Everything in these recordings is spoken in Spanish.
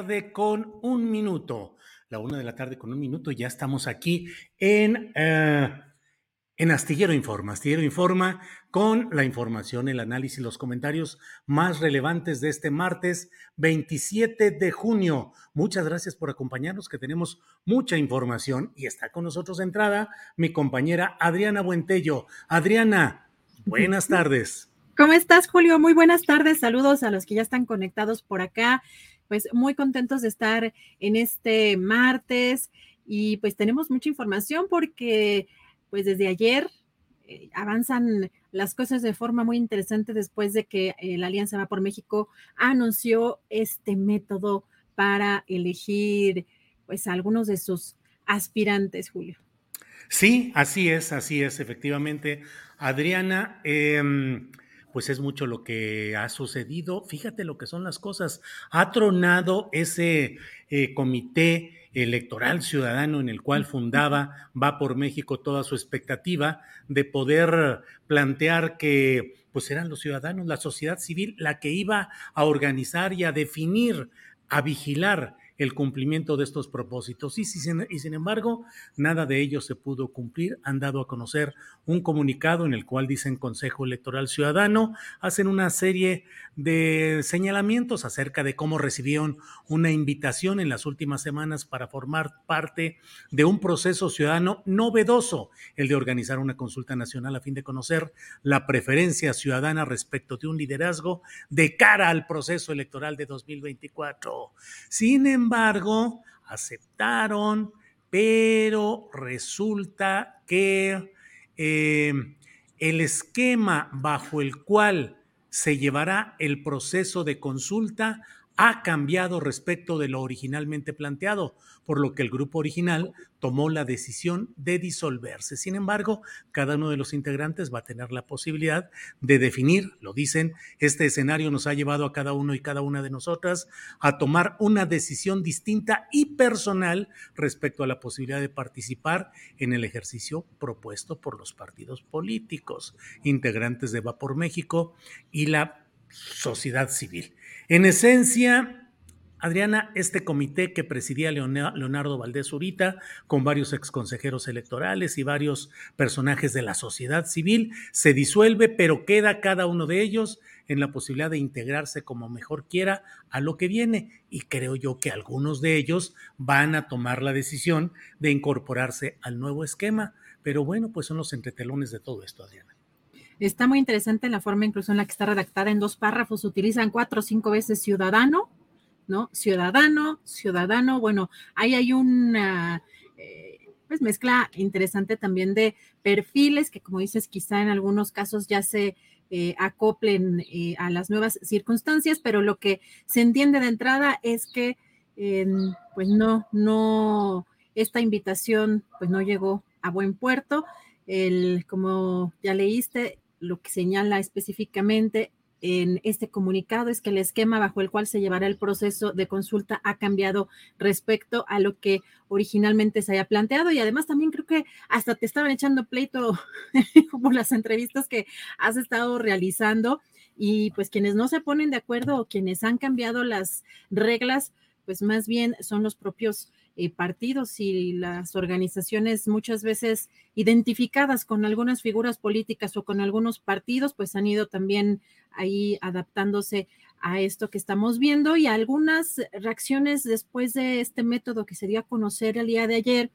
Tarde con un minuto. La una de la tarde con un minuto. Ya estamos aquí en, eh, en Astillero Informa. Astillero Informa con la información, el análisis y los comentarios más relevantes de este martes 27 de junio. Muchas gracias por acompañarnos, que tenemos mucha información y está con nosotros de entrada mi compañera Adriana Buentello. Adriana, buenas tardes. ¿Cómo estás, Julio? Muy buenas tardes. Saludos a los que ya están conectados por acá pues muy contentos de estar en este martes y pues tenemos mucha información porque pues desde ayer eh, avanzan las cosas de forma muy interesante después de que eh, la Alianza Va por México anunció este método para elegir pues algunos de sus aspirantes, Julio. Sí, así es, así es, efectivamente. Adriana, eh, pues es mucho lo que ha sucedido. Fíjate lo que son las cosas. Ha tronado ese eh, comité electoral ciudadano en el cual fundaba Va por México toda su expectativa de poder plantear que pues eran los ciudadanos, la sociedad civil, la que iba a organizar y a definir, a vigilar el cumplimiento de estos propósitos. Y, sin, embargo, nada de ello se pudo cumplir. Han dado a conocer un comunicado en el cual dicen Consejo Electoral Ciudadano, hacen una serie de señalamientos acerca de cómo recibieron una invitación en las últimas semanas para formar parte de un proceso ciudadano novedoso, el de organizar una consulta nacional a fin de conocer la preferencia ciudadana respecto de un liderazgo de cara al proceso electoral de 2024. Sin embargo, aceptaron, pero resulta que eh, el esquema bajo el cual se llevará el proceso de consulta ha cambiado respecto de lo originalmente planteado, por lo que el grupo original tomó la decisión de disolverse. Sin embargo, cada uno de los integrantes va a tener la posibilidad de definir, lo dicen, este escenario nos ha llevado a cada uno y cada una de nosotras a tomar una decisión distinta y personal respecto a la posibilidad de participar en el ejercicio propuesto por los partidos políticos, integrantes de Va por México y la sociedad civil. En esencia, Adriana, este comité que presidía Leonardo Valdés Urita, con varios exconsejeros electorales y varios personajes de la sociedad civil, se disuelve, pero queda cada uno de ellos en la posibilidad de integrarse como mejor quiera a lo que viene. Y creo yo que algunos de ellos van a tomar la decisión de incorporarse al nuevo esquema. Pero bueno, pues son los entretelones de todo esto, Adriana. Está muy interesante la forma incluso en la que está redactada en dos párrafos. Utilizan cuatro o cinco veces ciudadano, ¿no? Ciudadano, ciudadano. Bueno, ahí hay una eh, pues mezcla interesante también de perfiles que, como dices, quizá en algunos casos ya se eh, acoplen eh, a las nuevas circunstancias, pero lo que se entiende de entrada es que pues no, no, esta invitación pues no llegó a buen puerto. El, como ya leíste, lo que señala específicamente en este comunicado es que el esquema bajo el cual se llevará el proceso de consulta ha cambiado respecto a lo que originalmente se había planteado. Y además también creo que hasta te estaban echando pleito por las entrevistas que has estado realizando. Y pues quienes no se ponen de acuerdo o quienes han cambiado las reglas, pues más bien son los propios eh, partidos y las organizaciones muchas veces identificadas con algunas figuras políticas o con algunos partidos, pues han ido también ahí adaptándose a esto que estamos viendo y algunas reacciones después de este método que se dio a conocer el día de ayer.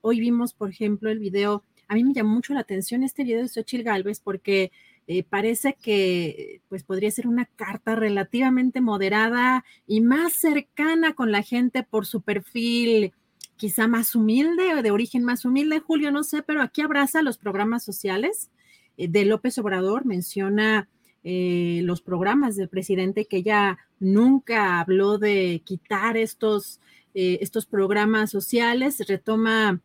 Hoy vimos, por ejemplo, el video, a mí me llamó mucho la atención este video de Xochitl Galvez porque eh, parece que pues podría ser una carta relativamente moderada y más cercana con la gente por su perfil quizá más humilde o de origen más humilde, Julio, no sé, pero aquí abraza los programas sociales eh, de López Obrador, menciona eh, los programas del presidente que ya nunca habló de quitar estos, estos programas sociales, retoma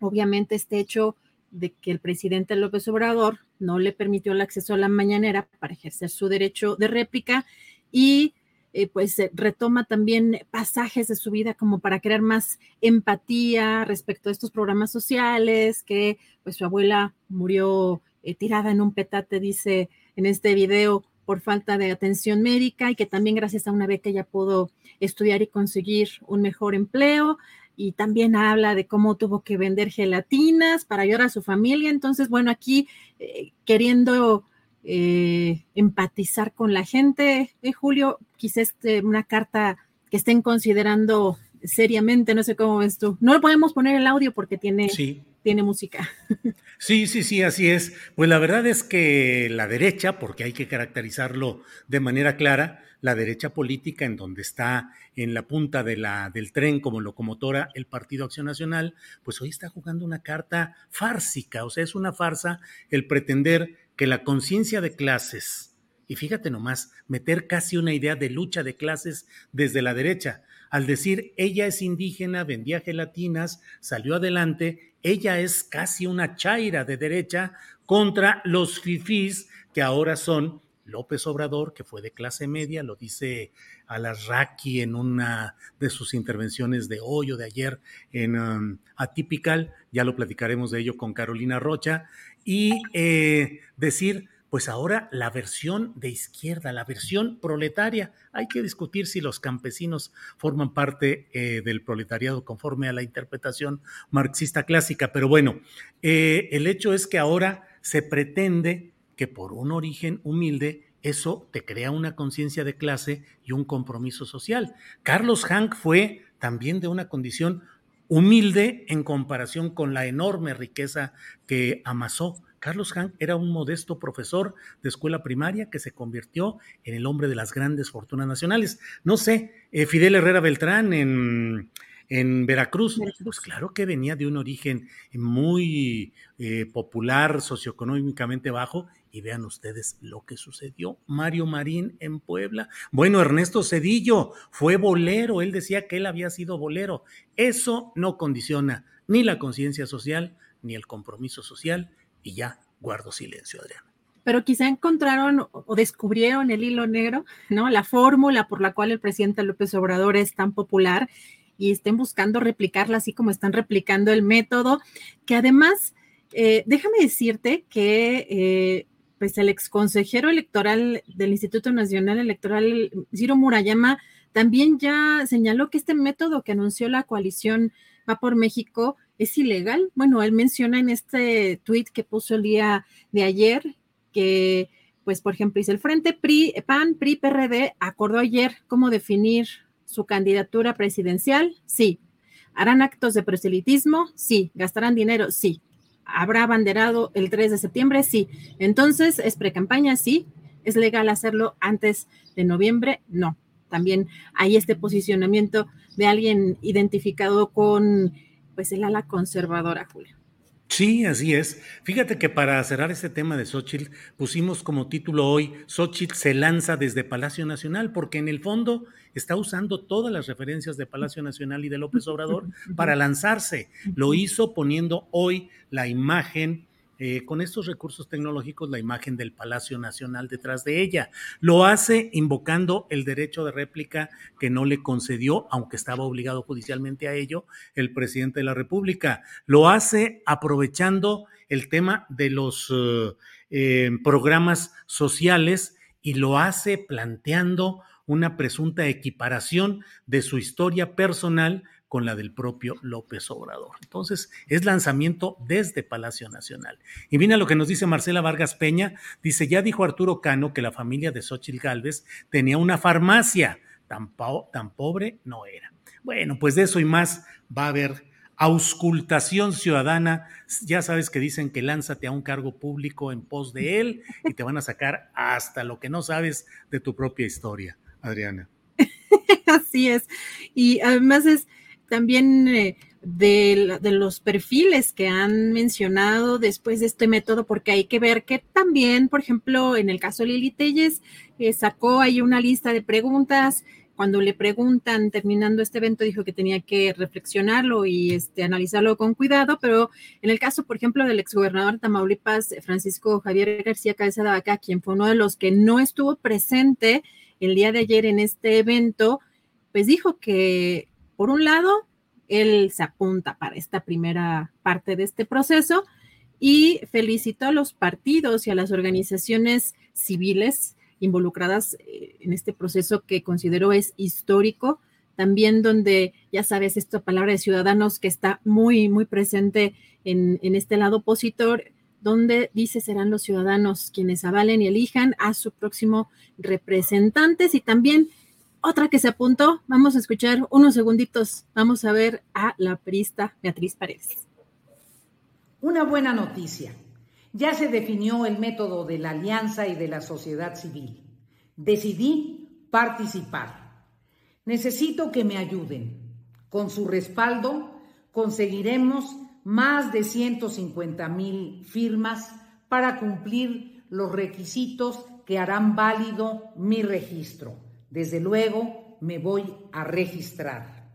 obviamente este hecho de que el presidente López Obrador no le permitió el acceso a la mañanera para ejercer su derecho de réplica y eh, pues retoma también pasajes de su vida como para crear más empatía respecto a estos programas sociales, que pues su abuela murió eh, tirada en un petate, dice en este video, por falta de atención médica y que también gracias a una beca ya pudo estudiar y conseguir un mejor empleo y también habla de cómo tuvo que vender gelatinas para ayudar a su familia. Entonces, bueno, aquí eh, queriendo eh, empatizar con la gente, eh, Julio, quizás una carta que estén considerando seriamente, no sé cómo ves tú. No podemos poner el audio porque tiene, tiene música. Sí, sí, sí, así es. Pues la verdad es que la derecha, porque hay que caracterizarlo de manera clara, la derecha política, en donde está en la punta del tren como locomotora el Partido Acción Nacional, pues hoy está jugando una carta fársica, o sea, es una farsa el pretender que la conciencia de clases, y fíjate nomás, meter casi una idea de lucha de clases desde la derecha, al decir ella es indígena, vendía gelatinas, salió adelante, ella es casi una chaira de derecha contra los fifís que ahora son López Obrador, que fue de clase media, lo dice Alasraqui en una de sus intervenciones de hoy o de ayer en um, Atypical, ya lo platicaremos de ello con Carolina Rocha, y eh, decir, pues ahora la versión de izquierda, la versión proletaria, hay que discutir si los campesinos forman parte eh, del proletariado conforme a la interpretación marxista clásica, pero bueno, eh, el hecho es que ahora se pretende que por un origen humilde eso te crea una conciencia de clase y un compromiso social. Carlos Hank fue también de una condición humilde en comparación con la enorme riqueza que amasó. Carlos Hank era un modesto profesor de escuela primaria que se convirtió en el hombre de las grandes fortunas nacionales. No sé, eh, Fidel Herrera Beltrán en en Veracruz, pues claro que venía de un origen muy eh, popular, socioeconómicamente bajo, y vean ustedes lo que sucedió. Mario Marín en Puebla. Bueno, Ernesto Cedillo fue bolero, él decía que él había sido bolero. Eso no condiciona ni la conciencia social, ni el compromiso social, y ya guardo silencio, Adriana pero quizá encontraron o descubrieron el hilo negro, ¿no? La fórmula por la cual el presidente López Obrador es tan popular y estén buscando replicarla así como están replicando el método, que además, eh, déjame decirte que eh, pues el exconsejero electoral del Instituto Nacional Electoral, Ciro Murayama, también ya señaló que este método que anunció la coalición Va por México es ilegal. Bueno, él menciona en este tweet que puso el día de ayer que, pues, por ejemplo, dice el Frente PRI, PAN, PRI, PRD acordó ayer cómo definir su candidatura presidencial? Sí. ¿Harán actos de proselitismo? Sí. ¿Gastarán dinero? Sí. ¿Habrá banderado el 3 de septiembre? Sí. Entonces, ¿es precampaña? Sí. ¿Es legal hacerlo antes de noviembre? No. También hay este posicionamiento de alguien identificado con pues el ala conservadora, Julio. Sí, así es. Fíjate que para cerrar este tema de Xochitl, pusimos como título hoy, Xochitl se lanza desde Palacio Nacional, porque en el fondo está usando todas las referencias de Palacio Nacional y de López Obrador para lanzarse. Lo hizo poniendo hoy la imagen eh, con estos recursos tecnológicos la imagen del Palacio Nacional detrás de ella. Lo hace invocando el derecho de réplica que no le concedió, aunque estaba obligado judicialmente a ello, el presidente de la República. Lo hace aprovechando el tema de los eh, eh, programas sociales y lo hace planteando una presunta equiparación de su historia personal con la del propio López Obrador. Entonces, es lanzamiento desde Palacio Nacional. Y viene lo que nos dice Marcela Vargas Peña, dice, ya dijo Arturo Cano que la familia de Xochitl Gálvez tenía una farmacia, tan, tan pobre no era. Bueno, pues de eso y más va a haber auscultación ciudadana. Ya sabes que dicen que lánzate a un cargo público en pos de él y te van a sacar hasta lo que no sabes de tu propia historia, Adriana. Así es. Y además es también eh, de, los perfiles que han mencionado después de este método, porque hay que ver que también, por ejemplo, en el caso de Lili Telles, eh, sacó ahí una lista de preguntas. Cuando le preguntan, terminando este evento, dijo que tenía que reflexionarlo y este, analizarlo con cuidado, pero en el caso, por ejemplo, del exgobernador de Tamaulipas, Francisco Javier García Cabeza de Vaca, quien fue uno de los que no estuvo presente el día de ayer en este evento, pues dijo que por un lado, él se apunta para esta primera parte de este proceso y felicitó a los partidos y a las organizaciones civiles involucradas eh, en este proceso que considero es histórico, también donde, ya sabes, esta palabra de ciudadanos que está muy, muy presente en, en este lado opositor, donde dice serán los ciudadanos quienes avalen y elijan a su próximo representantes y también otra que se apuntó, vamos a escuchar unos segunditos, vamos a ver a la perista Beatriz Paredes. Una buena noticia. Ya se definió el método de la alianza y de la sociedad civil. Decidí participar. Necesito que me ayuden. Con su respaldo conseguiremos más de 150 mil firmas para cumplir los requisitos que harán válido mi registro. Desde luego me voy a registrar.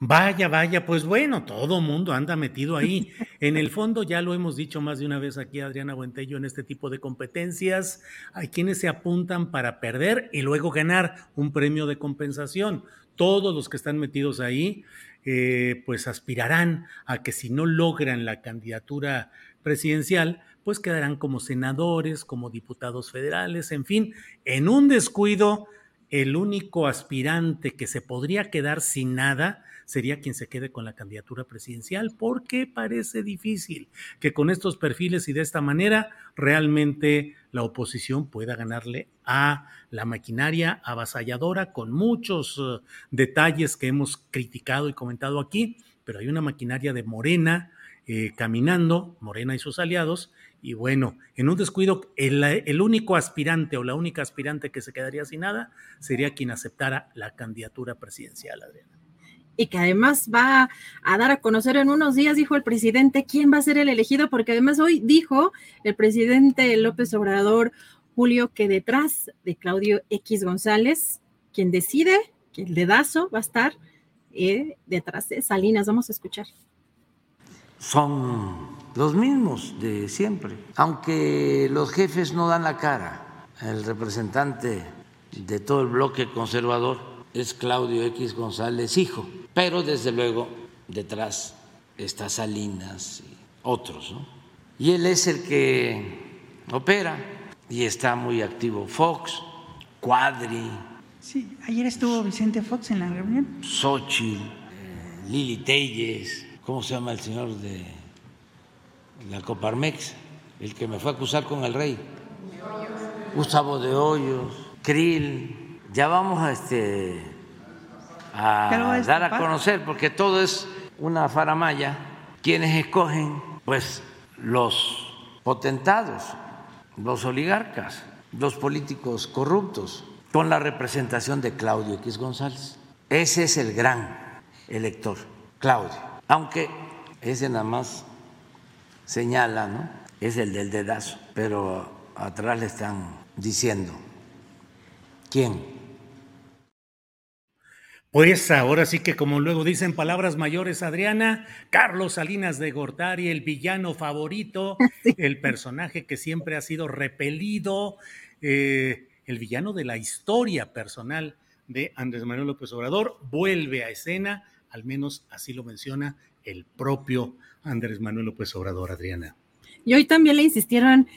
Vaya, vaya, pues bueno, todo mundo anda metido ahí. En el fondo, ya lo hemos dicho más de una vez aquí, Adriana Buentello, en este tipo de competencias, hay quienes se apuntan para perder y luego ganar un premio de compensación. Todos los que están metidos ahí, eh, pues aspirarán a que si no logran la candidatura presidencial, pues quedarán como senadores, como diputados federales, en fin, en un descuido, el único aspirante que se podría quedar sin nada sería quien se quede con la candidatura presidencial, porque parece difícil que con estos perfiles y de esta manera realmente la oposición pueda ganarle a la maquinaria avasalladora con muchos uh, detalles que hemos criticado y comentado aquí, pero hay una maquinaria de Morena eh, caminando, Morena y sus aliados, y bueno, en un descuido, el, único aspirante o la única aspirante que se quedaría sin nada sería quien aceptara la candidatura presidencial, Adriana. Y que además va a dar a conocer en unos días, dijo el presidente, quién va a ser el elegido, porque además hoy dijo el presidente López Obrador, Julio, que detrás de Claudio X González, quien decide, que el dedazo va a estar eh, detrás de Salinas. Vamos a escuchar. Son los mismos de siempre, aunque los jefes no dan la cara. El representante de todo el bloque conservador es Claudio X González, hijo, pero desde luego detrás está Salinas y otros. Y él es el que opera y está muy activo Fox, Cuadri. Sí, ayer estuvo Vicente Fox en la reunión. Xochitl, Lili Telles, ¿cómo se llama el señor de la Coparmex, el que me fue a acusar con el rey. Gustavo de Hoyos, Krill, ya vamos a este a dar a conocer porque todo es una faramaya. Quienes escogen, pues los potentados, los oligarcas, los políticos corruptos, con la representación de Claudio X González. Ese es el gran elector, Claudio. Aunque ese nada más señala, ¿no? Es el del dedazo, pero atrás le están diciendo. ¿Quién? Pues ahora sí que como luego dicen palabras mayores, Adriana, Carlos Salinas de Gortari, el villano favorito, el personaje que siempre ha sido repelido, eh, el villano de la historia personal de Andrés Manuel López Obrador, vuelve a escena, al menos así lo menciona el propio Andrés Manuel López Obrador, Adriana. Y hoy también le insistieron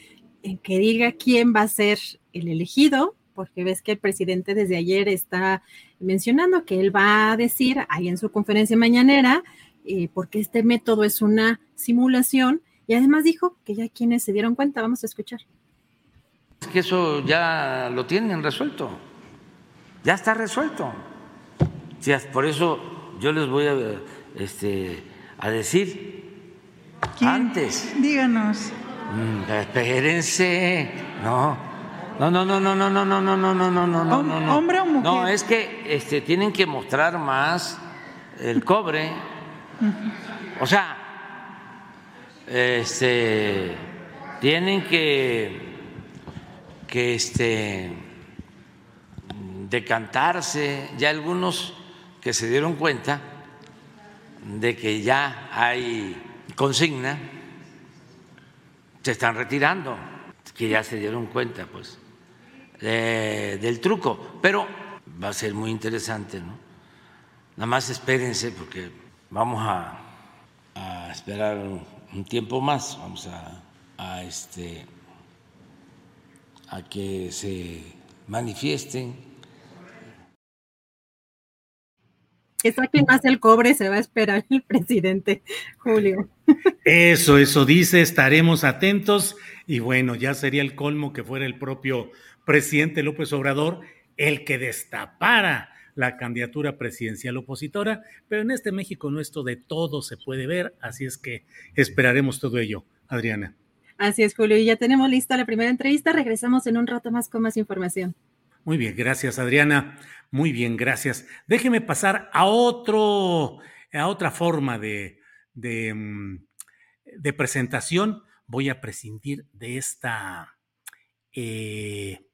en que diga quién va a ser el elegido, porque ves que el presidente desde ayer está mencionando que él va a decir ahí en su conferencia mañanera, eh, porque este método es una simulación, y además dijo que ya quienes se dieron cuenta, vamos a escuchar. Es que eso ya lo tienen resuelto, ya está resuelto. por eso yo les voy a, este, a decir antes. Díganos. espérense, no. No, no, no, no, no, no, no, no, no, no, no, no, no, no. ¿Hombre o mujer? No, es que este, tienen que mostrar más el cobre. O sea, este, tienen que, que este, decantarse. Ya algunos que se dieron cuenta de que ya hay consigna, se están retirando, que ya se dieron cuenta, pues del truco, pero va a ser muy interesante, ¿no? Nada más espérense porque vamos a, esperar un, tiempo más, vamos a, este, a que se manifiesten. Que saquen más el cobre, se va a esperar el presidente Julio. Eso, eso dice, estaremos atentos y bueno, ya sería el colmo que fuera el propio presidente López Obrador el que destapara la candidatura presidencial opositora, pero en este México nuestro de todo se puede ver, así es que esperaremos todo ello. Adriana. Así es, Julio, y ya tenemos lista la primera entrevista, regresamos en un rato más con más información. Muy bien, gracias Adriana. Muy bien, gracias. Déjeme pasar a otro, a otra forma de, de, mm, presentación. Voy a prescindir de esta eh,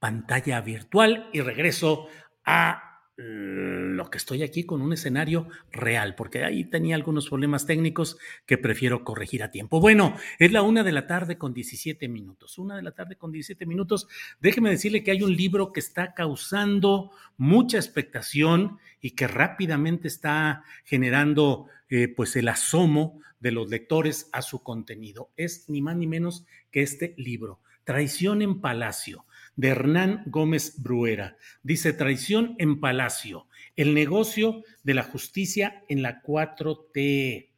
pantalla virtual y regreso a lo que estoy aquí con un escenario real, porque ahí tenía algunos problemas técnicos que prefiero corregir a tiempo. Bueno, es la una de la tarde con 17 minutos. Una de la tarde con 17 minutos. Déjeme decirle que hay un libro que está causando mucha expectación y que rápidamente está generando eh, pues el asomo de los lectores a su contenido. Es ni más ni menos que este libro, Traición en Palacio de Hernán Gómez Bruera. Dice traición en Palacio, el negocio de la justicia en la 4T.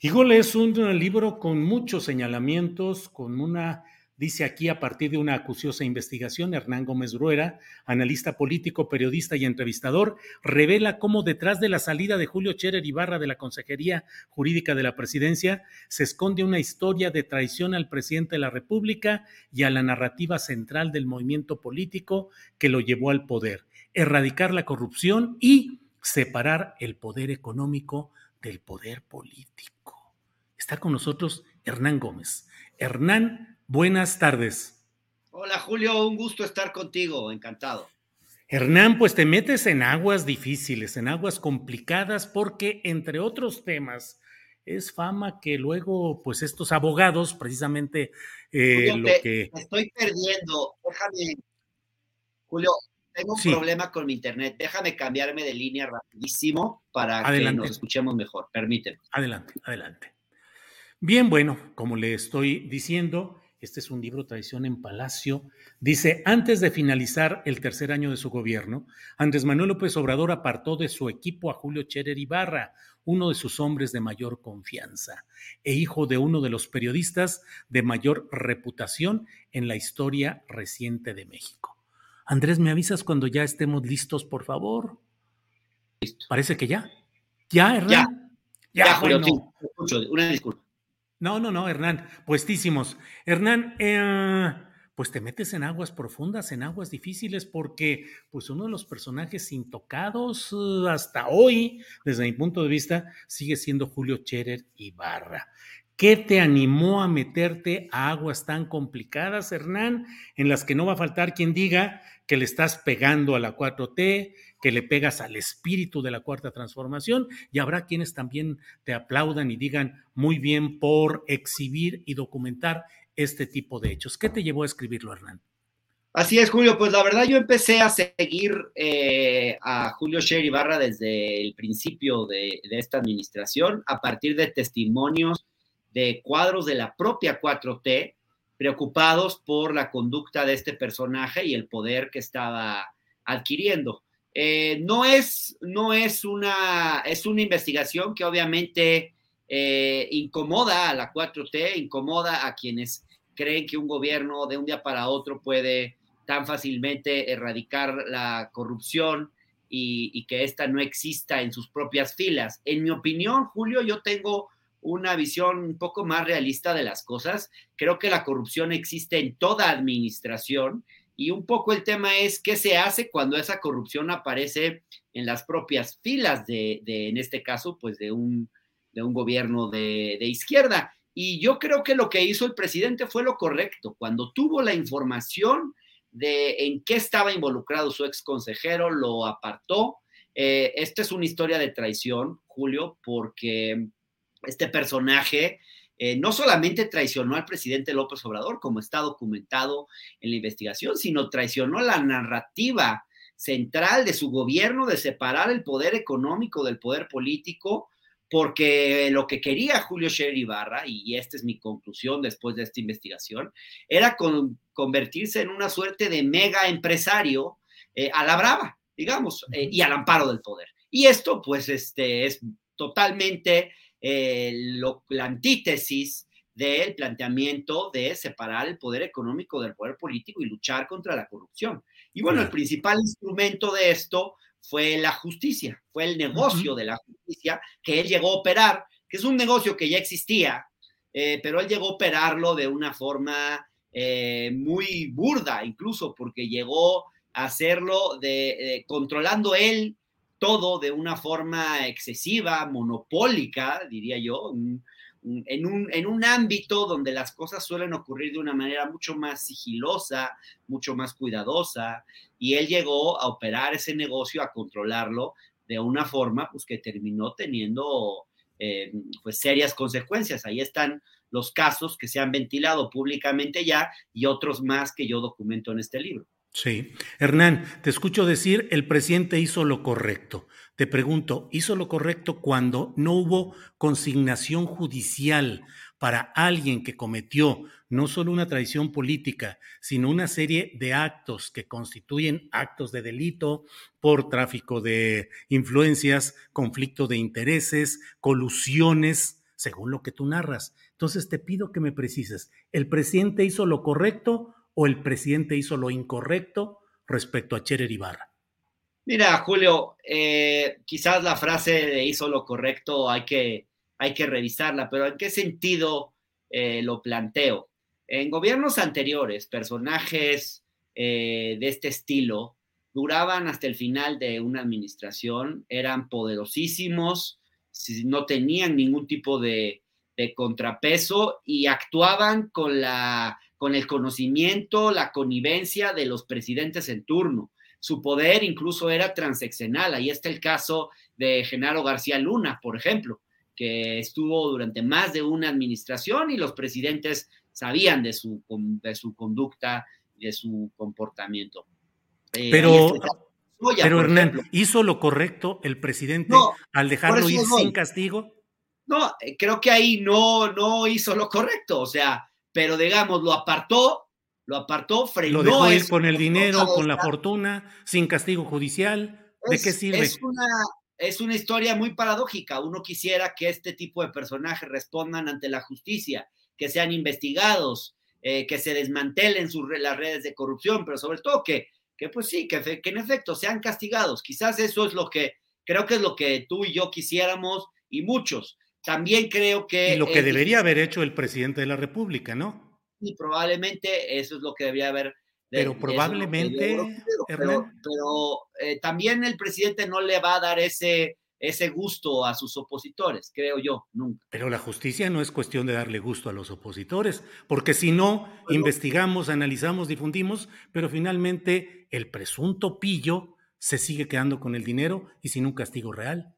Híjole, es un libro con muchos señalamientos, con una Dice aquí, a partir de una acuciosa investigación, Hernán Gómez Ruera, analista político, periodista y entrevistador, revela cómo detrás de la salida de Julio Cherer Ibarra de la Consejería Jurídica de la Presidencia se esconde una historia de traición al presidente de la República y a la narrativa central del movimiento político que lo llevó al poder, erradicar la corrupción y separar el poder económico del poder político. Está con nosotros Hernán Gómez. Hernán Buenas tardes. Hola Julio, un gusto estar contigo, encantado. Hernán, pues te metes en aguas difíciles, en aguas complicadas, porque entre otros temas es fama que luego, pues estos abogados, precisamente eh, lo que... estoy perdiendo, déjame, Julio, tengo un problema con mi internet, déjame cambiarme de línea rapidísimo para que nos escuchemos mejor, permíteme. Adelante, adelante. Bien, bueno, como le estoy diciendo, este es un libro Tradición en Palacio. Dice, antes de finalizar el tercer año de su gobierno, Andrés Manuel López Obrador apartó de su equipo a Julio Cherer Ibarra, uno de sus hombres de mayor confianza e hijo de uno de los periodistas de mayor reputación en la historia reciente de México. Andrés, ¿me avisas cuando ya estemos listos, por favor? Listo. Parece que ya. ¿Ya, Hernán? Ya, ya, Julio, una disculpa. No, no, no, Hernán, puestísimos. Hernán, eh, pues te metes en aguas profundas, en aguas difíciles, porque pues uno de los personajes intocados uh, hasta hoy, desde mi punto de vista, sigue siendo Julio Cherer Ibarra. ¿Qué te animó a meterte a aguas tan complicadas, Hernán, en las que no va a faltar quien diga que le estás pegando a la 4T, que le pegas al espíritu de la cuarta transformación y habrá quienes también te aplaudan y digan muy bien por exhibir y documentar este tipo de hechos. ¿Qué te llevó a escribirlo, Hernán? Así es, Julio. Pues la verdad yo empecé a seguir eh, a Julio Sher Ibarra desde el principio de, de, esta administración, a partir de testimonios de cuadros de la propia 4T, preocupados por la conducta de este personaje y el poder que estaba adquiriendo. Eh, no, es, no es, una, es una investigación que obviamente eh, incomoda a la 4T, incomoda a quienes creen que un gobierno de un día para otro puede tan fácilmente erradicar la corrupción y, que ésta no exista en sus propias filas. En mi opinión, Julio, yo tengo una visión un poco más realista de las cosas. Creo que la corrupción existe en toda administración y un poco el tema es qué se hace cuando esa corrupción aparece en las propias filas de, en este caso, pues de un, de un gobierno de, de, izquierda. Y yo creo que lo que hizo el presidente fue lo correcto. Cuando tuvo la información de en qué estaba involucrado su ex consejero, lo apartó. Eh, esta es una historia de traición, Julio, porque este personaje eh, no solamente traicionó al presidente López Obrador, como está documentado en la investigación, sino traicionó la narrativa central de su gobierno de separar el poder económico del poder político, porque lo que quería Julio Scherer Ibarra, y esta es mi conclusión después de esta investigación, era con, convertirse en una suerte de mega empresario eh, a la brava, digamos, eh, y al amparo del poder. Y esto, pues, este, es totalmente eh, lo, la antítesis del planteamiento de separar el poder económico del poder político y luchar contra la corrupción. Y bueno, el principal instrumento de esto fue la justicia, fue el negocio de la justicia que él llegó a operar, que es un negocio que ya existía, eh, pero él llegó a operarlo de una forma eh, muy burda, incluso porque llegó a hacerlo de, controlando él todo de una forma excesiva, monopólica, diría yo, en un, en un ámbito donde las cosas suelen ocurrir de una manera mucho más sigilosa, mucho más cuidadosa, y él llegó a operar ese negocio, a controlarlo de una forma pues, que terminó teniendo eh, pues, serias consecuencias. Ahí están los casos que se han ventilado públicamente ya y otros más que yo documento en este libro. Sí. Hernán, te escucho decir, el presidente hizo lo correcto. Te pregunto, ¿hizo lo correcto cuando no hubo consignación judicial para alguien que cometió no solo una traición política, sino una serie de actos que constituyen actos de delito por tráfico de influencias, conflicto de intereses, colusiones, según lo que tú narras? Entonces te pido que me precises, ¿el presidente hizo lo correcto o el presidente hizo lo incorrecto respecto a Cherer Ibarra? Mira, Julio, eh, quizás la frase de hizo lo correcto hay que, hay que revisarla, pero ¿en qué sentido eh, lo planteo? En gobiernos anteriores, personajes eh, de este estilo duraban hasta el final de una administración, eran poderosísimos, no tenían ningún tipo de, de contrapeso y actuaban con la con el conocimiento, la connivencia de los presidentes en turno. Su poder incluso era transeccional. Ahí está el caso de Genaro García Luna, por ejemplo, que estuvo durante más de una administración y los presidentes sabían de su, de su conducta de su comportamiento. Eh, pero, pero Hernán, ¿hizo lo correcto el presidente al dejarlo ir sin castigo? No, eh, creo que ahí no, no hizo lo correcto. O sea, pero digamos, lo apartó, lo apartó, frenó. Lo dejó ir con el dinero, con la fortuna, sin castigo judicial. ¿De qué sirve? Es una, es una historia muy paradójica. Uno quisiera que este tipo de personajes respondan ante la justicia, que sean investigados, eh, que se desmantelen sus, las redes de corrupción, pero sobre todo que, que pues sí, que, que en efecto sean castigados. Quizás eso es lo que, creo que es lo que tú y yo quisiéramos y muchos también creo que... Y lo que debería haber hecho el presidente de la República, ¿no? y probablemente eso es lo que debería haber. pero probablemente, pero, eh, también el presidente no le va a dar ese, ese gusto a sus opositores, creo yo, nunca. Pero la justicia no es cuestión de darle gusto a los opositores, porque si no, investigamos, analizamos, difundimos, pero finalmente el presunto pillo se sigue quedando con el dinero y sin un castigo real.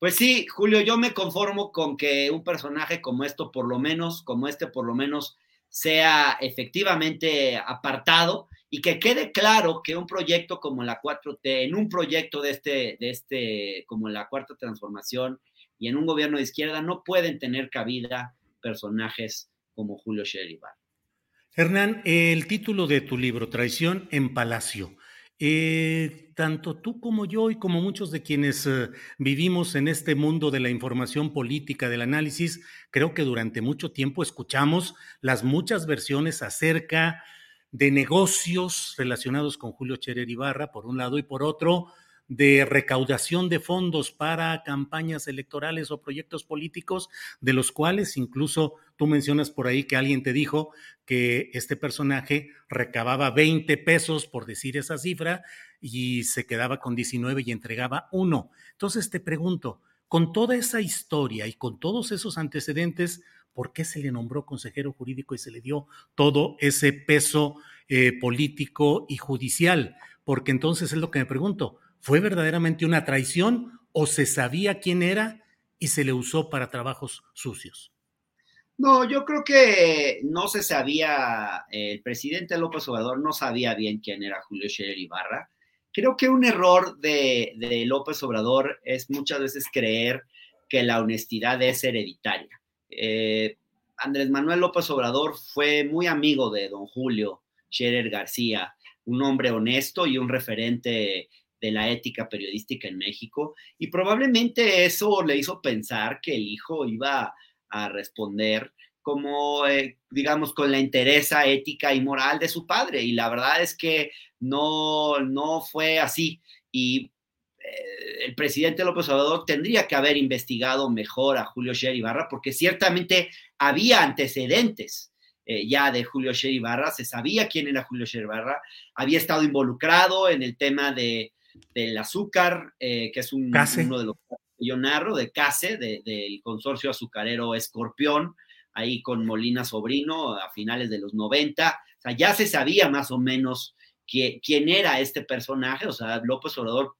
Pues sí, Julio, yo me conformo con que un personaje como esto, por lo menos, como este, por lo menos, sea efectivamente apartado y que quede claro que un proyecto como la 4T, en un proyecto de este, de este, como la cuarta transformación y en un gobierno de izquierda, no pueden tener cabida personajes como Julio Scherer Hernán, el título de tu libro, Traición en Palacio, eh, tanto tú como yo y como muchos de quienes eh, vivimos en este mundo de la información política, del análisis, creo que durante mucho tiempo escuchamos las muchas versiones acerca de negocios relacionados con Julio Cherer Ibarra, por un lado, y por otro, de recaudación de fondos para campañas electorales o proyectos políticos, de los cuales incluso tú mencionas por ahí que alguien te dijo que este personaje recababa 20 pesos, por decir esa cifra, y se quedaba con 19 y entregaba uno. Entonces te pregunto, con toda esa historia y con todos esos antecedentes, ¿por qué se le nombró consejero jurídico y se le dio todo ese peso eh, político y judicial? Porque entonces es lo que me pregunto, ¿Fue verdaderamente una traición o se sabía quién era y se le usó para trabajos sucios? No, yo creo que no se sabía, el presidente López Obrador no sabía bien quién era Julio Scherer Ibarra. Creo que un error de, López Obrador es muchas veces creer que la honestidad es hereditaria. Eh, Andrés Manuel López Obrador fue muy amigo de don Julio Scherer García, un hombre honesto y un referente de la ética periodística en México y probablemente eso le hizo pensar que el hijo iba a responder como, eh, digamos, con la interesa ética y moral de su padre. Y la verdad es que no, no fue así. Y eh, el presidente López Obrador tendría que haber investigado mejor a Julio Sher Ibarra, porque ciertamente había antecedentes eh, ya de Julio Sher Ibarra, se sabía quién era Julio Sher Ibarra, había estado involucrado en el tema de, del azúcar, eh, que es un, uno de los que yo narro, de CASE, del consorcio azucarero Escorpión, ahí con Molina Sobrino a finales de los 90. O sea, ya se sabía más o menos quién era este personaje, o sea, López Obrador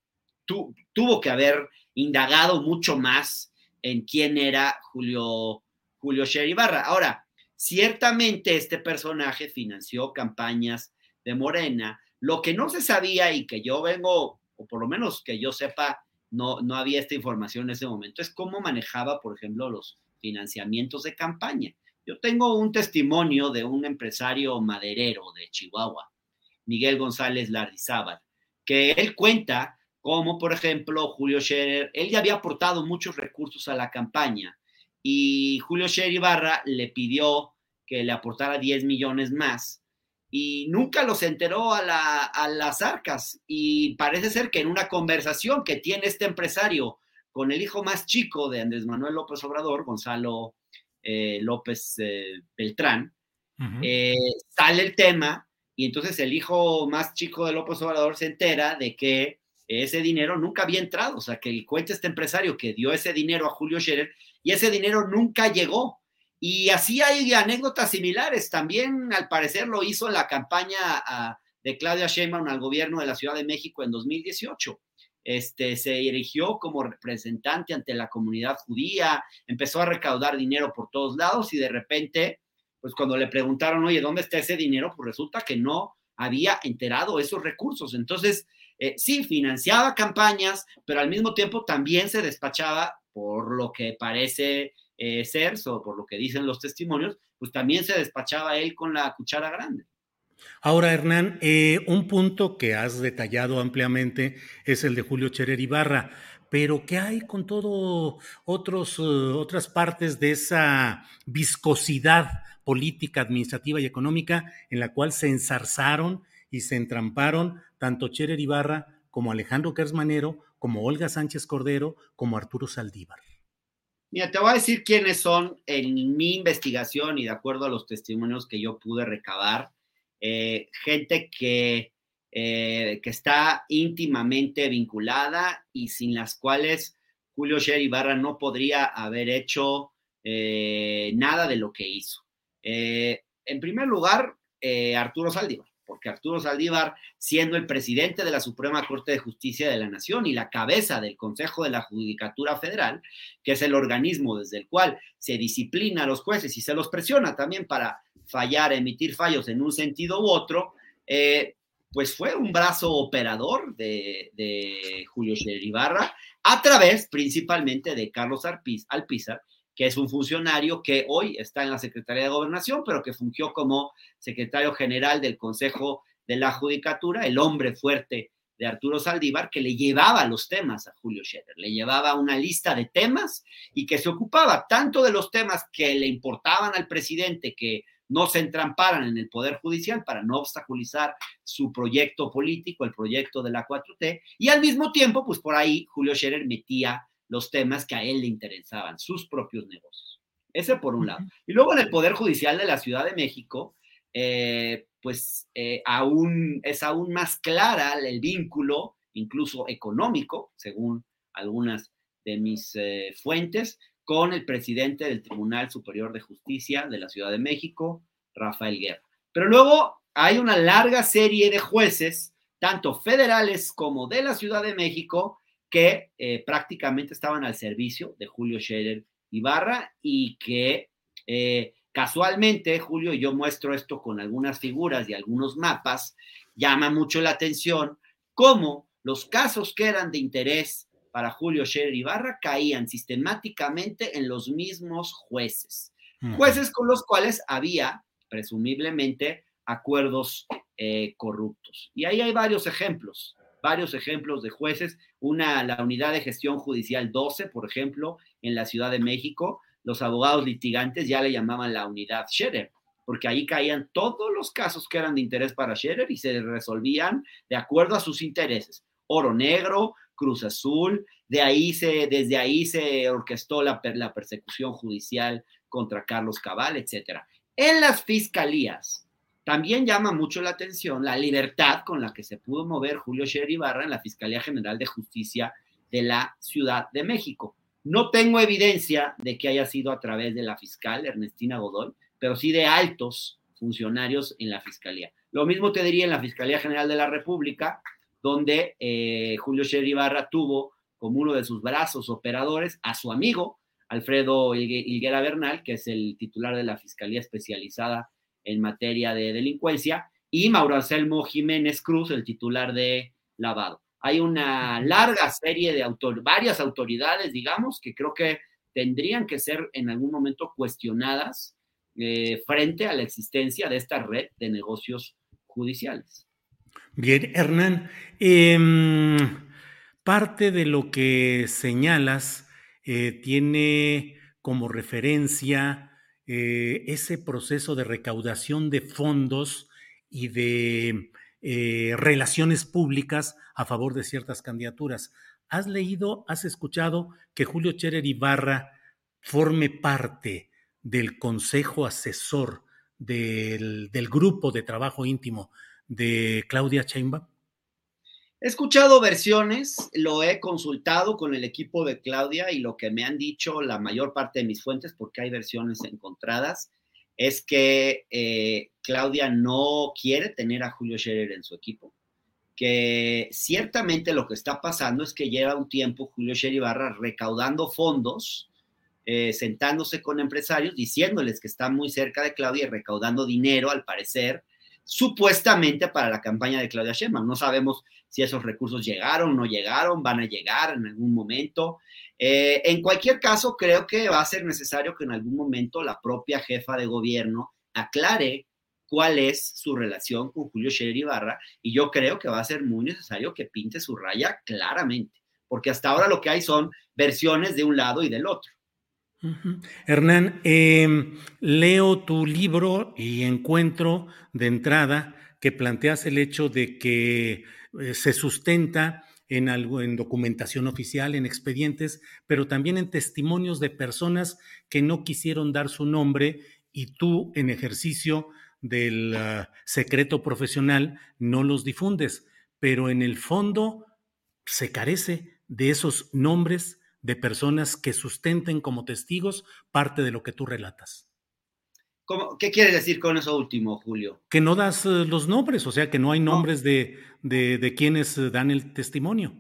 tuvo que haber indagado mucho más en quién era Julio, Julio Ibarra. Ahora, ciertamente este personaje financió campañas de Morena. Lo que no se sabía y que yo vengo o por lo menos que yo sepa, no, no había esta información en ese momento, es cómo manejaba, por ejemplo, los financiamientos de campaña. Yo tengo un testimonio de un empresario maderero de Chihuahua, Miguel González Lardizábal, que él cuenta cómo, por ejemplo, Julio Scherer, él ya había aportado muchos recursos a la campaña y Julio Scherer Ibarra le pidió que le aportara 10 millones más y nunca los enteró a, las arcas. Y parece ser que en una conversación que tiene este empresario con el hijo más chico de Andrés Manuel López Obrador, Gonzalo eh, López eh, Beltrán, eh, sale el tema y entonces el hijo más chico de López Obrador se entera de que ese dinero nunca había entrado, o sea, que el cuenta este empresario que dio ese dinero a Julio Scherer y ese dinero nunca llegó. Y así hay anécdotas similares. También, al parecer, lo hizo en la campaña ah, de Claudia Sheinbaum al gobierno de la Ciudad de México en 2018. Este, se erigió como representante ante la comunidad judía, empezó a recaudar dinero por todos lados y de repente, pues cuando le preguntaron, oye, ¿dónde está ese dinero? Pues resulta que no había enterado esos recursos. Entonces, eh, sí, financiaba campañas, pero al mismo tiempo también se despachaba, por lo que parece eh, o por lo que dicen los testimonios, pues también se despachaba él con la cuchara grande. Ahora, Hernán, eh, un punto que has detallado ampliamente es el de Julio Cherer Ibarra, pero ¿qué hay con todo otros, eh, otras partes de esa viscosidad política, administrativa y económica en la cual se ensarzaron y se entramparon tanto Cherer Ibarra como Alejandro Kersmanero, como Olga Sánchez Cordero, como Arturo Saldívar? Mira, te voy a decir quiénes son en mi investigación y de acuerdo a los testimonios que yo pude recabar, eh, gente que, eh, que está íntimamente vinculada y sin las cuales Julio Sher Ibarra no podría haber hecho eh, nada de lo que hizo. en primer lugar, Arturo Saldívar porque Arturo Saldívar, siendo el presidente de la Suprema Corte de Justicia de la Nación y la cabeza del Consejo de la Judicatura Federal, que es el organismo desde el cual se disciplina a los jueces y se los presiona también para fallar, emitir fallos en un sentido u otro, eh, pues fue un brazo operador de, Julio Scherer Ibarra a través principalmente de Carlos Alpizar, que es un funcionario que hoy está en la Secretaría de Gobernación, pero que fungió como secretario general del Consejo de la Judicatura, el hombre fuerte de Arturo Saldívar, que le llevaba los temas a Julio Scherer, le llevaba una lista de temas y que se ocupaba tanto de los temas que le importaban al presidente, que no se entramparan en el Poder Judicial para no obstaculizar su proyecto político, el proyecto de la 4T, y al mismo tiempo, pues por ahí Julio Scherer metía los temas que a él le interesaban, sus propios negocios. Ese por un lado. Y luego en el Poder Judicial de la Ciudad de México, eh, pues eh, aún, es aún más clara el vínculo, incluso económico, según algunas de mis eh, fuentes, con el presidente del Tribunal Superior de Justicia de la Ciudad de México, Rafael Guerra. Pero luego hay una larga serie de jueces, tanto federales como de la Ciudad de México, que eh, prácticamente estaban al servicio de Julio Scherer Ibarra y que eh, casualmente, Julio, y yo muestro esto con algunas figuras y algunos mapas, llama mucho la atención cómo los casos que eran de interés para Julio Scherer Ibarra caían sistemáticamente en los mismos jueces, jueces con los cuales había presumiblemente acuerdos eh, corruptos. Y ahí hay varios ejemplos varios ejemplos de jueces, una, la unidad de gestión judicial 12, por ejemplo, en la Ciudad de México, los abogados litigantes ya le llamaban la unidad Scherer, porque ahí caían todos los casos que eran de interés para Scherer y se resolvían de acuerdo a sus intereses. Oro Negro, Cruz Azul, de ahí se, desde ahí se orquestó la, la persecución judicial contra Carlos Cabal, etc. En las fiscalías, también llama mucho la atención la libertad con la que se pudo mover Julio Scherer Ibarra en la Fiscalía General de Justicia de la Ciudad de México. No tengo evidencia de que haya sido a través de la fiscal Ernestina Godoy, pero sí de altos funcionarios en la Fiscalía. Lo mismo te diría en la Fiscalía General de la República, donde eh, Julio Scherer Ibarra tuvo como uno de sus brazos operadores a su amigo Alfredo Higuera Bernal, que es el titular de la Fiscalía Especializada en materia de delincuencia, y Mauro Anselmo Jiménez Cruz, el titular de lavado. Hay una larga serie de autor varias autoridades, digamos, que creo que tendrían que ser en algún momento cuestionadas eh, frente a la existencia de esta red de negocios judiciales. Bien, Hernán, em, parte de lo que señalas eh, tiene como referencia eh, ese proceso de recaudación de fondos y de eh, relaciones públicas a favor de ciertas candidaturas. ¿Has leído, has escuchado que Julio Cherer Ibarra forme parte del consejo asesor del, del grupo de trabajo íntimo de Claudia Sheinbaum? He escuchado versiones, lo he consultado con el equipo de Claudia y lo que me han dicho la mayor parte de mis fuentes, porque hay versiones encontradas, es que eh, Claudia no quiere tener a Julio Scherer en su equipo, que ciertamente lo que está pasando es que lleva un tiempo Julio Scherer recaudando fondos, eh, sentándose con empresarios, diciéndoles que está muy cerca de Claudia y recaudando dinero, al parecer, supuestamente para la campaña de Claudia Sheinbaum. No sabemos si esos recursos llegaron, no llegaron, van a llegar en algún momento. Eh, en cualquier caso, creo que va a ser necesario que en algún momento la propia jefa de gobierno aclare cuál es su relación con Julio Scherer Ibarra y yo creo que va a ser muy necesario que pinte su raya claramente, porque hasta ahora lo que hay son versiones de un lado y del otro. Hernán, em, leo tu libro y encuentro de entrada que planteas el hecho de que eh, se sustenta en, algo, en documentación oficial, en expedientes, pero también en testimonios de personas que no quisieron dar su nombre y tú en ejercicio del uh, secreto profesional no los difundes, pero en el fondo se carece de esos nombres de personas que sustenten como testigos parte de lo que tú relatas. ¿Cómo, ¿Qué quieres decir con eso último, Julio? Que no das uh, los nombres, o sea, que no hay nombres no. De, de, de, quienes uh, dan el testimonio.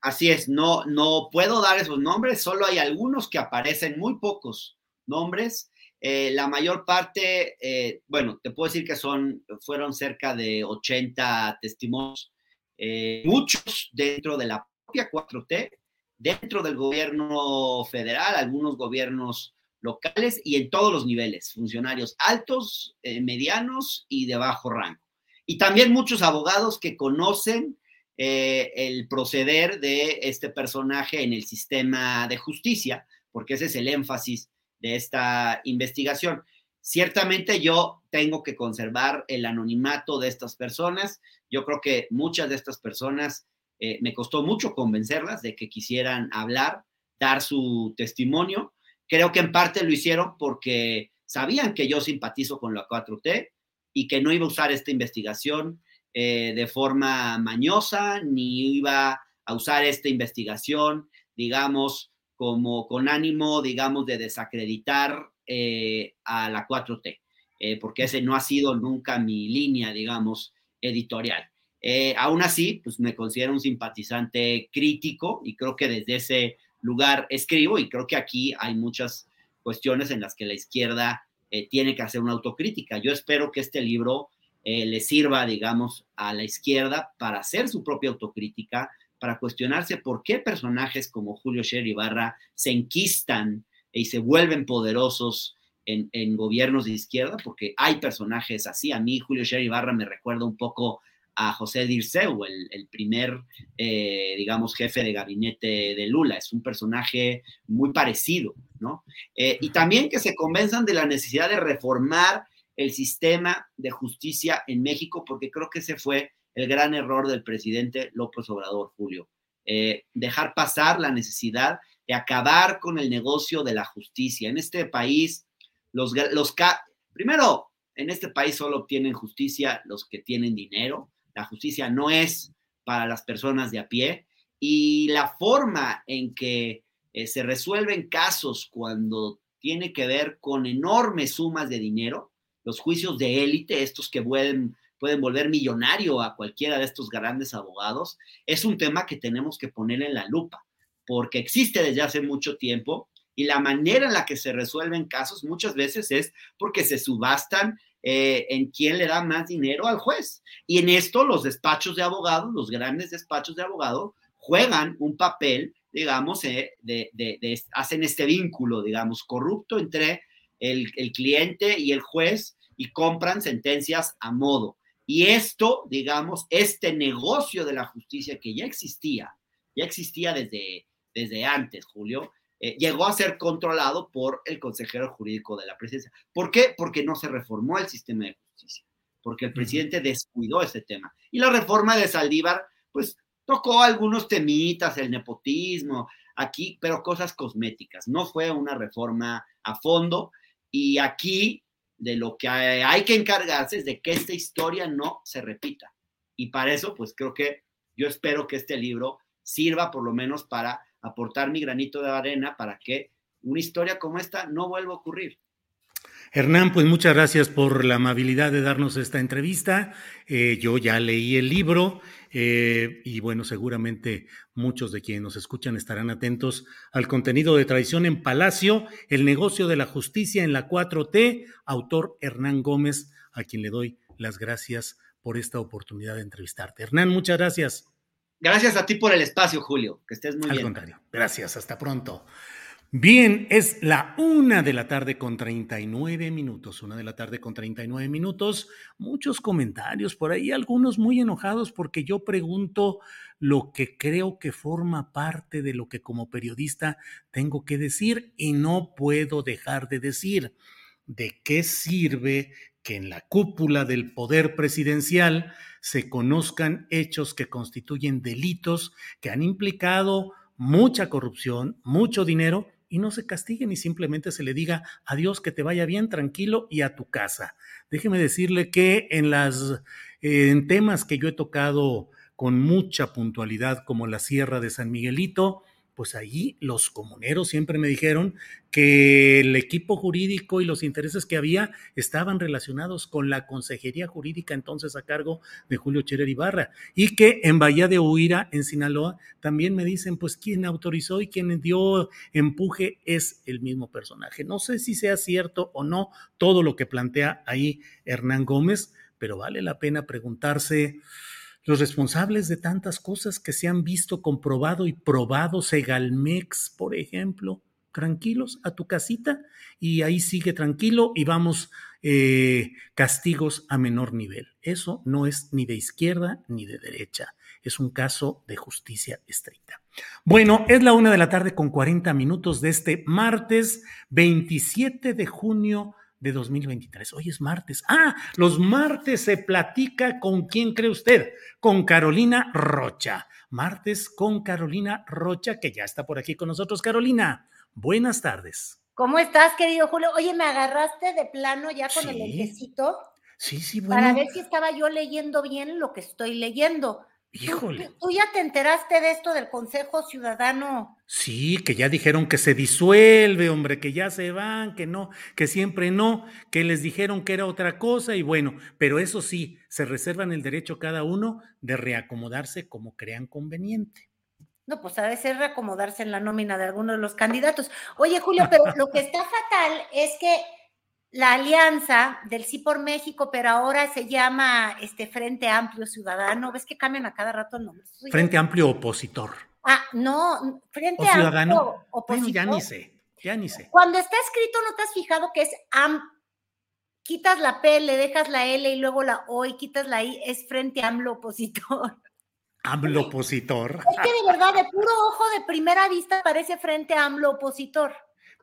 Así es, no, no puedo dar esos nombres, solo hay algunos que aparecen, muy pocos nombres. Eh, la mayor parte, eh, bueno, te puedo decir que son, fueron cerca de 80 testimonios, eh, muchos dentro de la propia 4T, dentro del gobierno federal, algunos gobiernos locales y en todos los niveles, funcionarios altos, eh, medianos y de bajo rango. Y también muchos abogados que conocen eh, el proceder de este personaje en el sistema de justicia, porque ese es el énfasis de esta investigación. Ciertamente yo tengo que conservar el anonimato de estas personas. Yo creo que muchas de estas personas eh, me costó mucho convencerlas de que quisieran hablar, dar su testimonio. Creo que en parte lo hicieron porque sabían que yo simpatizo con la 4T y que no iba a usar esta investigación eh, de forma mañosa, ni iba a usar esta investigación, digamos, como con ánimo, digamos, de desacreditar eh, a la 4T, eh, porque ese no ha sido nunca mi línea, digamos, editorial. Eh, aún así, pues me considero un simpatizante crítico y creo que desde ese lugar escribo y creo que aquí hay muchas cuestiones en las que la izquierda eh, tiene que hacer una autocrítica. Yo espero que este libro eh, le sirva, digamos, a la izquierda para hacer su propia autocrítica, para cuestionarse por qué personajes como Julio Sher Ibarra se enquistan y se vuelven poderosos en, gobiernos de izquierda, porque hay personajes así. A mí Julio Sher Ibarra me recuerda un poco a José Dirceu, el, el primer, eh, digamos, jefe de gabinete de Lula. Es un personaje muy parecido, ¿no? Eh, y también que se convenzan de la necesidad de reformar el sistema de justicia en México, porque creo que ese fue el gran error del presidente López Obrador, Julio. Eh, dejar pasar la necesidad de acabar con el negocio de la justicia. En este país, los, los primero, en este país solo obtienen justicia los que tienen dinero, la justicia no es para las personas de a pie y la forma en que eh, se resuelven casos cuando tiene que ver con enormes sumas de dinero, los juicios de élite, estos que pueden, pueden volver millonario a cualquiera de estos grandes abogados, es un tema que tenemos que poner en la lupa, porque existe desde hace mucho tiempo y la manera en la que se resuelven casos muchas veces es porque se subastan eh, en quién le da más dinero al juez. Y en esto los despachos de abogados, los grandes despachos de abogados, juegan un papel, digamos, eh, de, de, de, hacen este vínculo, digamos, corrupto entre el, el cliente y el juez y compran sentencias a modo. Y esto, digamos, este negocio de la justicia que ya existía, ya existía desde, desde antes, Julio, eh, llegó a ser controlado por el consejero jurídico de la presidencia. ¿Por qué? Porque no se reformó el sistema de justicia, porque el presidente descuidó ese tema. Y la reforma de Saldívar, pues tocó algunos temitas, el nepotismo, aquí, pero cosas cosméticas. No fue una reforma a fondo. Y aquí de lo que hay que encargarse es de que esta historia no se repita. Y para eso, pues creo que yo espero que este libro sirva por lo menos para aportar mi granito de arena para que una historia como esta no vuelva a ocurrir. Hernán, pues muchas gracias por la amabilidad de darnos esta entrevista. Eh, yo ya leí el libro eh, y bueno, seguramente muchos de quienes nos escuchan estarán atentos al contenido de Tradición en Palacio, el negocio de la justicia en la 4T, autor Hernán Gómez, a quien le doy las gracias por esta oportunidad de entrevistarte. Hernán, muchas gracias. Gracias a ti por el espacio, Julio. Que estés muy Al bien. Al contrario. Gracias. Hasta pronto. Bien, es la una de la tarde con 39 minutos. Una de la tarde con 39 minutos. Muchos comentarios por ahí, algunos muy enojados porque yo pregunto lo que creo que forma parte de lo que como periodista tengo que decir y no puedo dejar de decir. ¿De qué sirve que en la cúpula del poder presidencial se conozcan hechos que constituyen delitos que han implicado mucha corrupción, mucho dinero y no se castiguen y simplemente se le diga adiós, que te vaya bien, tranquilo y a tu casa. Déjeme decirle que en las en temas que yo he tocado con mucha puntualidad, como la Sierra de San Miguelito, pues allí los comuneros siempre me dijeron que el equipo jurídico y los intereses que había estaban relacionados con la consejería jurídica entonces a cargo de Julio Cherer Ibarra y que en Bahía de Huira, en Sinaloa, también me dicen pues quien autorizó y quien dio empuje es el mismo personaje. No sé si sea cierto o no todo lo que plantea ahí Hernán Gómez, pero vale la pena preguntarse los responsables de tantas cosas que se han visto comprobado y probado, Segalmex, por ejemplo, tranquilos a tu casita y ahí sigue tranquilo y vamos eh, castigos a menor nivel. Eso no es ni de izquierda ni de derecha, es un caso de justicia estricta. Bueno, es la una de la tarde con 40 minutos de este martes 27 de junio de 2023. Hoy es martes. Ah, los martes se platica con quién cree usted? Con Carolina Rocha. Martes con Carolina Rocha, que ya está por aquí con nosotros. Carolina, buenas tardes. ¿Cómo estás, querido Julio? Oye, me agarraste de plano ya con el lentecito. Sí, sí, bueno. Para ver si estaba yo leyendo bien lo que estoy leyendo. Híjole. ¿Tú, ya te enteraste de esto del Consejo Ciudadano? Sí, que ya dijeron que se disuelve, hombre, que ya se van, que no, que siempre no, que les dijeron que era otra cosa y bueno, pero eso sí, se reservan el derecho cada uno de reacomodarse como crean conveniente. No, pues de ser reacomodarse en la nómina de alguno de los candidatos. Oye, Julio, pero lo que está fatal es que la alianza del Sí por México, pero ahora se llama este Frente Amplio Ciudadano. ¿Ves que cambian a cada rato nombres? Frente Amplio Opositor. Ah, no, Frente ¿O Ciudadano? Amplio Opositor. Bueno, ya ni sé, ya ni sé. Cuando está escrito, ¿no te has fijado que es AM? Quitas la P, le dejas la L y luego la O y quitas la I, es Frente Amplio Opositor. AMLO Opositor. Es que de verdad, de puro ojo de primera vista parece Frente AMLO Opositor.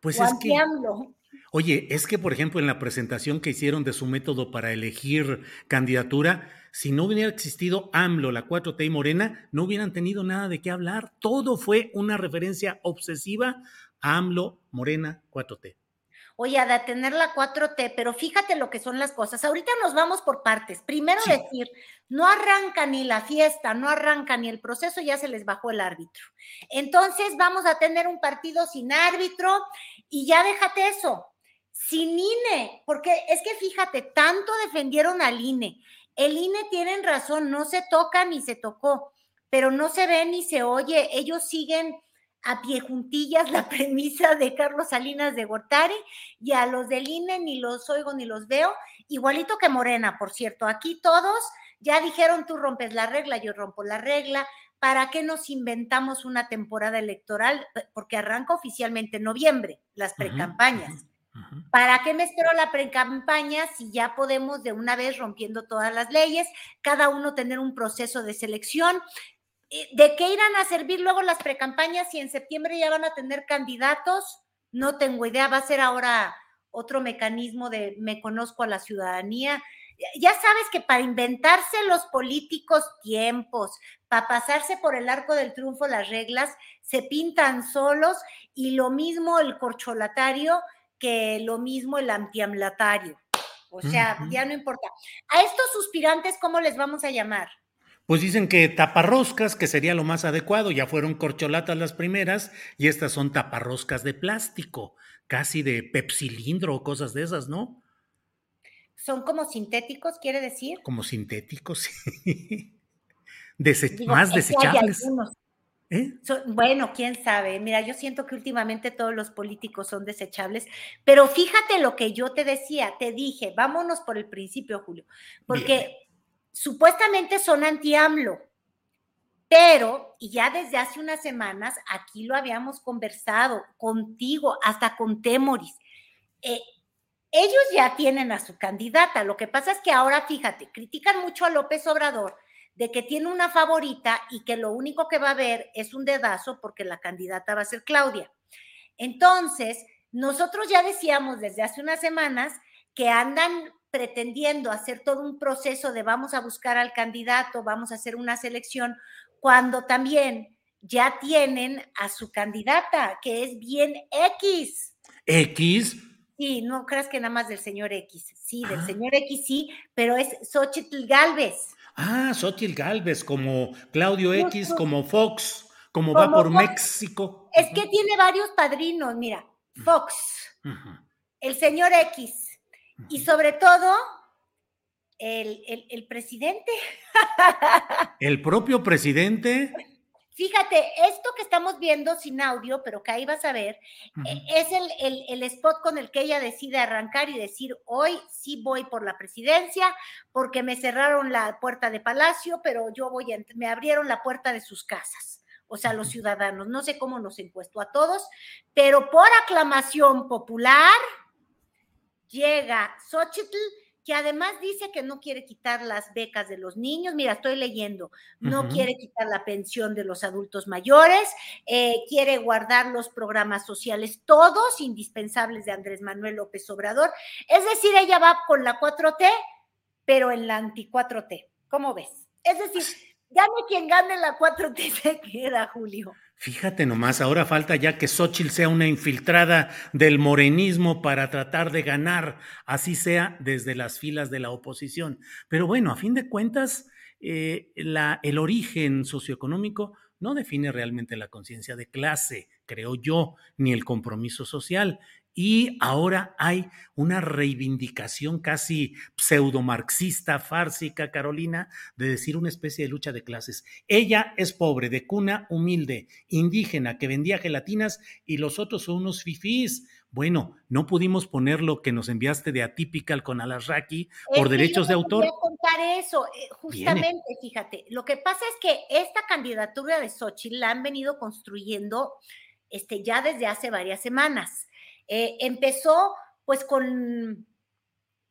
Pues o es que... anti-AMLO. Oye, es que, por ejemplo, en la presentación que hicieron de su método para elegir candidatura, si no hubiera existido AMLO, la 4T y Morena, no hubieran tenido nada de qué hablar. Todo fue una referencia obsesiva a AMLO, Morena, 4T. Oye, a detener la 4T, pero fíjate lo que son las cosas. Ahorita nos vamos por partes. Primero Sí. decir, no arranca ni la fiesta, no arranca ni el proceso, ya se les bajó el árbitro. Entonces vamos a tener un partido sin árbitro y ya déjate eso, sin INE, porque es que fíjate, tanto defendieron al INE. El INE tienen razón, no se toca ni se tocó, pero no se ve ni se oye. Ellos siguen a pie juntillas la premisa de Carlos Salinas de Gortari y a los del INE ni los oigo ni los veo, igualito que Morena, por cierto. Aquí todos ya dijeron tú rompes la regla, yo rompo la regla. ¿Para qué nos inventamos una temporada electoral? Porque arranca oficialmente en noviembre, las precampañas. ¿Para qué me espero la precampaña si ya podemos de una vez rompiendo todas las leyes, cada uno tener un proceso de selección? Eh, ¿De qué irán a servir luego las precampañas si en septiembre ya van a tener candidatos? No tengo idea, va a ser ahora otro mecanismo de me conozco a la ciudadanía. Ya sabes que para inventarse los políticos tiempos, para pasarse por el arco del triunfo las reglas, se pintan solos y lo mismo el corcholatario que lo mismo el antiamlatario. O sea, ya no importa. A estos suspirantes, ¿cómo les vamos a llamar? Pues dicen que taparroscas, que sería lo más adecuado, ya fueron corcholatas las primeras y estas son taparroscas de plástico, casi de pepsilindro o cosas de esas, ¿no? ¿Son como sintéticos, quiere decir? Como sintéticos, sí. Dese- Digo, más hay desechables. algunos. ¿Eh? Bueno, quién sabe. Mira, yo siento que últimamente todos los políticos son desechables, pero fíjate lo que yo te decía, te dije, vámonos por el principio, Julio, porque supuestamente son anti-AMLO, pero, y ya desde hace unas semanas, aquí lo habíamos conversado contigo, hasta con Temoris, eh, ellos ya tienen a su candidata. Lo que pasa es que ahora, fíjate, critican mucho a López Obrador de que tiene una favorita y que lo único que va a haber es un dedazo porque la candidata va a ser Claudia. Entonces, nosotros ya decíamos desde hace unas semanas que andan pretendiendo hacer todo un proceso de vamos a buscar al candidato, vamos a hacer una selección, cuando también ya tienen a su candidata, que es bien X. X. Sí, no creas que nada más del señor X. Sí, del señor X sí, pero es Xochitl Galvez. Ah, Xochitl Galvez, como Claudio X, como Fox, como, va por México. Es que tiene varios padrinos, mira, Fox, el señor X, y sobre todo el, el presidente. el propio presidente. Fíjate, esto que estamos viendo sin audio, pero que ahí vas a ver, e, es el, el, spot con el que ella decide arrancar y decir, hoy sí voy por la presidencia, porque me cerraron la puerta de Palacio, pero yo voy, a, me abrieron la puerta de sus casas, o sea, los ciudadanos. No sé cómo nos encuestó a todos, pero por aclamación popular llega Xochitl que además dice que no quiere quitar las becas de los niños, mira, estoy leyendo, no quiere quitar la pensión de los adultos mayores, eh, quiere guardar los programas sociales, todos indispensables de Andrés Manuel López Obrador. Es decir, ella va con la 4T, pero en la anti 4T. ¿Cómo ves? Es decir, gane quien gane la 4T se queda, Julio. Fíjate nomás, ahora falta ya que Xochitl sea una infiltrada del morenismo para tratar de ganar, así sea desde las filas de la oposición. Pero bueno, a fin de cuentas, eh, el origen socioeconómico no define realmente la conciencia de clase, creo yo, ni el compromiso social. Y ahora hay una reivindicación casi pseudo-marxista, fársica, Carolina, de decir una especie de lucha de clases. Ella es pobre, de cuna humilde, indígena, que vendía gelatinas y los otros son unos fifís. Bueno, no pudimos poner lo que nos enviaste de Atypical con Alasraki por derechos de autor. Voy a contar eso, eh, justamente, fíjate. Lo que pasa es que esta candidatura de Xochitl la han venido construyendo este, ya desde hace varias semanas. Eh, empezó pues con,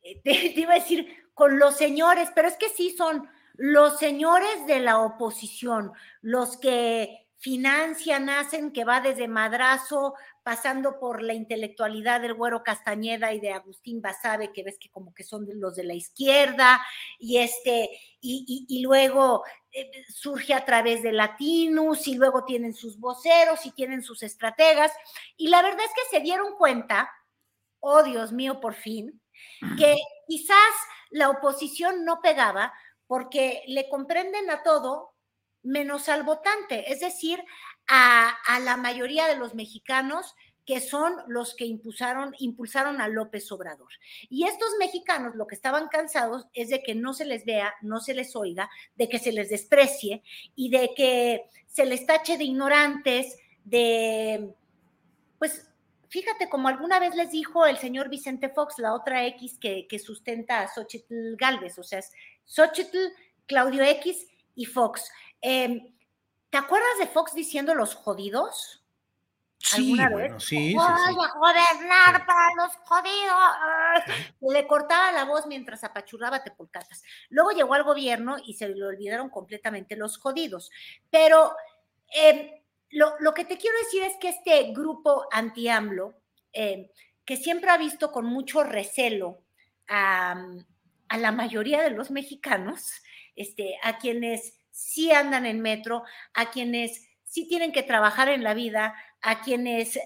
eh, te, iba a decir, con los señores, pero es que sí son los señores de la oposición, los que financian, hacen, que va desde Madrazo, pasando por la intelectualidad del Güero Castañeda y de Agustín Basabe, que ves que como que son los de la izquierda, y este, y, luego surge a través de Latinus, y luego tienen sus voceros y tienen sus estrategas, y la verdad es que se dieron cuenta, oh Dios mío, por fin, que quizás la oposición no pegaba porque le comprenden a todo menos al votante, es decir, a, la mayoría de los mexicanos que son los que impulsaron, impulsaron a López Obrador. Y estos mexicanos lo que estaban cansados es de que no se les vea, no se les oiga, de que se les desprecie y de que se les tache de ignorantes, de, pues, fíjate, como alguna vez les dijo el señor Vicente Fox, la otra X que, sustenta a Xochitl Galvez, o sea, es Xochitl, Claudio X y Fox. Em, ¿Te acuerdas de Fox diciendo los jodidos? Sí, bueno, sí, Voy a gobernar para los jodidos. Le cortaba la voz mientras apachurraba tepulcatas. Luego llegó al gobierno y se le olvidaron completamente los jodidos. Pero em, lo, que te quiero decir es que este grupo anti-AMLO, em, que siempre ha visto con mucho recelo a, a la mayoría de los mexicanos, este, a quienes sí andan en metro, a quienes sí tienen que trabajar en la vida, a quienes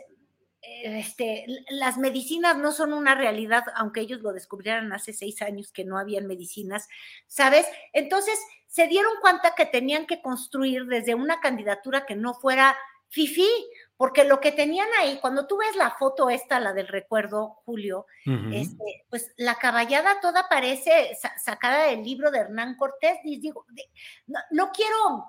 este, las medicinas no son una realidad, aunque ellos lo descubrieran hace seis años que no habían medicinas, ¿sabes? Entonces se dieron cuenta que tenían que construir desde una candidatura que no fuera FIFI, porque lo que tenían ahí, cuando tú ves la foto esta, la del recuerdo, Julio, este, pues la caballada toda parece sacada del libro de Hernán Cortés, y digo, no, quiero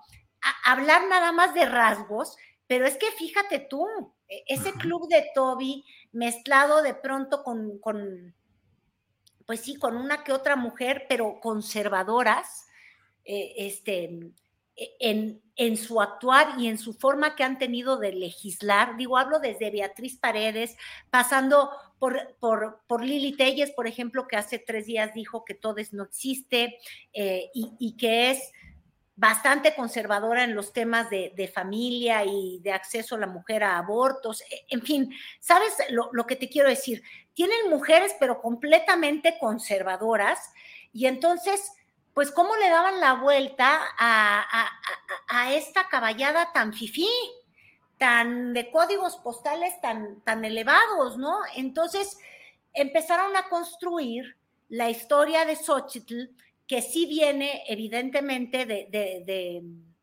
hablar nada más de rasgos, pero es que fíjate tú, e, ese club de Toby mezclado de pronto con, con, pues sí, con una que otra mujer, pero conservadoras, eh, este, e, en, en, su actuar y en su forma que han tenido de legislar. Digo, hablo desde Beatriz Paredes, pasando por, por, por Lili Telles, por ejemplo, que hace tres días dijo que Todes no existe eh, y, que es bastante conservadora en los temas de, familia y de acceso a la mujer a abortos. E, en fin, ¿sabes lo, que te quiero decir? Tienen mujeres, pero completamente conservadoras. Y entonces, pues, ¿cómo le daban la vuelta a esta caballada tan fifí? tan de códigos postales tan, tan elevados, ¿no? Entonces empezaron a construir la historia de Xochitl, que sí viene evidentemente de,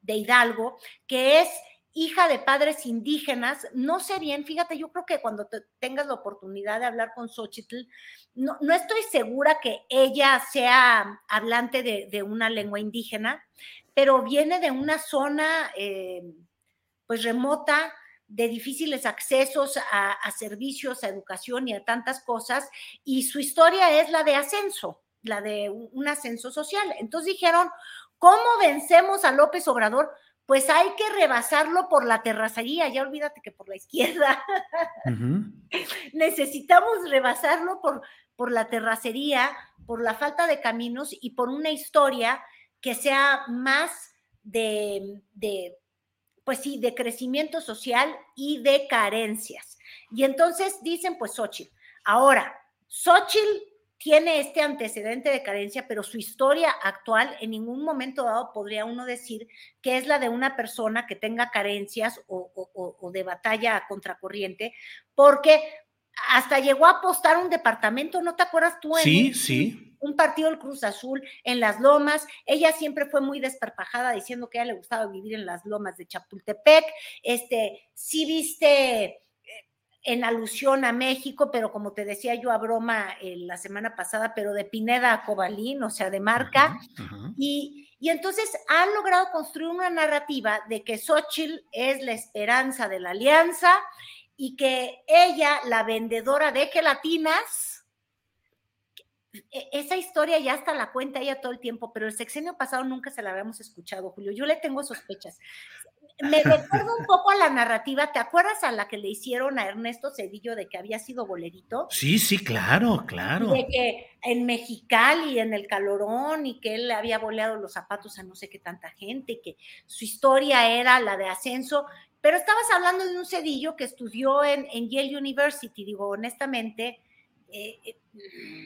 de, Hidalgo, que es hija de padres indígenas, no sé bien, fíjate, yo creo que cuando te tengas la oportunidad de hablar con Xochitl, no, no estoy segura que ella sea hablante de, una lengua indígena, pero viene de una zona eh, pues remota, de difíciles accesos a, servicios, a educación y a tantas cosas, y su historia es la de ascenso, la de un ascenso social. Entonces dijeron, ¿cómo vencemos a López Obrador? Pues hay que rebasarlo por la terracería, ya olvídate que por la izquierda. Uh -huh. Necesitamos rebasarlo por, por la terracería, por la falta de caminos y por una historia que sea más de, de pues sí, de crecimiento social y de carencias. Y entonces dicen, pues Xochitl. Ahora, Xochitl tiene este antecedente de carencia, pero su historia actual en ningún momento dado podría uno decir que es la de una persona que tenga carencias o, o, o de batalla contracorriente, porque hasta llegó a apostar un departamento, ¿no te acuerdas tú? En sí, sí. Un partido del Cruz Azul en las lomas. Ella siempre fue muy desparpajada diciendo que a ella le gustaba vivir en las lomas de Chapultepec. Este, sí viste en alusión a México, pero como te decía yo a broma eh, la semana pasada, pero de Pineda a Cobalín, o sea, de marca. Uh -huh, uh -huh. Y, y, entonces han logrado construir una narrativa de que Xochitl es la esperanza de la alianza y que ella, la vendedora de gelatinas, esa historia ya hasta la cuenta ella todo el tiempo, pero el sexenio pasado nunca se la habíamos escuchado, Julio. Yo le tengo sospechas. Me recuerdo un poco a la narrativa, ¿te acuerdas a la que le hicieron a Ernesto Cedillo de que había sido bolerito? Sí, sí, claro, claro. De que en Mexicali, en el Calorón, y que él le había boleado los zapatos a no sé qué tanta gente, y que su historia era la de ascenso, pero estabas hablando de un Cedillo que estudió en, en Yale University, digo, honestamente. Eh, eh,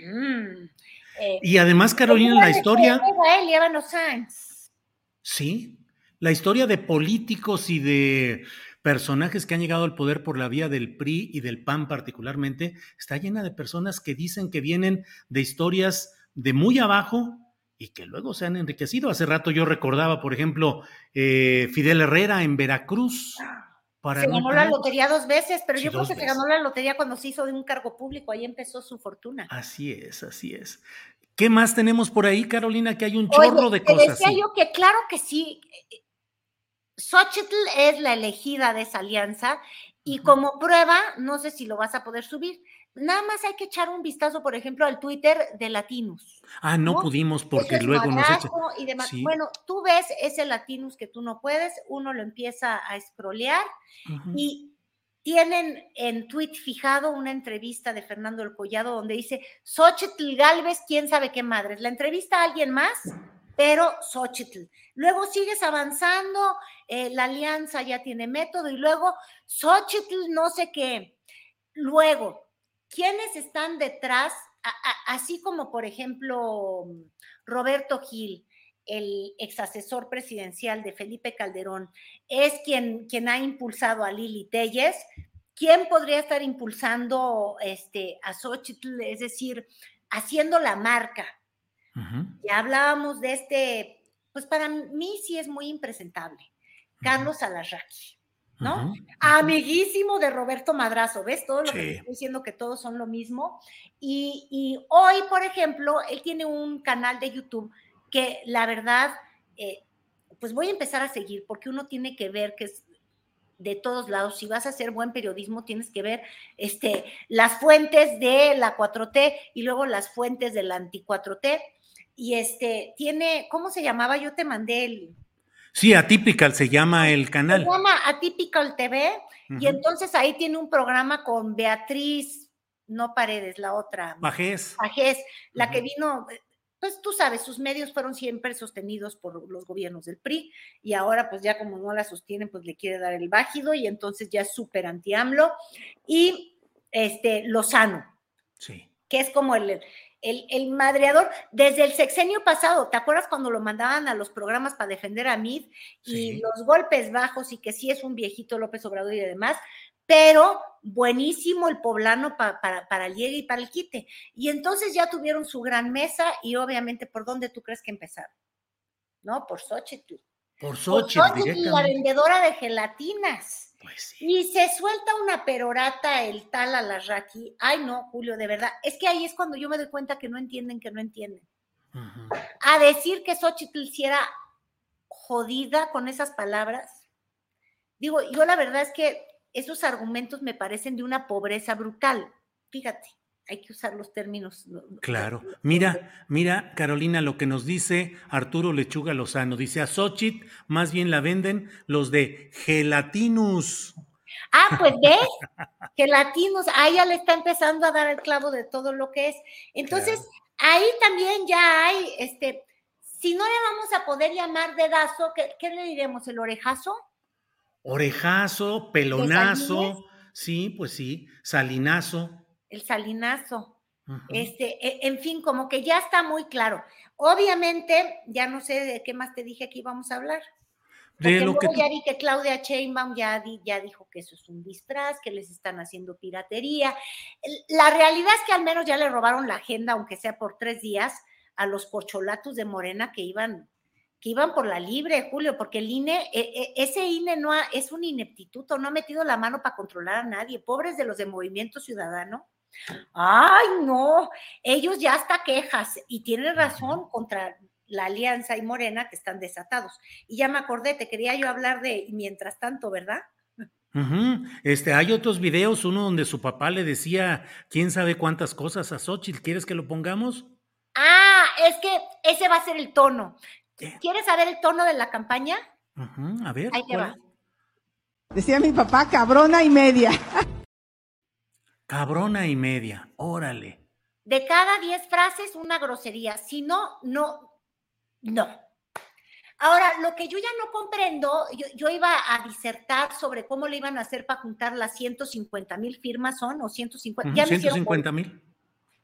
mm, eh, y además, Carolina, la historia. Él. Sí, la historia de políticos y de personajes que han llegado al poder por la vía del PRI y del PAN particularmente, está llena de personas que dicen que vienen de historias de muy abajo y que luego se han enriquecido. Hace rato yo recordaba, por ejemplo, eh, Fidel Herrera en Veracruz. Para se ganó la lotería dos veces, pero sí, yo creo que veces. se ganó la lotería cuando se hizo de un cargo público, ahí empezó su fortuna. Así es, así es. ¿Qué más tenemos por ahí, Carolina? Que hay un chorro de cosas. Te decía sí. yo que claro que sí, Xochitl es la elegida de esa alianza y como prueba, no sé si lo vas a poder subir. Nada más hay que echar un vistazo, por ejemplo, al Twitter de Latinus. Ah, no, ¿no? pudimos porque luego nos echa... y demás. Sí. Bueno, tú ves ese Latinus que tú no puedes, uno lo empieza a scrollear uh -huh. y tienen en tweet fijado una entrevista de Fernando El Collado donde dice Xochitl Galvez, quién sabe qué madres. La entrevista a alguien más, pero Xochitl. Luego sigues avanzando, eh, la alianza ya tiene método y luego Xochitl no sé qué. Luego, ¿quiénes están detrás? Así como, por ejemplo, Roberto Gil, el ex asesor presidencial de Felipe Calderón, es quien, quien ha impulsado a Lili Telles. ¿Quién podría estar impulsando este, a Xochitl? Es decir, haciendo la marca. Uh -huh. Ya hablábamos de este, pues para mí sí es muy impresentable, Carlos Alarraqui. ¿no? Uh -huh. Amiguísimo de Roberto Madrazo, ¿ves? Todo lo sí. que estoy diciendo que todos son lo mismo. Y, y, hoy, por ejemplo, él tiene un canal de YouTube que la verdad, eh, pues voy a empezar a seguir porque uno tiene que ver que es de todos lados, si vas a hacer buen periodismo, tienes que ver este, las fuentes de la 4T y luego las fuentes de la anti-4T. Y este, tiene, ¿cómo se llamaba? Yo te mandé el, Sí, Atypical se llama el canal. Se llama Atypical TV uh -huh. y entonces ahí tiene un programa con Beatriz, no Paredes, la otra. Pajés. Pajés, la uh -huh. que vino, pues tú sabes, sus medios fueron siempre sostenidos por los gobiernos del PRI y ahora pues ya como no la sostienen, pues le quiere dar el bájido y entonces ya es súper anti-AMLO. Y este, Lozano, Sí. que es como el, el, el madreador desde el sexenio pasado. ¿Te acuerdas cuando lo mandaban a los programas para defender a Mid y Sí. los golpes bajos y que sí es un viejito López Obrador y demás? Pero buenísimo el poblano pa- para, para el llegue y para el quite. Y entonces ya tuvieron su gran mesa y obviamente, ¿por dónde tú crees que empezaron? ¿No? Por Xochitl. Por Por Xochitl, Xochitl, la vendedora de gelatinas. Pues sí. Y se suelta una perorata el tal Alarraqui. Ay, no, Julio, de verdad. Es que ahí es cuando yo me doy cuenta que no entienden, que no entienden. A decir que Xochitl si era jodida con esas palabras. Digo, yo la verdad es que esos argumentos me parecen de una pobreza brutal. Fíjate, hay que usar los términos. no- no- Claro. Mira, mira, Carolina, lo que nos dice Arturo Lechuga Lozano. Dice a Xochitl, más bien la venden los de Gelatinus. Ah, pues ves, que latinos, ahí ya le está empezando a dar el clavo de todo lo que es. Entonces, ahí también ya hay, este, si no le vamos a poder llamar dedazo, ¿qué, qué le diremos? ¿El orejazo? Orejazo, pelonazo. Sí, pues sí. Salinazo. El salinazo. Este, e- en fin, como que ya está muy claro. Obviamente, ya no sé de qué más te dije que íbamos a hablar. De lo que luego tú- ya vi que Claudia Sheinbaum ya, di- ya dijo que eso es un disfraz, que les están haciendo piratería. La realidad es que al menos ya le robaron la agenda, aunque sea por tres días, a los corcholatos de Morena que iban, que iban por la libre, Julio, porque el INE, e- e- ese INE no ha- es un ineptituto, no ha metido la mano para controlar a nadie. Pobres de los de Movimiento Ciudadano. Ay, no, ellos ya hasta quejas y tienen razón contra la Alianza y Morena que están desatados. Y ya me acordé, te quería yo hablar de mientras tanto, ¿verdad? Este, hay otros videos, uno donde su papá le decía quién sabe cuántas cosas a Xochitl. ¿Quieres que lo pongamos? Ah, es que ese va a ser el tono. ¿Quieres saber el tono de la campaña? A ver. Ahí te ¿cuál va. Decía mi papá, cabrona y media. Cabrona y media. Órale. De cada 10 frases, una grosería. Si no, no, no. Ahora, lo que yo ya no comprendo, yo, yo iba a disertar sobre cómo le iban a hacer para juntar las 150 mil firmas, ¿son? O 150. Ujú, ya me hicieron 150 mil.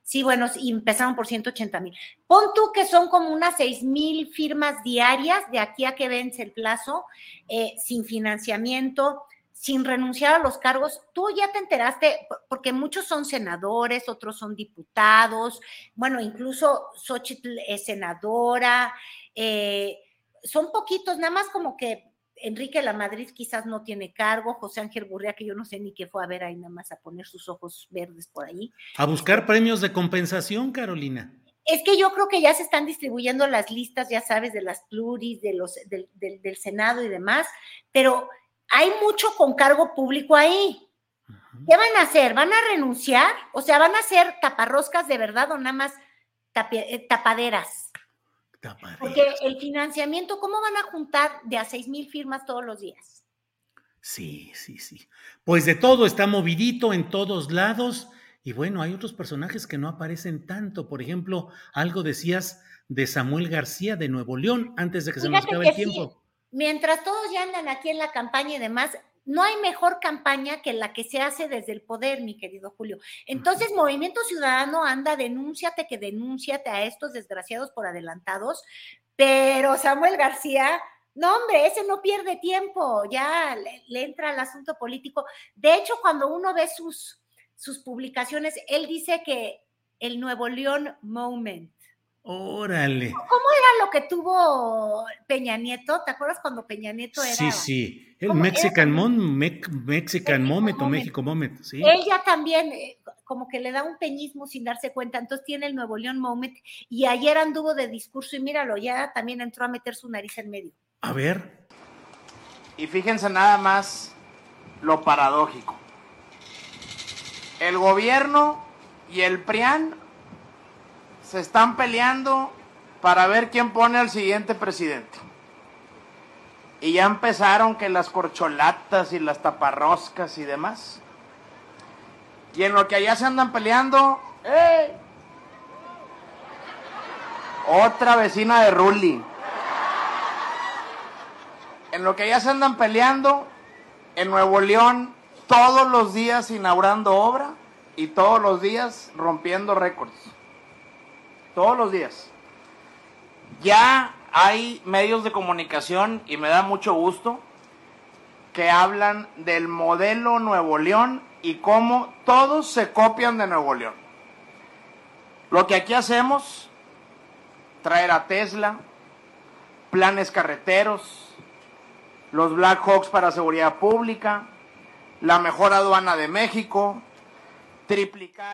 Sí, bueno, y empezaron por 180 mil. Pon tú que son como unas 6 mil firmas diarias de aquí a que vence el plazo, eh, sin financiamiento, sin renunciar a los cargos. Tú ya te enteraste, por- porque muchos son senadores, otros son diputados, bueno, incluso Xochitl es senadora, eh, son poquitos, nada más como que Enrique La Madrid quizás no tiene cargo, José Ángel Gurria, que yo no sé ni qué fue a ver ahí nada más a poner sus ojos verdes por ahí. A buscar premios de compensación, Carolina. Es que yo creo que ya se están distribuyendo las listas, ya sabes, de las pluris, de los, del, del- del Senado y demás, pero hay mucho con cargo público ahí. ¿Qué van a hacer? ¿Van a renunciar? O sea, ¿van a hacer taparroscas de verdad o nada más eh, tapaderas? Porque el financiamiento, ¿cómo van a juntar de a seis mil firmas todos los días? Sí, sí, sí. Pues de todo está movidito en todos lados. Y bueno, hay otros personajes que no aparecen tanto. Por ejemplo, algo decías de Samuel García de Nuevo León antes de que se nos acabe el sí, tiempo. Mientras todos ya andan aquí en la campaña y demás, no hay mejor campaña que la que se hace desde el poder, mi querido Julio. Entonces, Movimiento Ciudadano anda, denúnciate que denúnciate a estos desgraciados por adelantados, pero Samuel García, no hombre, ese no pierde tiempo, ya le, le entra al asunto político. De hecho, cuando uno ve sus, sus publicaciones, él dice que el Nuevo León Moment. Órale. ¿Cómo era lo que tuvo Peña Nieto? ¿Te acuerdas cuando Peña Nieto era? Sí, sí. El ¿Cómo era Mexican, Mon, Mexican Moment o México Moment. Sí. Ella también eh, como que le da un peñismo sin darse cuenta, entonces tiene el Nuevo León Moment y ayer anduvo de discurso y míralo, ya también entró a meter su nariz en medio. A ver. Y fíjense nada más lo paradójico. El gobierno y el PRIAN se están peleando para ver quién pone al siguiente presidente. Y ya empezaron que las corcholatas y las taparroscas y demás. Y en lo que allá se andan peleando, ¡eh! Otra vecina de Rulli. En lo que ya se andan peleando, en Nuevo León, todos los días inaugurando obra y todos los días rompiendo récords. Todos los días. Ya hay medios de comunicación y me da mucho gusto que hablan del modelo Nuevo León y cómo todos se copian de Nuevo León. Lo que aquí hacemos, traer a Tesla, planes carreteros, los Black Hawks para seguridad pública, la mejor aduana de México, triplicar.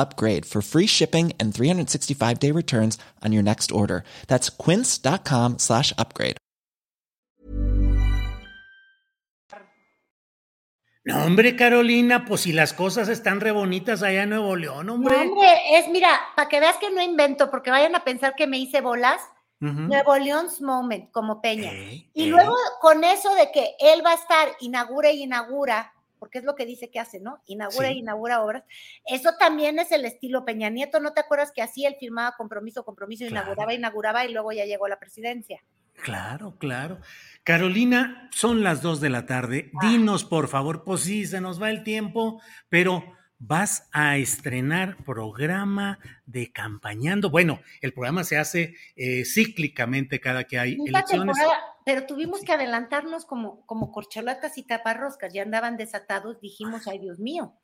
upgrade for free shipping and 365 day returns on your next order. That's quince.com slash upgrade. No, hombre, Carolina, pues si las cosas están re bonitas allá en Nuevo León, hombre. No, hombre, es, mira, para que veas que no invento, porque vayan a pensar que me hice bolas. Nuevo Leon's Moment, como Peña. y luego con eso de que él va a estar, inaugura y inaugura, porque es lo que dice que hace, ¿no? Inaugura Sí. inaugura obras. Eso también es el estilo Peña Nieto, ¿no te acuerdas que así él firmaba compromiso, compromiso, Claro. inauguraba, inauguraba y luego ya llegó a la presidencia? Claro, claro. Carolina, son las dos de la tarde. Dinos, por favor, pues sí, se nos va el tiempo, pero vas a estrenar programa de campañando. Bueno, el programa se hace eh, cíclicamente cada que hay elecciones. pero tuvimos que adelantarnos como, como corcholatas y taparroscas, ya andaban desatados, dijimos, ay Dios mío.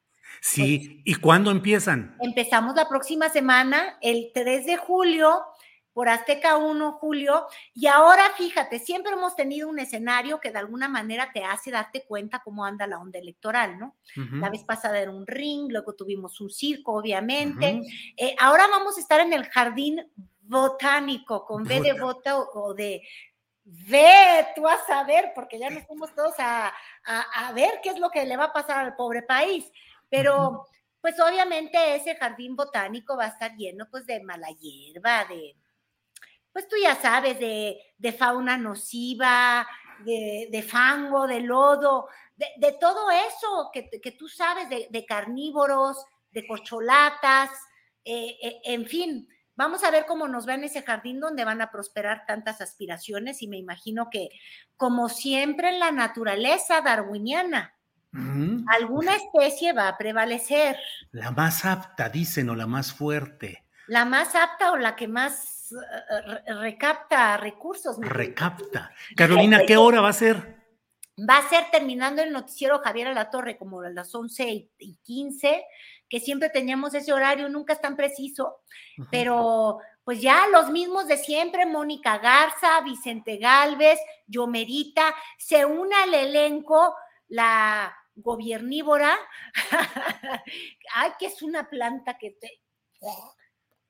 Sí, ¿y cuándo empiezan? Empezamos la próxima semana, el 3 de julio, por Azteca 1, Julio, y ahora fíjate, siempre hemos tenido un escenario que de alguna manera te hace darte cuenta cómo anda la onda electoral, ¿no? La vez pasada era un ring, luego tuvimos un circo, obviamente. Eh, ahora vamos a estar en el jardín botánico, con B de bota o, o de ve tú a saber, porque ya nos fuimos todos a, a- a ver qué es lo que le va a pasar al pobre país. Pero, pues obviamente ese jardín botánico va a estar lleno pues de mala hierba, de, pues tú ya sabes, de, de fauna nociva, de, de fango, de lodo, de, de todo eso que, que tú sabes, de, de carnívoros, de corcholatas, eh, eh, en fin. Vamos a ver cómo nos va en ese jardín donde van a prosperar tantas aspiraciones y me imagino que, como siempre en la naturaleza darwiniana, alguna especie va a prevalecer, La más apta, dicen, o la más fuerte. la más apta o la que más eh, re- recapta recursos. Recapta. Carolina, ¿qué hora va a ser? Va a ser terminando el noticiero Javier Alatorre como a las 11 y- y 15, que siempre teníamos ese horario, nunca es tan preciso, pero pues ya los mismos de siempre, Mónica Garza, Vicente Galvez, Yomerita, se une al elenco la gobernívora, ay, que es una planta que te...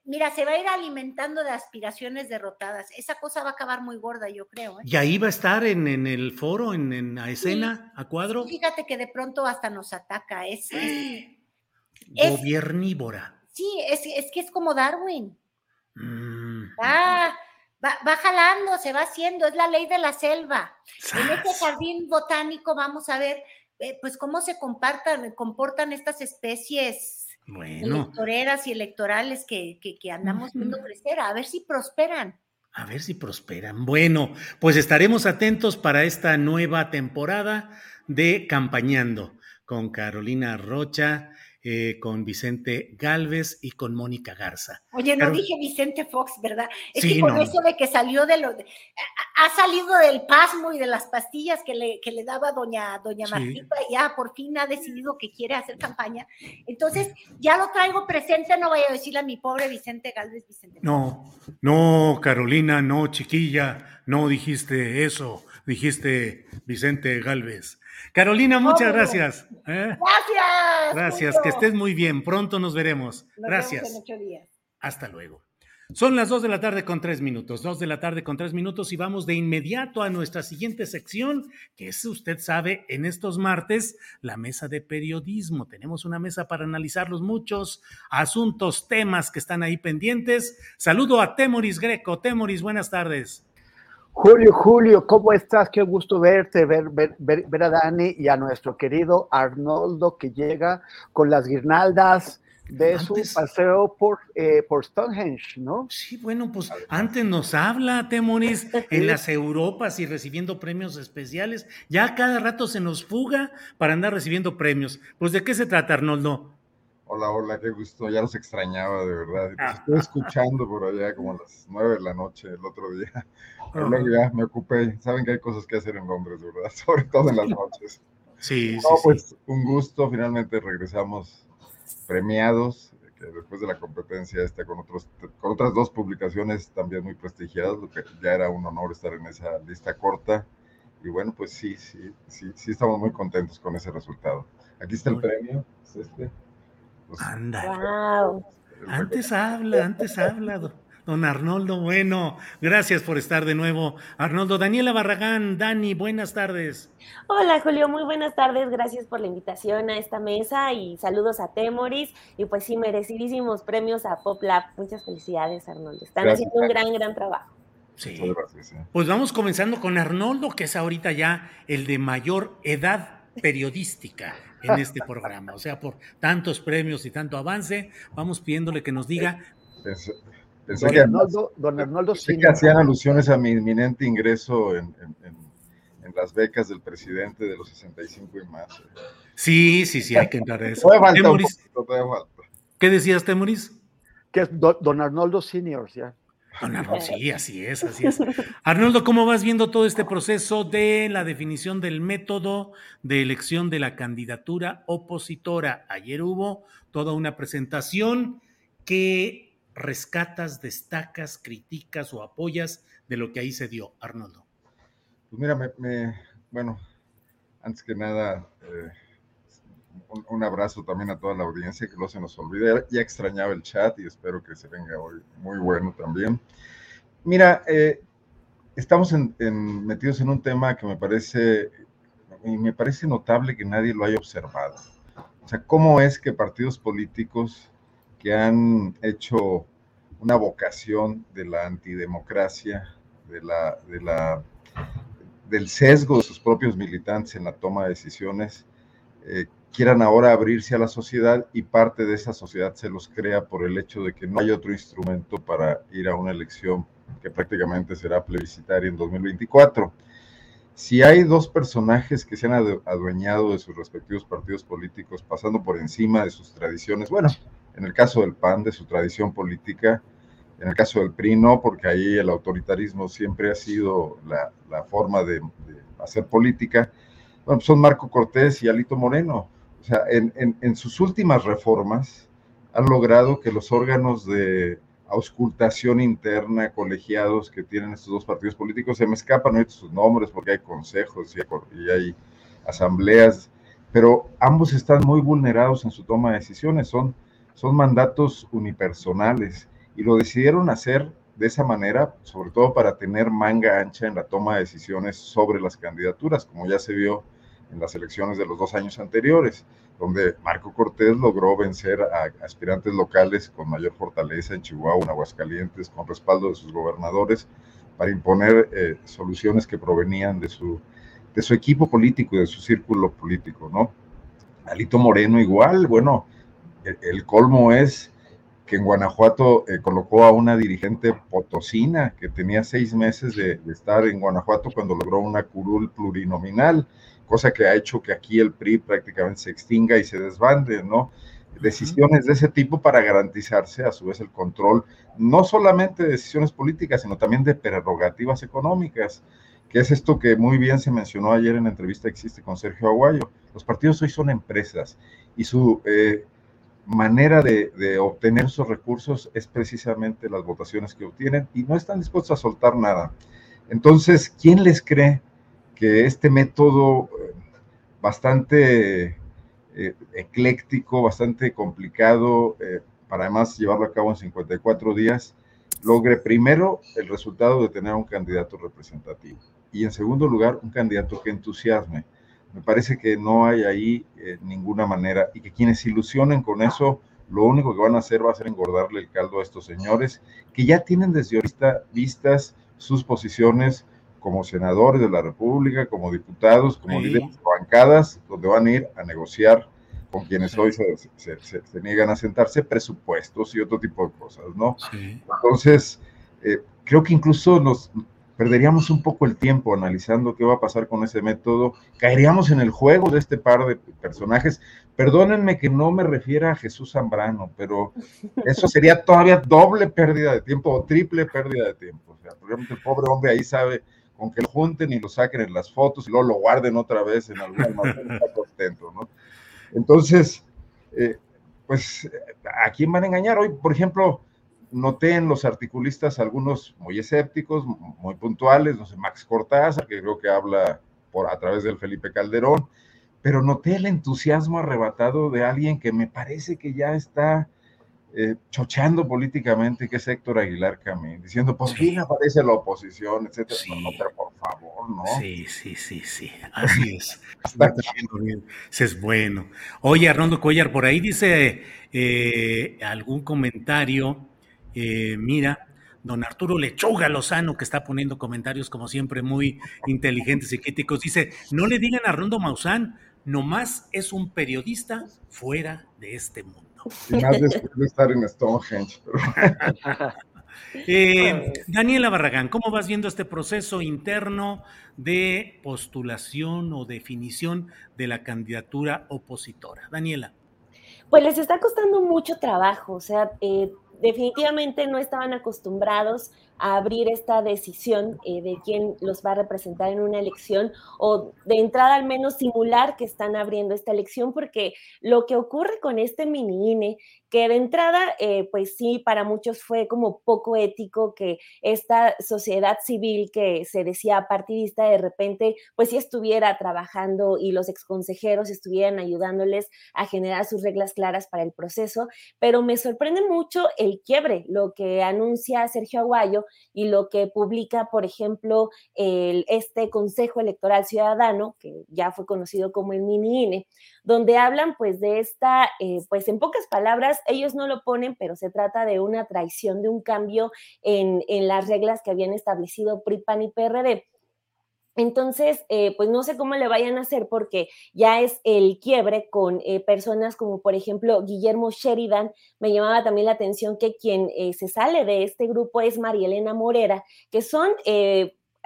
Mira, se va a ir alimentando de aspiraciones derrotadas. Esa cosa va a acabar muy gorda, yo creo. ¿eh? Y ahí va a estar en, en el foro, en, en la escena, a cuadro. Fíjate que de pronto hasta nos ataca. Es, es- es- Gobernívora. sí, es, es que es como Darwin. Mm. Va, va, va jalando, se va haciendo, es la ley de la selva. En este jardín botánico vamos a ver eh, pues cómo se compartan, comportan estas especies Bueno, electoreras y electorales que, que- que andamos viendo crecer, a ver si prosperan. a ver si prosperan. Bueno, pues estaremos atentos para esta nueva temporada de Campañando con Carolina Rocha. Eh, con Vicente Galvez y con Mónica Garza. Oye, no Pero- dije Vicente Fox, ¿verdad? Es Sí, que con no. eso de que salió de lo. de- ha- salido del pasmo y de las pastillas que le, que le daba doña, doña Sí. Martita, ya por fin ha decidido que quiere hacer campaña. Entonces, ya lo traigo presente, no vaya a decirle a mi pobre Vicente Galvez, Vicente. No, no, Carolina, no, chiquilla, no dijiste eso, dijiste Vicente Galvez. Carolina, muchas No. gracias. ¿eh? Gracias. Gracias, Julio. que estés muy bien. Pronto nos veremos. Nos Gracias. vemos en ocho días. Hasta luego. Son las 2 de la tarde con 3 minutos, 2 de la tarde con 3 minutos y vamos de inmediato a nuestra siguiente sección, que es, usted sabe, en estos martes, la mesa de periodismo. Tenemos una mesa para analizar los muchos asuntos, temas que están ahí pendientes. Saludo a Temoris Greco. Temoris, buenas tardes. Julio, Julio, ¿cómo estás? Qué gusto verte, ver, ver, ver, ver a Dani y a nuestro querido Arnoldo que llega con las guirnaldas de su paseo por, eh, por Stonehenge, ¿no? Sí, bueno, pues antes nos habla Temoris en las Europas y recibiendo premios especiales. Ya cada rato se nos fuga para andar recibiendo premios. Pues ¿de qué se trata, Arnoldo? Hola, hola, qué gusto, ya los extrañaba de verdad. Los estoy escuchando por allá como a las nueve de la noche el otro día. Pero luego ya me ocupé. Saben que hay cosas que hacer en Londres, verdad, sobre todo en las noches. Sí, No, sí, pues un gusto, finalmente regresamos premiados, que después de la competencia esta con, otros, con otras dos publicaciones también muy prestigiadas, lo que ya era un honor estar en esa lista corta. Y bueno, pues sí, sí, sí, sí estamos muy contentos con ese resultado. Aquí está el premio, es este. Pues, Anda. Antes habla, antes habla, don- don Arnoldo. Bueno, gracias por estar de nuevo. Arnoldo, Daniela Barragán, Dani, buenas tardes. Hola Julio, muy buenas tardes, gracias por la invitación a esta mesa y saludos a Temoris y pues sí, merecidísimos premios a PopLab. Muchas felicidades Arnoldo, están Gracias. haciendo un gran, gran trabajo. Sí. Pues vamos comenzando con Arnoldo, que es ahorita ya el de mayor edad periodística en este programa. O sea, por tantos premios y tanto avance, vamos pidiéndole que nos diga. Pensé, pensé Don que, Arnoldo, don Arnoldo pensé que Senior. hacían alusiones a mi inminente ingreso en, en- en- en las becas del presidente de los 65 y más. Sí, sí, sí, hay que entrar a eso. Falta Temoris, poquito, falta. ¿Qué decías, Temoris? Que es do- don Arnoldo Senior, ya. Don Arnoldo, sí, así es, así es. Arnoldo, ¿cómo vas viendo todo este proceso de la definición del método de elección de la candidatura opositora? Ayer hubo toda una presentación que rescatas, destacas, criticas o apoyas de lo que ahí se dio, Arnoldo. Pues mira, me, me- bueno, antes que nada, eh, un, un abrazo también a toda la audiencia, que no se nos olvide. Ya extrañaba el chat y espero que se venga hoy muy bueno también. Mira, eh, estamos en- en- metidos en un tema que me parece, y me parece notable que nadie lo haya observado. O sea, ¿cómo es que partidos políticos que han hecho una vocación de la antidemocracia, de la, de la, del sesgo de sus propios militantes en la toma de decisiones, eh, quieran ahora abrirse a la sociedad y parte de esa sociedad se los crea por el hecho de que no hay otro instrumento para ir a una elección que prácticamente será plebiscitaria en 2024. Si hay dos personajes que se han adu- adueñado de sus respectivos partidos políticos, pasando por encima de sus tradiciones, bueno, en el caso del PAN, de su tradición política, en el caso del PRI no, porque ahí el autoritarismo siempre ha sido la, la forma de, de hacer política. Bueno, pues son Marco Cortés y Alito Moreno. O sea, en, en- en sus últimas reformas han logrado que los órganos de auscultación interna, colegiados que tienen estos dos partidos políticos, se me escapan ahorita sus nombres porque hay consejos y hay, y hay asambleas, pero ambos están muy vulnerados en su toma de decisiones, son, son mandatos unipersonales y lo decidieron hacer de esa manera, sobre todo para tener manga ancha en la toma de decisiones sobre las candidaturas, como ya se vio en las elecciones de los dos años anteriores, donde Marco Cortés logró vencer a aspirantes locales con mayor fortaleza en Chihuahua, en Aguascalientes, con respaldo de sus gobernadores, para imponer eh, soluciones que provenían de su, de su equipo político y de su círculo político, ¿no? Alito Moreno igual, bueno, el, el colmo es que en Guanajuato eh, colocó a una dirigente potosina que tenía seis meses de, de estar en Guanajuato cuando logró una curul plurinominal, cosa que ha hecho que aquí el PRI prácticamente se extinga y se desbande, ¿no? decisiones de ese tipo para garantizarse a su vez el control no solamente de decisiones políticas, sino también de prerrogativas económicas, que es esto que muy bien se mencionó ayer en la entrevista que existe con Sergio Aguayo. Los partidos hoy son empresas y su eh, manera de, de, obtener esos recursos es precisamente las votaciones que obtienen y no están dispuestos a soltar nada. Entonces, ¿quién les cree que este método bastante eh, ecléctico, bastante complicado, eh, para además llevarlo a cabo en 54 días, logre primero el resultado de tener un candidato representativo y en segundo lugar un candidato que entusiasme. Me parece que no hay ahí eh, ninguna manera y que quienes ilusionen con eso, lo único que van a hacer va a ser engordarle el caldo a estos señores que ya tienen desde ahorita vistas sus posiciones como senadores de la República, como diputados, como sí. líderes de bancadas, donde van a ir a negociar con quienes hoy se, se, se, se, niegan a sentarse presupuestos y otro tipo de cosas, ¿no? Sí. Entonces, eh, creo que incluso nos perderíamos un poco el tiempo analizando qué va a pasar con ese método, caeríamos en el juego de este par de personajes. Perdónenme que no me refiera a Jesús Zambrano, pero eso sería todavía doble pérdida de tiempo o triple pérdida de tiempo. O sea, probablemente el pobre hombre ahí sabe con que lo junten y lo saquen en las fotos y luego lo guarden otra vez en algún almacén, está contento, ¿no? Entonces, eh, pues, ¿a quién van a engañar? Hoy, por ejemplo, noté en los articulistas algunos muy escépticos, muy puntuales, no sé, Max Cortázar, que creo que habla por, a través del Felipe Calderón, pero noté el entusiasmo arrebatado de alguien que me parece que ya está eh, chocheando políticamente, que es Héctor Aguilar Camín, diciendo, pues bien aparece la oposición, etcétera. Sí. No, pero por favor, ¿no? Sí, sí, sí, sí, así es. Está bien. Ese es bueno. Oye, Arnoldo Cuellar, por ahí dice eh, algún comentario, eh, mira, don Arturo Lechuga Lozano, que está poniendo comentarios como siempre muy inteligentes y críticos, dice, no le digan a Arnoldo Maussan, nomás es un periodista fuera de este mundo. Y más después de estar en Stonehenge. Pero... eh, Daniela Barragán, ¿cómo vas viendo este proceso interno de postulación o definición de la candidatura opositora? Daniela. Pues les está costando mucho trabajo, o sea, eh, definitivamente no estaban acostumbrados a abrir esta decisión eh, de quién los va a representar en una elección o de entrada al menos simular que están abriendo esta elección porque lo que ocurre con este mini INE que de entrada, eh, pues sí, para muchos fue como poco ético que esta sociedad civil que se decía partidista de repente, pues sí estuviera trabajando y los exconsejeros estuvieran ayudándoles a generar sus reglas claras para el proceso, pero me sorprende mucho el quiebre, lo que anuncia Sergio Aguayo y lo que publica, por ejemplo, este Consejo Electoral Ciudadano, que ya fue conocido como el mini INE, donde hablan pues de esta, eh, pues en pocas palabras, ellos no lo ponen, pero se trata de una traición, de un cambio en, en las reglas que habían establecido PRI, PAN y PRD. Entonces, eh, pues no sé cómo le vayan a hacer porque ya es el quiebre con eh, personas como por ejemplo Guillermo Sheridan. Me llamaba también la atención que quien eh, se sale de este grupo es María Elena Morera, que son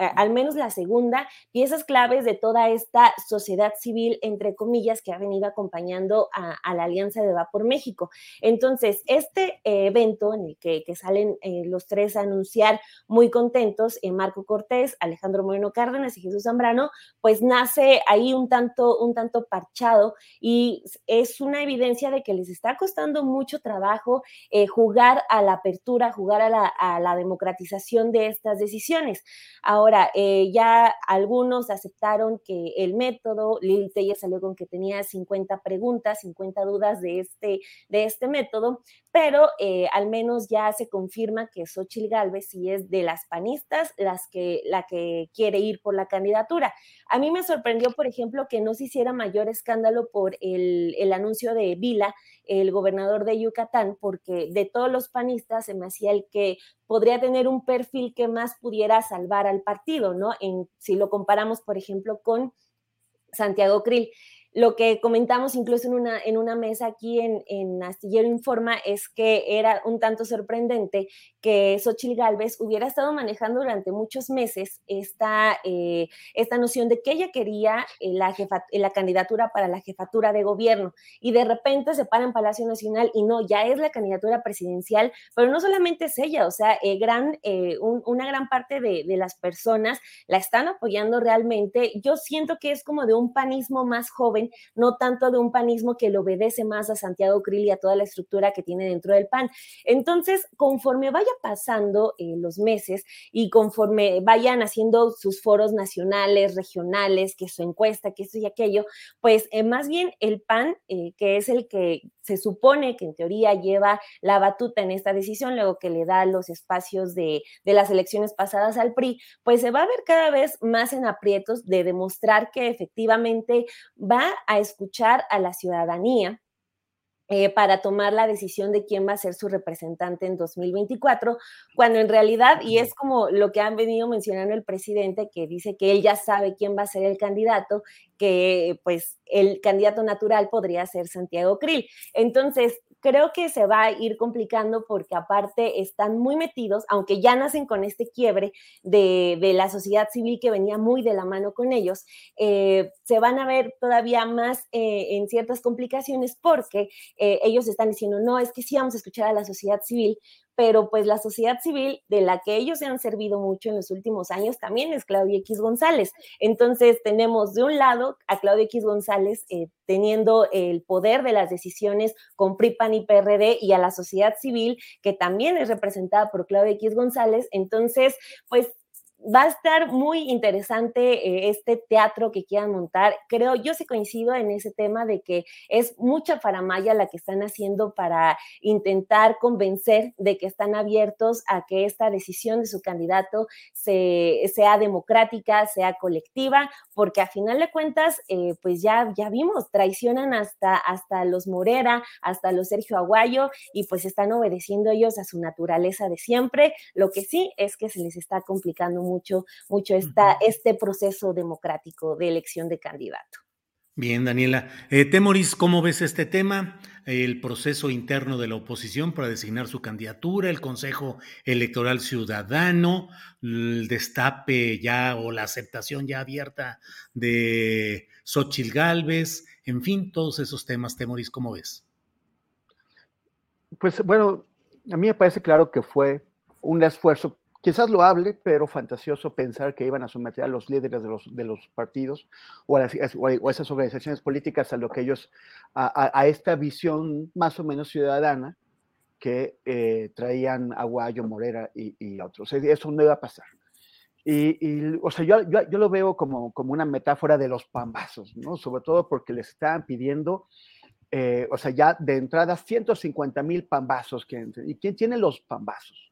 al menos la segunda, piezas claves de toda esta sociedad civil, entre comillas, que ha venido acompañando a, la Alianza de Va por México. Entonces, este eh, evento en el que, que salen eh, los tres a anunciar muy contentos, eh, Marco Cortés, Alejandro Moreno Cárdenas y Jesús Zambrano, pues nace ahí un tanto, un tanto parchado y es una evidencia de que les está costando mucho trabajo jugar a la apertura, jugar a la, a la democratización de estas decisiones. Ahora, Ahora, eh, ya algunos aceptaron que el método, Lil Teller salió con que tenía 50 preguntas, 50 dudas de este, de este método, pero eh, al menos ya se confirma que Xochil Gálvez sí es de las panistas las que, la que quiere ir por la candidatura. A mí me sorprendió, por ejemplo, que no se hiciera mayor escándalo por el, el anuncio de Vila, el gobernador de Yucatán, porque de todos los panistas se me hacía el que podría tener un perfil que más pudiera salvar al partido, ¿no? En, si lo comparamos, por ejemplo, con Santiago Krill. Lo que comentamos incluso en una, en una mesa aquí en, en Astillero Informa es que era un tanto sorprendente que Xochitl Galvez hubiera estado manejando durante muchos meses esta, eh, esta noción de que ella quería eh, la, la candidatura para la jefatura de gobierno y de repente se para en Palacio Nacional y no, ya es la candidatura presidencial, pero no solamente es ella, o sea, eh, gran, una gran parte de, de las personas la están apoyando realmente. Yo siento que es como de un panismo más joven no tanto de un panismo que le obedece más a Santiago Krill y a toda la estructura que tiene dentro del PAN. Entonces, conforme vaya pasando eh, los meses y conforme vayan haciendo sus foros nacionales, regionales, que su encuesta, que esto y aquello, pues eh, más bien el PAN, eh, que es el que se supone que en teoría lleva la batuta en esta decisión, luego que le da los espacios de, de las elecciones pasadas al PRI, pues se va a ver cada vez más en aprietos de demostrar que efectivamente va a escuchar a la ciudadanía eh, para tomar la decisión de quién va a ser su representante en 2024, cuando en realidad, y es como lo que han venido mencionando el presidente, que dice que él ya sabe quién va a ser el candidato, que pues el candidato natural podría ser Santiago Krill. Entonces, creo que se va a ir complicando porque aparte están muy metidos, aunque ya nacen con este quiebre de, la sociedad civil que venía muy de la mano con ellos, eh, se van a ver todavía más eh, en ciertas complicaciones porque eh, ellos están diciendo, no, es que sí vamos a escuchar a la sociedad civil, pero pues la sociedad civil de la que ellos se han servido mucho en los últimos años también es Claudia X González. Entonces tenemos de un lado a Claudia X González eh, teniendo el poder de las decisiones con PRIPAN y PRD y a la sociedad civil que también es representada por Claudia X González. Entonces, pues va a estar muy interesante eh, este teatro que quieran montar. Creo, yo sí coincido en ese tema de que es mucha faramaya la que están haciendo para intentar convencer de que están abiertos a que esta decisión de su candidato sea democrática, sea colectiva, porque a final de cuentas, eh, pues ya, ya vimos, traicionan hasta, hasta los Morera, hasta los Sergio Aguayo, y pues están obedeciendo ellos a su naturaleza de siempre. Lo que sí es que se les está complicando mucho, mucho esta, este proceso democrático de elección de candidato. Bien, Daniela. Eh, Temoris, ¿cómo ves este tema? El proceso interno de la oposición para designar su candidatura, el Consejo Electoral Ciudadano, el destape ya o la aceptación ya abierta de Xochil Gálvez, en fin, todos esos temas, Temoris, ¿cómo ves? Pues bueno, a mí me parece claro que fue un esfuerzo Quizás lo hable, pero fantasioso pensar que iban a someter a los líderes de los, de los partidos o a, esas organizaciones políticas a lo que ellos, a, esta visión más o menos ciudadana que eh, traían Aguayo, Morera y, otros. Eso no iba a pasar. Y, o sea, yo, yo, lo veo como, como una metáfora de los pambazos, ¿no? Sobre todo porque les estaban pidiendo, eh, o sea, ya de entrada 150 mil pambazos. Que, ¿Y quién tiene los pambazos?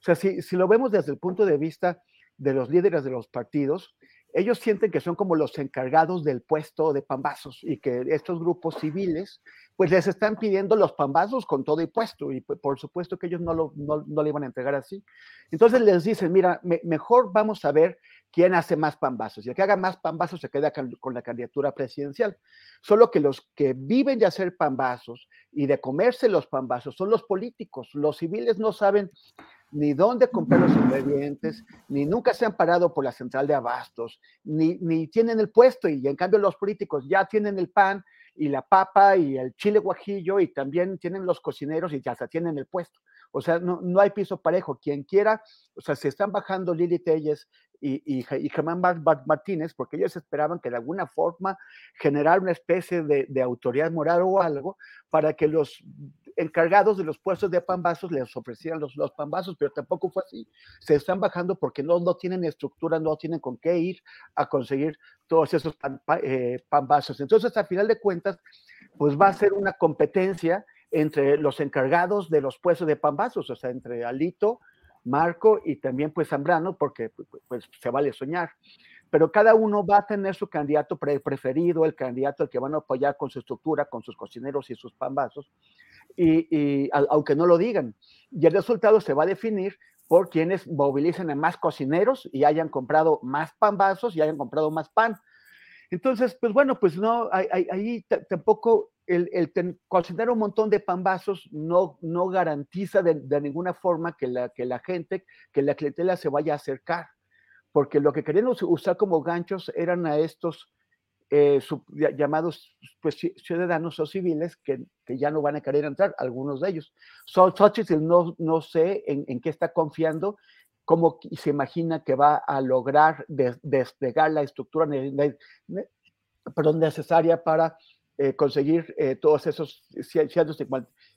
O sea, si, si lo vemos desde el punto de vista de los líderes de los partidos, ellos sienten que son como los encargados del puesto de pambazos y que estos grupos civiles pues les están pidiendo los pambazos con todo y puesto y por supuesto que ellos no lo, no, no le iban a entregar así. Entonces les dicen, mira, mejor vamos a ver quién hace más pambazos y el que haga más pambazos se queda con la candidatura presidencial. Solo que los que viven de hacer pambazos y de comerse los pambazos son los políticos. Los civiles no saben ni dónde comprar los ingredientes, ni nunca se han parado por la central de abastos, ni, ni tienen el puesto y en cambio los políticos ya tienen el pan y la papa y el chile guajillo y también tienen los cocineros y ya se tienen el puesto. O sea, no, no hay piso parejo. Quien quiera, o sea, se están bajando Lili Telles y, y, y Germán Martínez porque ellos esperaban que de alguna forma generar una especie de, de autoridad moral o algo para que los encargados de los puestos de pambazos les ofrecieran los, los pambazos, pero tampoco fue así. Se están bajando porque no, no tienen estructura, no tienen con qué ir a conseguir todos esos eh, pambazos. Entonces, al final de cuentas, pues va a ser una competencia entre los encargados de los puestos de pambazos, o sea, entre Alito, Marco y también pues Zambrano, porque pues se vale soñar pero cada uno va a tener su candidato preferido, el candidato al que van a apoyar con su estructura, con sus cocineros y sus pambazos, y, aunque no lo digan. Y el resultado se va a definir por quienes movilicen a más cocineros y hayan comprado más pambazos y hayan comprado más pan. Entonces, pues bueno, pues no, ahí tampoco el, el considerar un montón de pambazos no, no garantiza de, ninguna forma que la, que la gente, que la clientela se vaya a acercar, porque lo que querían usar como ganchos eran a estos eh, llamados pues, ciudadanos o civiles que, que, ya no van a querer entrar, algunos de ellos. So, no, no sé en, en, qué está confiando, cómo se imagina que va a lograr desplegar la estructura perdón, necesaria para eh, conseguir eh, todos esos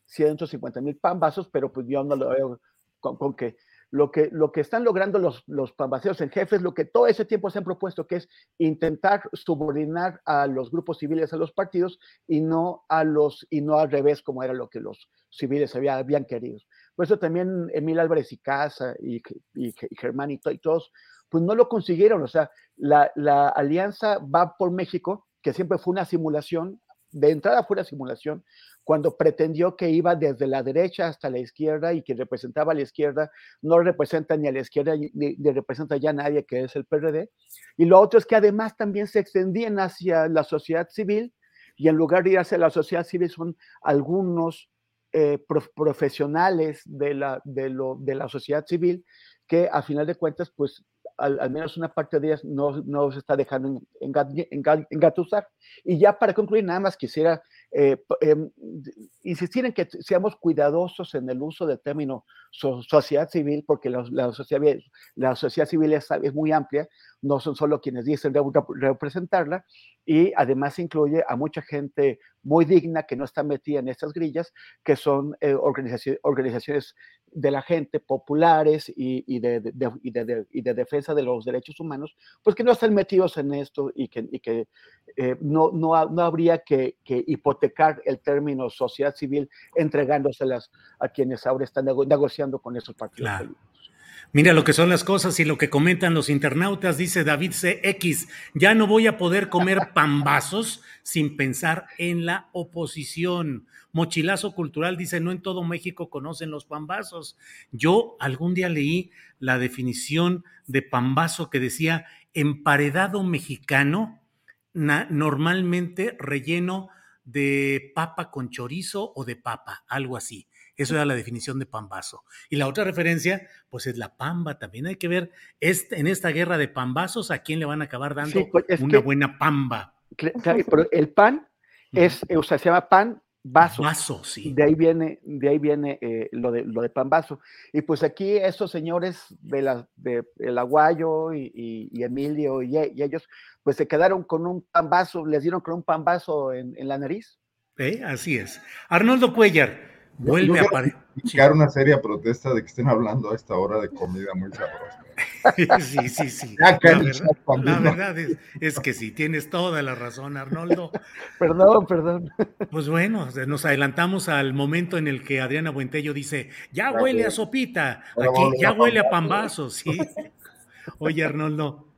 150 mil pambazos, pero pues yo no lo veo con, con que lo que, lo que están logrando los, los en jefes, lo que todo ese tiempo se han propuesto, que es intentar subordinar a los grupos civiles a los partidos y no, a los, y no al revés, como era lo que los civiles había, habían querido. Por eso también Emil Álvarez y Casa y, y, Germán y, todos, pues no lo consiguieron. O sea, la, la alianza va por México, que siempre fue una simulación, de entrada fue una simulación, cuando pretendió que iba desde la derecha hasta la izquierda y que representaba a la izquierda, no representa ni a la izquierda ni, representa ya a nadie que es el PRD. Y lo otro es que además también se extendían hacia la sociedad civil y en lugar de ir hacia la sociedad civil son algunos eh, profesionales de la, de, lo, de la sociedad civil que a final de cuentas pues al, menos una parte de ellas no, no se está dejando engatusar. Y ya para concluir, nada más quisiera eh, em, insistir en que seamos cuidadosos en el uso del término sociedad civil, porque la, la, sociedad, la sociedad civil es, muy amplia, no son solo quienes dicen representarla, y además incluye a mucha gente muy digna que no está metida en estas grillas, que son eh, organizaciones de la gente, populares y, y, de, de, y, de, y, de, defensa de los derechos humanos, pues que no están metidos en esto y que, que eh, no, no, no, habría que, que, hipotecar el término sociedad civil entregándoselas a quienes ahora están negociando con esos partidos. Mira lo que son las cosas y lo que comentan los internautas, dice David CX, ya no voy a poder comer pambazos sin pensar en la oposición. Mochilazo Cultural dice, no en todo México conocen los pambazos. Yo algún día leí la definición de pambazo que decía emparedado mexicano, normalmente relleno de papa con chorizo o de papa, algo así. Eso era la definición de pambazo. Y la otra referencia, pues es la pamba. También hay que ver este, en esta guerra de pambazos a quién le van a acabar dando pues, una buena pamba. Claro, pero el pan es, o sea, se llama pan vaso. Vaso, sí. De ahí viene, de ahí viene eh, lo, de, lo de pan vaso. Y pues aquí esos señores de, la, de el Aguayo y, Emilio y, ellos, pues se quedaron con un pan vaso, les dieron con un pan vaso en, la nariz. ¿Eh? Así es. Arnoldo Cuellar, vuelve a aparecer. una seria protesta de que estén hablando a esta hora de comida muy sabrosa. Sí, sí, sí. La verdad, es, que sí, tienes toda la razón, Arnoldo. Perdón, perdón. Pues bueno, nos adelantamos al momento en el que Adriana Buentello dice, ya huele a sopita, aquí ya huele a pambazos, sí. Oye, Arnoldo,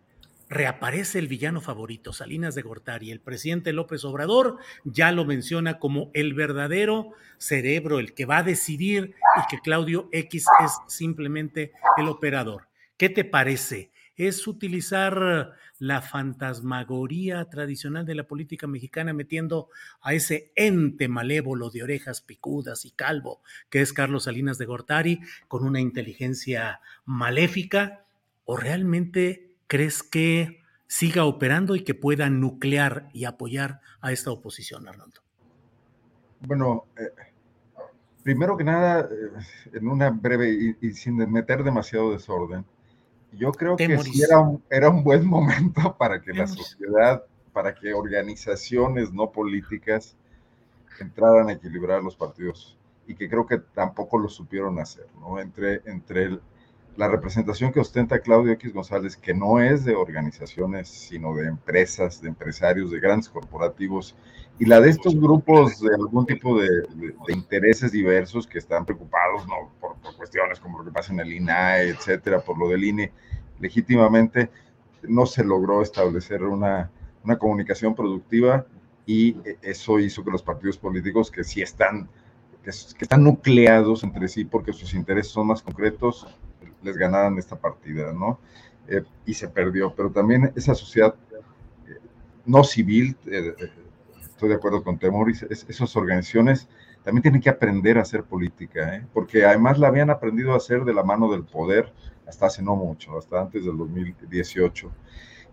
reaparece el villano favorito, Salinas de Gortari. El presidente López Obrador ya lo menciona como el verdadero cerebro, el que va a decidir y que Claudio X es simplemente el operador. ¿Qué te parece? ¿Es utilizar la fantasmagoría tradicional de la política mexicana metiendo a ese ente malévolo de orejas picudas y calvo que es Carlos Salinas de Gortari con una inteligencia maléfica? ¿O realmente crees que siga operando y que pueda nuclear y apoyar a esta oposición, Arnoldo? Bueno, eh, primero que nada, eh, en una breve y, sin meter demasiado desorden, yo creo que sí era un, era un buen momento para que la sociedad, para que organizaciones no políticas entraran a equilibrar los partidos y que creo que tampoco lo supieron hacer, ¿no? Entre, entre el, la representación que ostenta Claudio X González, que no es de organizaciones, sino de empresas, de empresarios, de grandes corporativos, y la de estos grupos de algún tipo de, intereses diversos que están preocupados ¿no? por, cuestiones como lo que pasa en el INAE, etcétera, por lo del INE, legítimamente no se logró establecer una, una comunicación productiva y eso hizo que los partidos políticos que sí están, que están nucleados entre sí porque sus intereses son más concretos, les ganaran esta partida, ¿no? Eh, y se perdió, pero también esa sociedad, eh, no civil, eh, estoy de acuerdo con Temoris, esas organizaciones también tienen que aprender a hacer política, porque además la habían aprendido a hacer de la mano del poder hasta hace no mucho, hasta antes del 2018.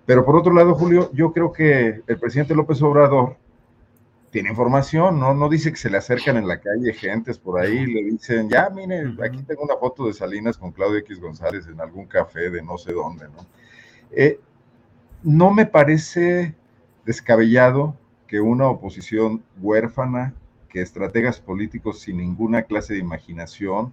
Pero por otro lado, Julio, yo creo que el presidente López Obrador tiene información, ¿no? No dice que se le acercan en la calle gentes por ahí, le dicen, ya, mire, aquí tengo una foto de Salinas con Claudio X González en algún café de no sé dónde, ¿no? Eh, no me parece descabellado que una oposición huérfana, que estrategas políticos sin ninguna clase de imaginación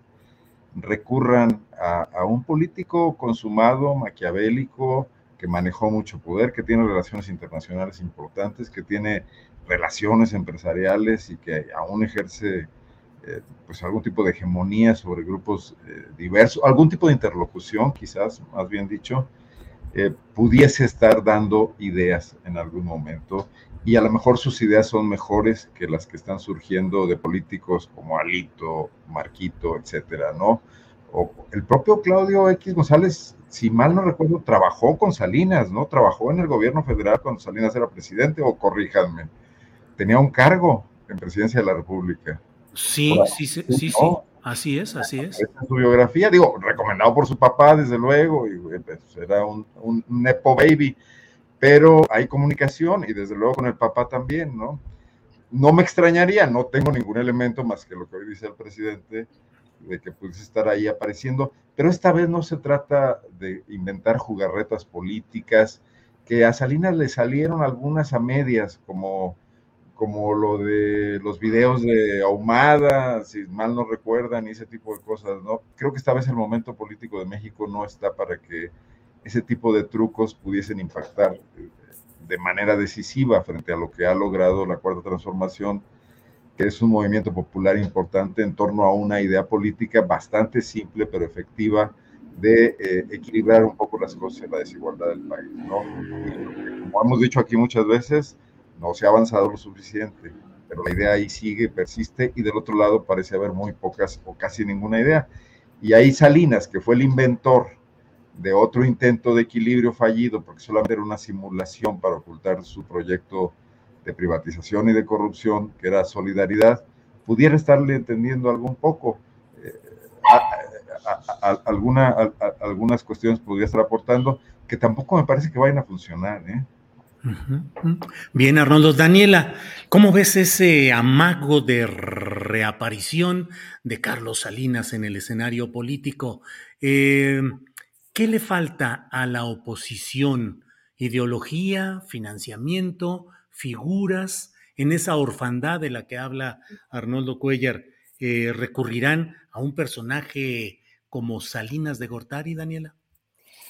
recurran a, un político consumado, maquiavélico, que manejó mucho poder, que tiene relaciones internacionales importantes, que tiene relaciones empresariales y que aún ejerce eh, pues algún tipo de hegemonía sobre grupos eh, diversos, algún tipo de interlocución, quizás, más bien dicho, eh, pudiese estar dando ideas en algún momento y a lo mejor sus ideas son mejores que las que están surgiendo de políticos como Alito, Marquito, etcétera, ¿no? O el propio Claudio X González, si mal no recuerdo, trabajó con Salinas, ¿no? Trabajó en el gobierno federal cuando Salinas era presidente, o corríjanme, tenía un cargo en presidencia de la República. Sí, sí, sí, sí, sí. Así es, así es. Esta es su biografía, digo, recomendado por su papá, desde luego, y pues, era un, un, Nepo Baby, pero hay comunicación y desde luego con el papá también, ¿no? No me extrañaría, no tengo ningún elemento más que lo que hoy dice el presidente, de que pudiese estar ahí apareciendo, pero esta vez no se trata de inventar jugarretas políticas, que a Salinas le salieron algunas a medias, como como lo de los videos de Ahumada, si mal no recuerdan, y ese tipo de cosas, ¿no? Creo que esta vez el momento político de México no está para que ese tipo de trucos pudiesen impactar eh, de manera decisiva frente a lo que ha logrado la Cuarta Transformación, que es un movimiento popular importante en torno a una idea política bastante simple pero efectiva de eh, equilibrar un poco las cosas la desigualdad del país, ¿no? Como hemos dicho aquí muchas veces, no se ha avanzado lo suficiente, pero la idea ahí sigue, persiste, y del otro lado parece haber muy pocas o casi ninguna idea. Y ahí Salinas, que fue el inventor de otro intento de equilibrio fallido, porque solamente era una simulación para ocultar su proyecto de privatización y de corrupción, que era solidaridad, pudiera estarle entendiendo algún poco. Eh, alguna, algunas cuestiones podría estar aportando, que tampoco me parece que vayan a funcionar. ¿eh? Bien, Arnoldo. Daniela, ¿cómo ves ese amago de reaparición de Carlos Salinas en el escenario político? Eh, ¿Qué le falta a la oposición? ¿Ideología, financiamiento, figuras? En esa orfandad de la que habla Arnoldo Cuellar, eh, ¿recurrirán a un personaje como Salinas de Gortari, Daniela?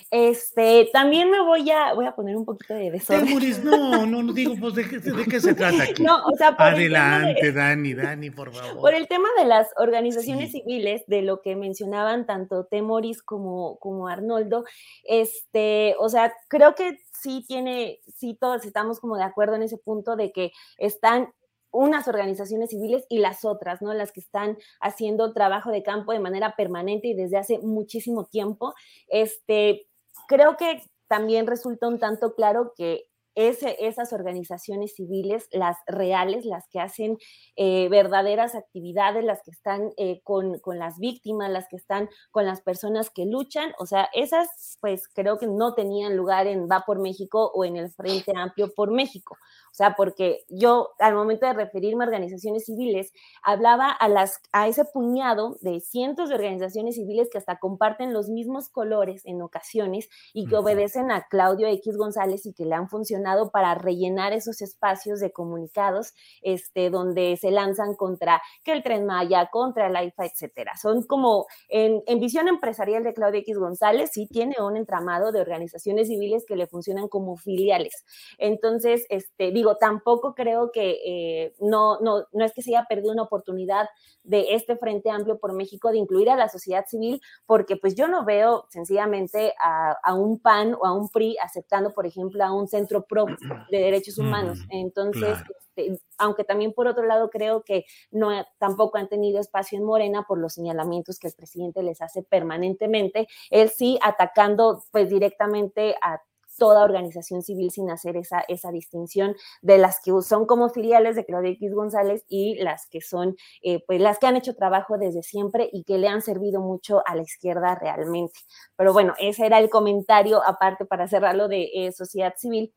Este, también me voy a, voy a poner un poquito de desorden. no, no, no digo, pues, ¿de qué, se trata aquí? No, o sea, Adelante, Dani, Dani, por favor. Por el tema de las organizaciones civiles, de lo que mencionaban tanto Temoris como, como Arnoldo, este, o sea, creo que sí tiene, sí todos estamos como de acuerdo en ese punto de que están unas organizaciones civiles y las otras, ¿no? Las que están haciendo trabajo de campo de manera permanente y desde hace muchísimo tiempo. Este, creo que también resulta un tanto claro que esas organizaciones civiles, las reales, las que hacen eh, verdaderas actividades, las que están eh, con, con, las víctimas, las que están con las personas que luchan, o sea, esas pues creo que no tenían lugar en Va por México o en el Frente Amplio por México. O sea, porque yo al momento de referirme a organizaciones civiles, hablaba a, las, a ese puñado de cientos de organizaciones civiles que hasta comparten los mismos colores en ocasiones y que obedecen a Claudio X González y que le han funcionado para rellenar esos espacios de comunicados este, donde se lanzan contra que el Tren Maya, contra la IFA, etcétera. Son como en, en visión empresarial de Claudio X González, sí tiene un entramado de organizaciones civiles que le funcionan como filiales. Entonces, este, digo, tampoco creo que eh, no, no, no es que se haya perdido una oportunidad de este Frente Amplio por México de incluir a la sociedad civil, porque pues yo no veo sencillamente a, un PAN o a un PRI aceptando, por ejemplo, a un centro pro de derechos humanos. Entonces, este, aunque también por otro lado creo que no tampoco han tenido espacio en Morena por los señalamientos que el presidente les hace permanentemente, él sí atacando pues directamente a toda organización civil sin hacer esa, esa distinción de las que son como filiales de Claudia X González y las que son, eh, pues las que han hecho trabajo desde siempre y que le han servido mucho a la izquierda realmente. Pero bueno, ese era el comentario aparte para cerrarlo de eh, sociedad civil.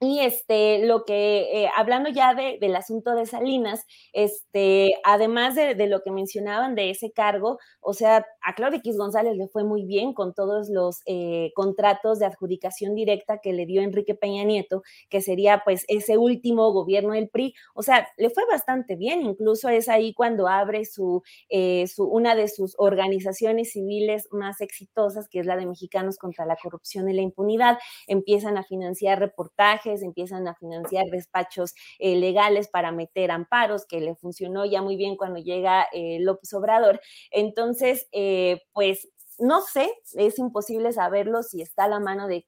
Y este, lo que, eh, hablando ya de, del asunto de Salinas, este, además de, de, lo que mencionaban de ese cargo, o sea, a Claudia X González le fue muy bien con todos los eh, contratos de adjudicación directa que le dio Enrique Peña Nieto, que sería pues ese último gobierno del PRI, o sea, le fue bastante bien, incluso es ahí cuando abre su, eh, su una de sus organizaciones civiles más exitosas, que es la de Mexicanos contra la Corrupción y la Impunidad, empiezan a financiar reportajes, empiezan a financiar despachos eh, legales para meter amparos, que le funcionó ya muy bien cuando llega eh, López Obrador. Entonces, eh, pues no sé, es imposible saberlo si está a la mano de,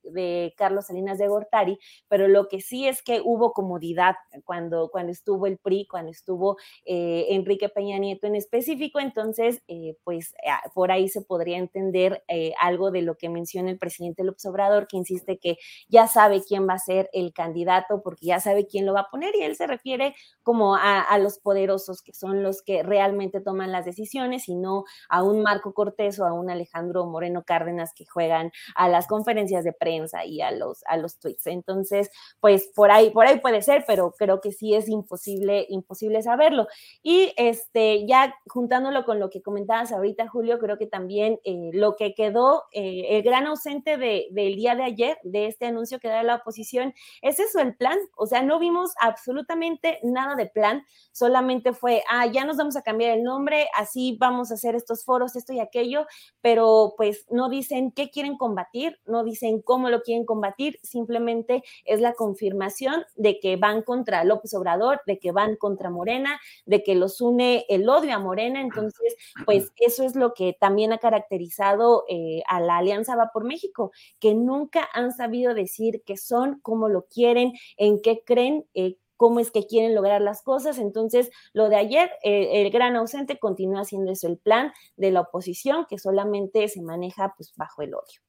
Carlos Salinas de Gortari, pero lo que sí es que hubo comodidad cuando, cuando estuvo el PRI, cuando estuvo eh, Enrique Peña Nieto en específico, entonces, eh, pues ah, por ahí se podría entender eh, algo de lo que menciona el presidente López Obrador, que insiste que ya sabe quién va a ser el candidato, porque ya sabe quién lo va a poner, y él se refiere como a, a los poderosos, que son los que realmente toman las decisiones, y no a un Marco Cortés o a un Alejandro Alejandro Moreno Cárdenas que juegan a las conferencias de prensa y a los, a los tweets. Entonces, pues por ahí, por ahí puede ser, pero creo que sí es imposible, imposible saberlo. Y este, ya juntándolo con lo que comentabas ahorita, Julio, creo que también eh, lo que quedó, eh, el gran ausente de, del día de ayer, de este anuncio que da la oposición, es eso, el plan. O sea, no vimos absolutamente nada de plan, solamente fue, ah, ya nos vamos a cambiar el nombre, así vamos a hacer estos foros, esto y aquello, pero pues no dicen qué quieren combatir, no dicen cómo lo quieren combatir, simplemente es la confirmación de que van contra López Obrador, de que van contra Morena, de que los une el odio a Morena, entonces pues eso es lo que también ha caracterizado eh, a la Alianza Va por México, que nunca han sabido decir qué son, cómo lo quieren, en qué creen, eh, cómo es que quieren lograr las cosas. Entonces, lo de ayer, eh, el gran ausente continúa siendo eso, el plan de la oposición que solamente se maneja pues bajo el odio.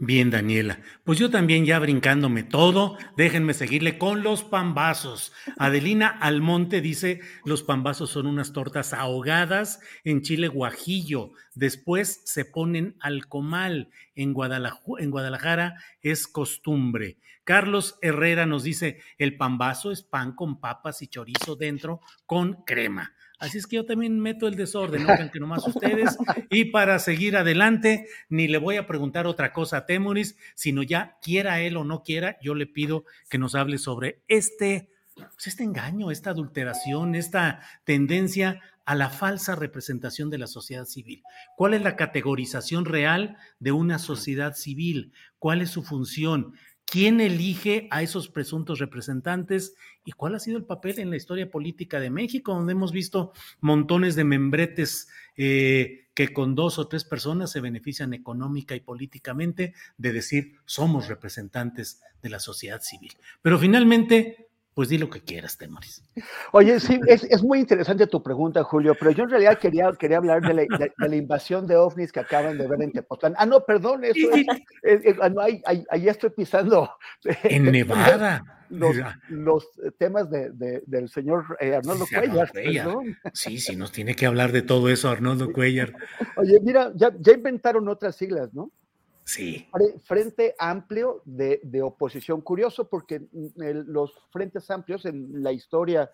Bien, Daniela. Pues yo también ya brincándome todo, déjenme seguirle con los pambazos. Adelina Almonte dice, los pambazos son unas tortas ahogadas en chile guajillo, después se ponen al comal. En Guadalajara, en Guadalajara es costumbre. Carlos Herrera nos dice, el pambazo es pan con papas y chorizo dentro con crema. Así es que yo también meto el desorden, no que nomás ustedes. Y para seguir adelante, ni le voy a preguntar otra cosa a Temuris, sino ya quiera él o no quiera, yo le pido que nos hable sobre este, pues este engaño, esta adulteración, esta tendencia a la falsa representación de la sociedad civil. ¿Cuál es la categorización real de una sociedad civil? ¿Cuál es su función? Quién elige a esos presuntos representantes y cuál ha sido el papel en la historia política de México, donde hemos visto montones de membretes eh, que con dos o tres personas se benefician económica y políticamente de decir somos representantes de la sociedad civil. Pero finalmente pues di lo que quieras, Temoris. Oye, sí, es, muy interesante tu pregunta, Julio, pero yo en realidad quería, quería hablar de la, invasión de ovnis que acaban de ver en Tepoztlán. Ah, no, perdón, eso es, ah, ahí, ahí, estoy pisando. En Nevada. Los, temas de, del señor eh, Arnoldo Cuellar. Sí, sí, nos tiene que hablar de todo eso Arnoldo Cuellar. Oye, mira, ya, ya inventaron otras siglas, ¿no? Sí. Frente amplio de, oposición. Curioso porque mm, los frentes amplios en la historia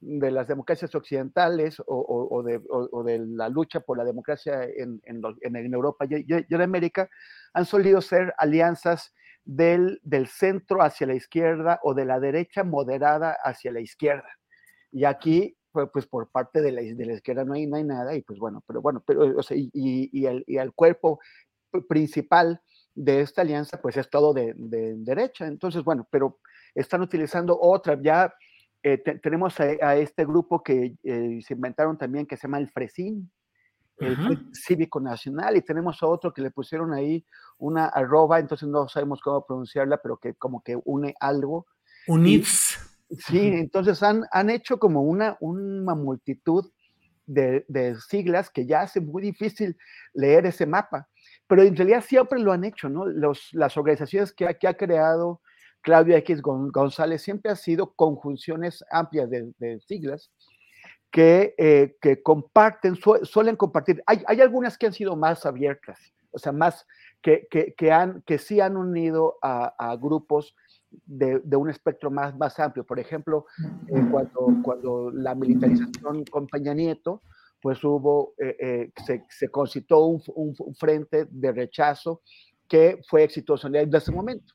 de las democracias occidentales o, de, la lucha por la democracia en, Europa y, en América han solido ser alianzas del, centro hacia la izquierda o de la derecha moderada hacia la izquierda. Y aquí pues, pues por parte de la, izquierda no hay, nada, y pues bueno, pero bueno, pero, y, el, cuerpo principal de esta alianza, pues es todo de, derecha. Entonces, bueno, pero están utilizando otra, ya eh, tenemos a, este grupo que eh, se inventaron también que se llama el Fresín, el Cívico Nacional, y tenemos a otro que le pusieron ahí una arroba, entonces no sabemos cómo pronunciarla, pero que como que une algo. Units. Sí, entonces han, han hecho como una, una multitud de, de, siglas que ya hace muy difícil leer ese mapa pero en realidad siempre lo han hecho, ¿no? Los, las organizaciones que, que ha creado Claudio X González siempre han sido conjunciones amplias de, siglas que, eh, que comparten, suelen compartir. Hay, hay, algunas que han sido más abiertas, o sea, más que, que, que han, que sí han unido a, a grupos de, de, un espectro más, más amplio. Por ejemplo, eh, cuando, cuando la militarización con Peña Nieto, pues hubo, eh, eh, se, se, concitó un, frente de rechazo que fue exitoso en ese momento.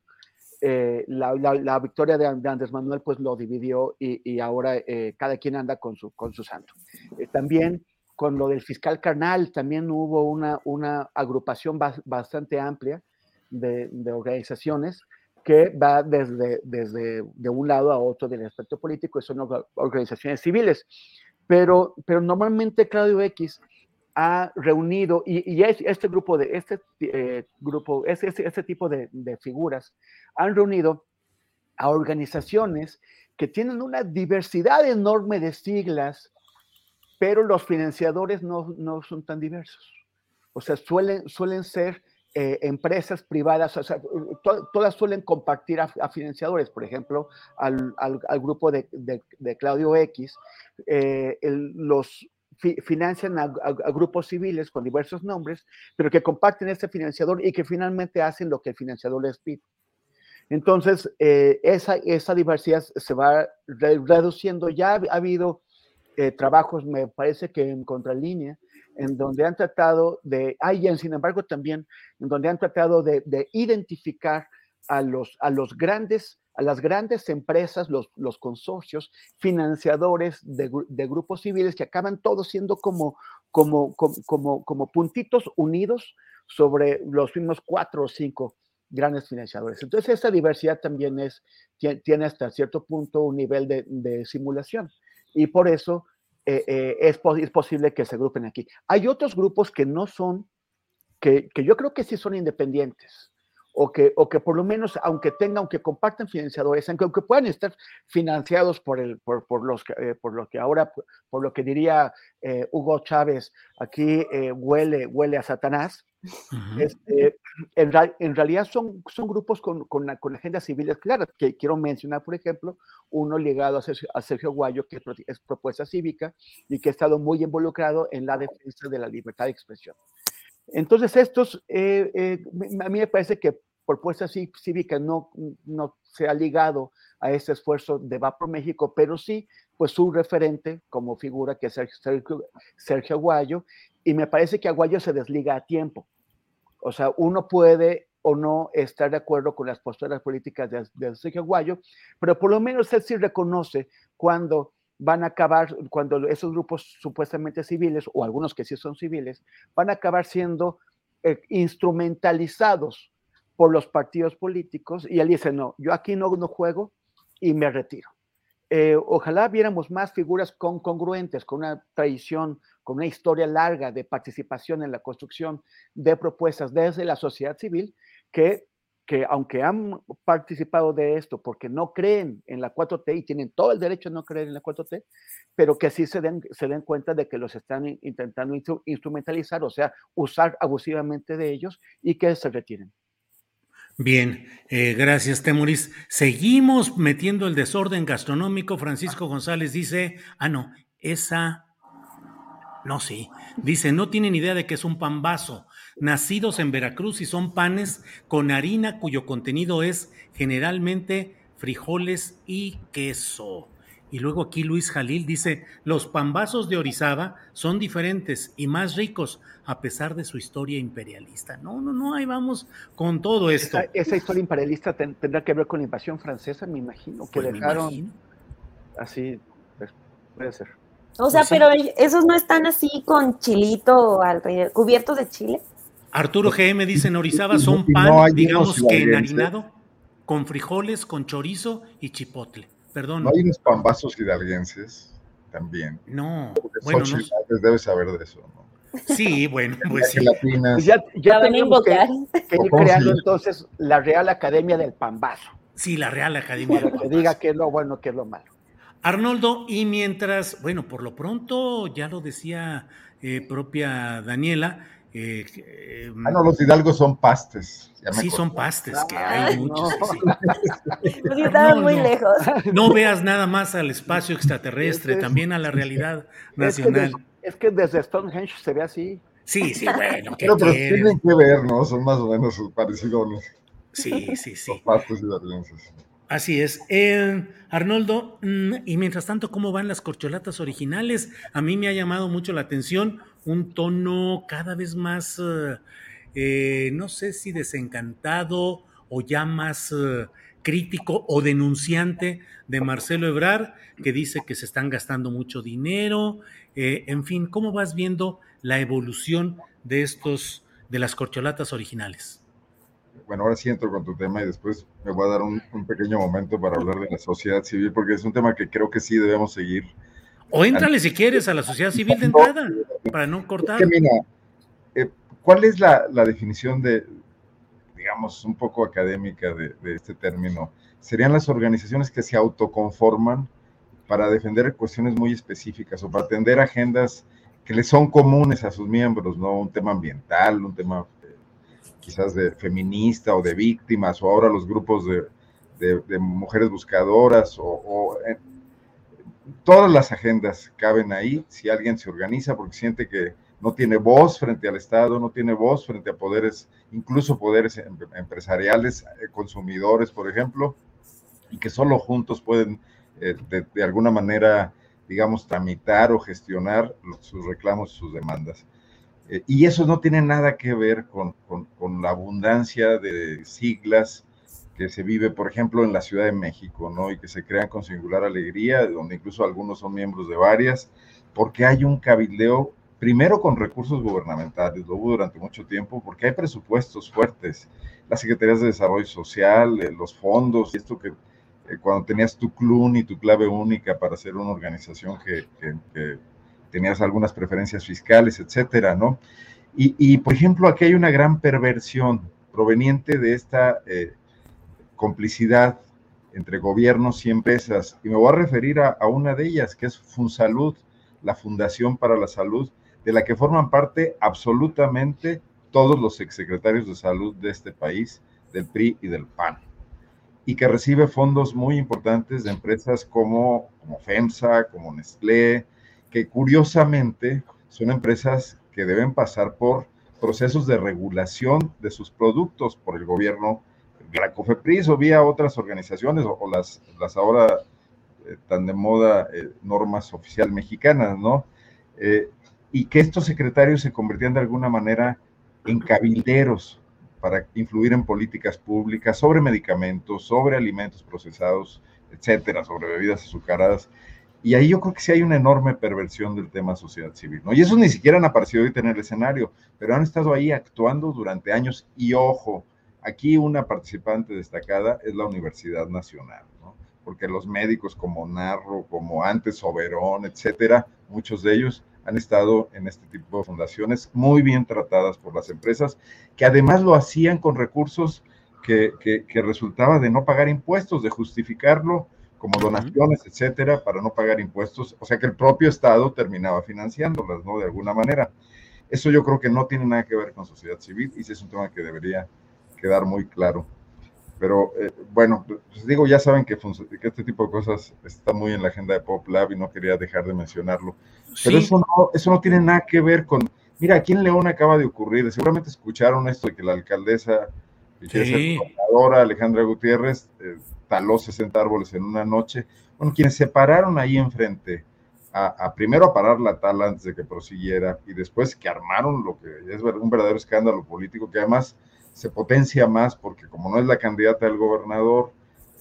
Eh, la, la, victoria de, Andrés Manuel pues lo dividió y, ahora cada quien anda con su, con su santo. También con lo del fiscal carnal también hubo una, una agrupación ba bastante amplia de, de, organizaciones que va desde, desde de un lado a otro del aspecto político, son organizaciones civiles. Pero, pero normalmente Claudio X ha reunido, y, y este grupo, de, este, eh, grupo este, este, este tipo de, de, figuras, han reunido a organizaciones que tienen una diversidad enorme de siglas, pero los financiadores no, no son tan diversos. O sea, suelen, suelen ser eh, empresas privadas, o sea, to, todas suelen compartir a, a, financiadores, por ejemplo, al, al, al grupo de, de, de, Claudio X, eh, el, los fi financian a, a, a, grupos civiles con diversos nombres, pero que comparten este financiador y que finalmente hacen lo que el financiador les pide. Entonces, eh, esa, esa, diversidad se va re reduciendo. Ya ha habido eh, trabajos, me parece que en contralínea, en donde han tratado de, sin embargo también, en donde han tratado de, de identificar a los, a los grandes a las grandes empresas, los, consorcios, financiadores de, grupos civiles que acaban todos siendo como, como, como, como, puntitos unidos sobre los mismos cuatro o cinco grandes financiadores. Entonces, esta diversidad también es, tiene hasta cierto punto un nivel de simulación y por eso eh, eh, es, es, posible que se agrupen aquí. Hay otros grupos que no son, que, que yo creo que sí son independientes o que, o que por lo menos, aunque tengan, aunque compartan financiadores, aunque, aunque puedan estar financiados por, el, por, por, los, eh, por lo que ahora, por lo que diría eh, Hugo Chávez, aquí eh, huele, huele a Satanás, uh -huh. este, en, en, realidad son, son grupos con, con, con, agendas civiles claras, que quiero mencionar, por ejemplo, uno ligado a Sergio, a Sergio Guayo, que es propuesta cívica y que ha estado muy involucrado en la defensa de la libertad de expresión. Entonces, estos, eh, eh, a mí me parece que propuesta cívica no, no se ha ligado a ese esfuerzo de Va por México, pero sí, pues su referente como figura que es Sergio, Sergio Aguayo, y me parece que Aguayo se desliga a tiempo. O sea, uno puede o no estar de acuerdo con las posturas políticas de, de Sergio Aguayo, pero por lo menos él sí reconoce cuando van a acabar, cuando esos grupos supuestamente civiles, o algunos que sí son civiles, van a acabar siendo eh, instrumentalizados por los partidos políticos, y él dice, no, yo aquí no, no juego y me retiro. Eh, ojalá viéramos más figuras con, congruentes, con una tradición, con una historia larga de participación en la construcción de propuestas desde la sociedad civil, que que aunque han participado de esto porque no creen en la 4T y tienen todo el derecho a no creer en la 4T, pero que sí se den, se den cuenta de que los están intentando instrumentalizar, o sea, usar abusivamente de ellos y que se retiren. Bien, eh, gracias, Temuris. Seguimos metiendo el desorden gastronómico. Francisco González dice, ah, no, esa, no, sí, dice, no tienen idea de que es un pambazo nacidos en Veracruz y son panes con harina cuyo contenido es generalmente frijoles y queso. Y luego aquí Luis Jalil dice, los pambazos de Orizaba son diferentes y más ricos a pesar de su historia imperialista. No, no, no, ahí vamos con todo esto. Esa, esa historia imperialista ten, tendrá que ver con la invasión francesa, me imagino, que pues dejaron imagino. así, pues, puede ser. O sea, pues pero sí. esos no están así con chilito alrededor, cubiertos de chile. Arturo GM dice en Orizaba son pan, no digamos que enharinado, con frijoles, con chorizo y chipotle. Perdón. ¿No hay unos pambazos hidalguenses también? No, bueno, no. debe saber de eso, ¿no? Sí, bueno, pues sí. Pues ya, ya tenemos que, que ir creando entonces la Real Academia del Pambazo. Sí, la Real Academia Para del Pambazo. que diga qué es lo bueno, qué es lo malo. Arnoldo, y mientras, bueno, por lo pronto, ya lo decía eh, propia Daniela, Eh, eh, ah, no, los hidalgos son pastes. Sí, son pastes, que hay muchos. Pues estaban muy lejos. No veas nada más al espacio extraterrestre, también a la realidad nacional. Es que, desde Stonehenge se ve así. Sí, sí, bueno. pero, pero tienen que ver, ¿no? Son más o menos parecidos. Sí, sí, sí. Los pastes hidalguenses. Así es. Eh, Arnoldo, mm, y mientras tanto, ¿cómo van las corcholatas originales? A mí me ha llamado mucho la atención un tono cada vez más, eh, eh, no sé si desencantado o ya más crítico o denunciante de Marcelo Ebrar, que dice que se están gastando mucho dinero. en fin, ¿cómo vas viendo la evolución de estos, de las corcholatas originales? bueno, ahora sí entro con tu tema y después me voy a dar un, pequeño momento para hablar de la sociedad civil, porque es un tema que creo que sí debemos seguir. O éntrale si quieres a la sociedad civil de entrada, para no cortar. Eh, ¿cuál es la, definición de, digamos, un poco académica de, de este término? Serían las organizaciones que se autoconforman para defender cuestiones muy específicas o para atender agendas que les son comunes a sus miembros, ¿no? Un tema ambiental, un tema quizás de feminista o de víctimas, o ahora los grupos de, mujeres buscadoras, o, eh, todas las agendas caben ahí si alguien se organiza porque siente que no tiene voz frente al Estado, no tiene voz frente a poderes, incluso poderes em, empresariales, eh, consumidores, por ejemplo, y que solo juntos pueden eh, de, alguna manera, digamos, tramitar o gestionar sus reclamos, sus demandas. Eh, y eso no tiene nada que ver con, la abundancia de siglas que se vive, por ejemplo, en la Ciudad de México, ¿no? Y que se crean con singular alegría, donde incluso algunos son miembros de varias, porque hay un cabildeo, primero con recursos gubernamentales, lo hubo durante mucho tiempo, porque hay presupuestos fuertes, las secretarías de desarrollo social, eh, los fondos, y esto que eh, cuando tenías tu CLUN y tu clave única para ser una organización que tenías algunas preferencias fiscales, etcétera, ¿no? Y, por ejemplo, aquí hay una gran perversión proveniente de esta eh, complicidad entre gobiernos y empresas. Y me voy a referir a, una de ellas, que es FunSalud, la Fundación para la Salud, de la que forman parte absolutamente todos los exsecretarios de salud de este país, del PRI y del PAN, y que recibe fondos muy importantes de empresas como, como FEMSA, como Nestlé, que curiosamente son empresas que deben pasar por procesos de regulación de sus productos por el gobierno, la COFEPRIS o vía otras organizaciones o, las, las ahora eh, tan de moda eh, normas oficial mexicanas, ¿no? Eh, y que estos secretarios se convertían de alguna manera en cabilderos para influir en políticas públicas sobre medicamentos, sobre alimentos procesados, etcétera, sobre bebidas azucaradas. Y ahí yo creo que sí hay una enorme perversión del tema sociedad civil, ¿no? Y eso ni siquiera han aparecido ahorita en el escenario, pero han estado ahí actuando durante años. Y ojo, aquí una participante destacada es la Universidad Nacional, ¿no? Porque los médicos como Narro, como antes Soberón, etcétera, muchos de ellos han estado en este tipo de fundaciones muy bien tratadas por las empresas, que además lo hacían con recursos que, que, que resultaba de no pagar impuestos, de justificarlo como donaciones, etcétera, para no pagar impuestos, o sea que el propio Estado terminaba financiándolas, ¿no? De alguna manera. Eso yo creo que no tiene nada que ver con sociedad civil y ese es un tema que debería quedar muy claro. Pero eh, bueno, pues digo, ya saben que, que, este tipo de cosas está muy en la agenda de Pop Lab y no quería dejar de mencionarlo. Pero eso, no, eso no tiene nada que ver con, mira, aquí en León acaba de ocurrir, seguramente escucharon esto de que la alcaldesa, sí. Alejandra Gutiérrez, eh, taló 60 árboles en una noche. Bueno, quienes se pararon ahí enfrente a, primero a parar la tala antes de que prosiguiera y después que armaron lo que es un verdadero escándalo político que además se potencia más porque como no es la candidata del gobernador,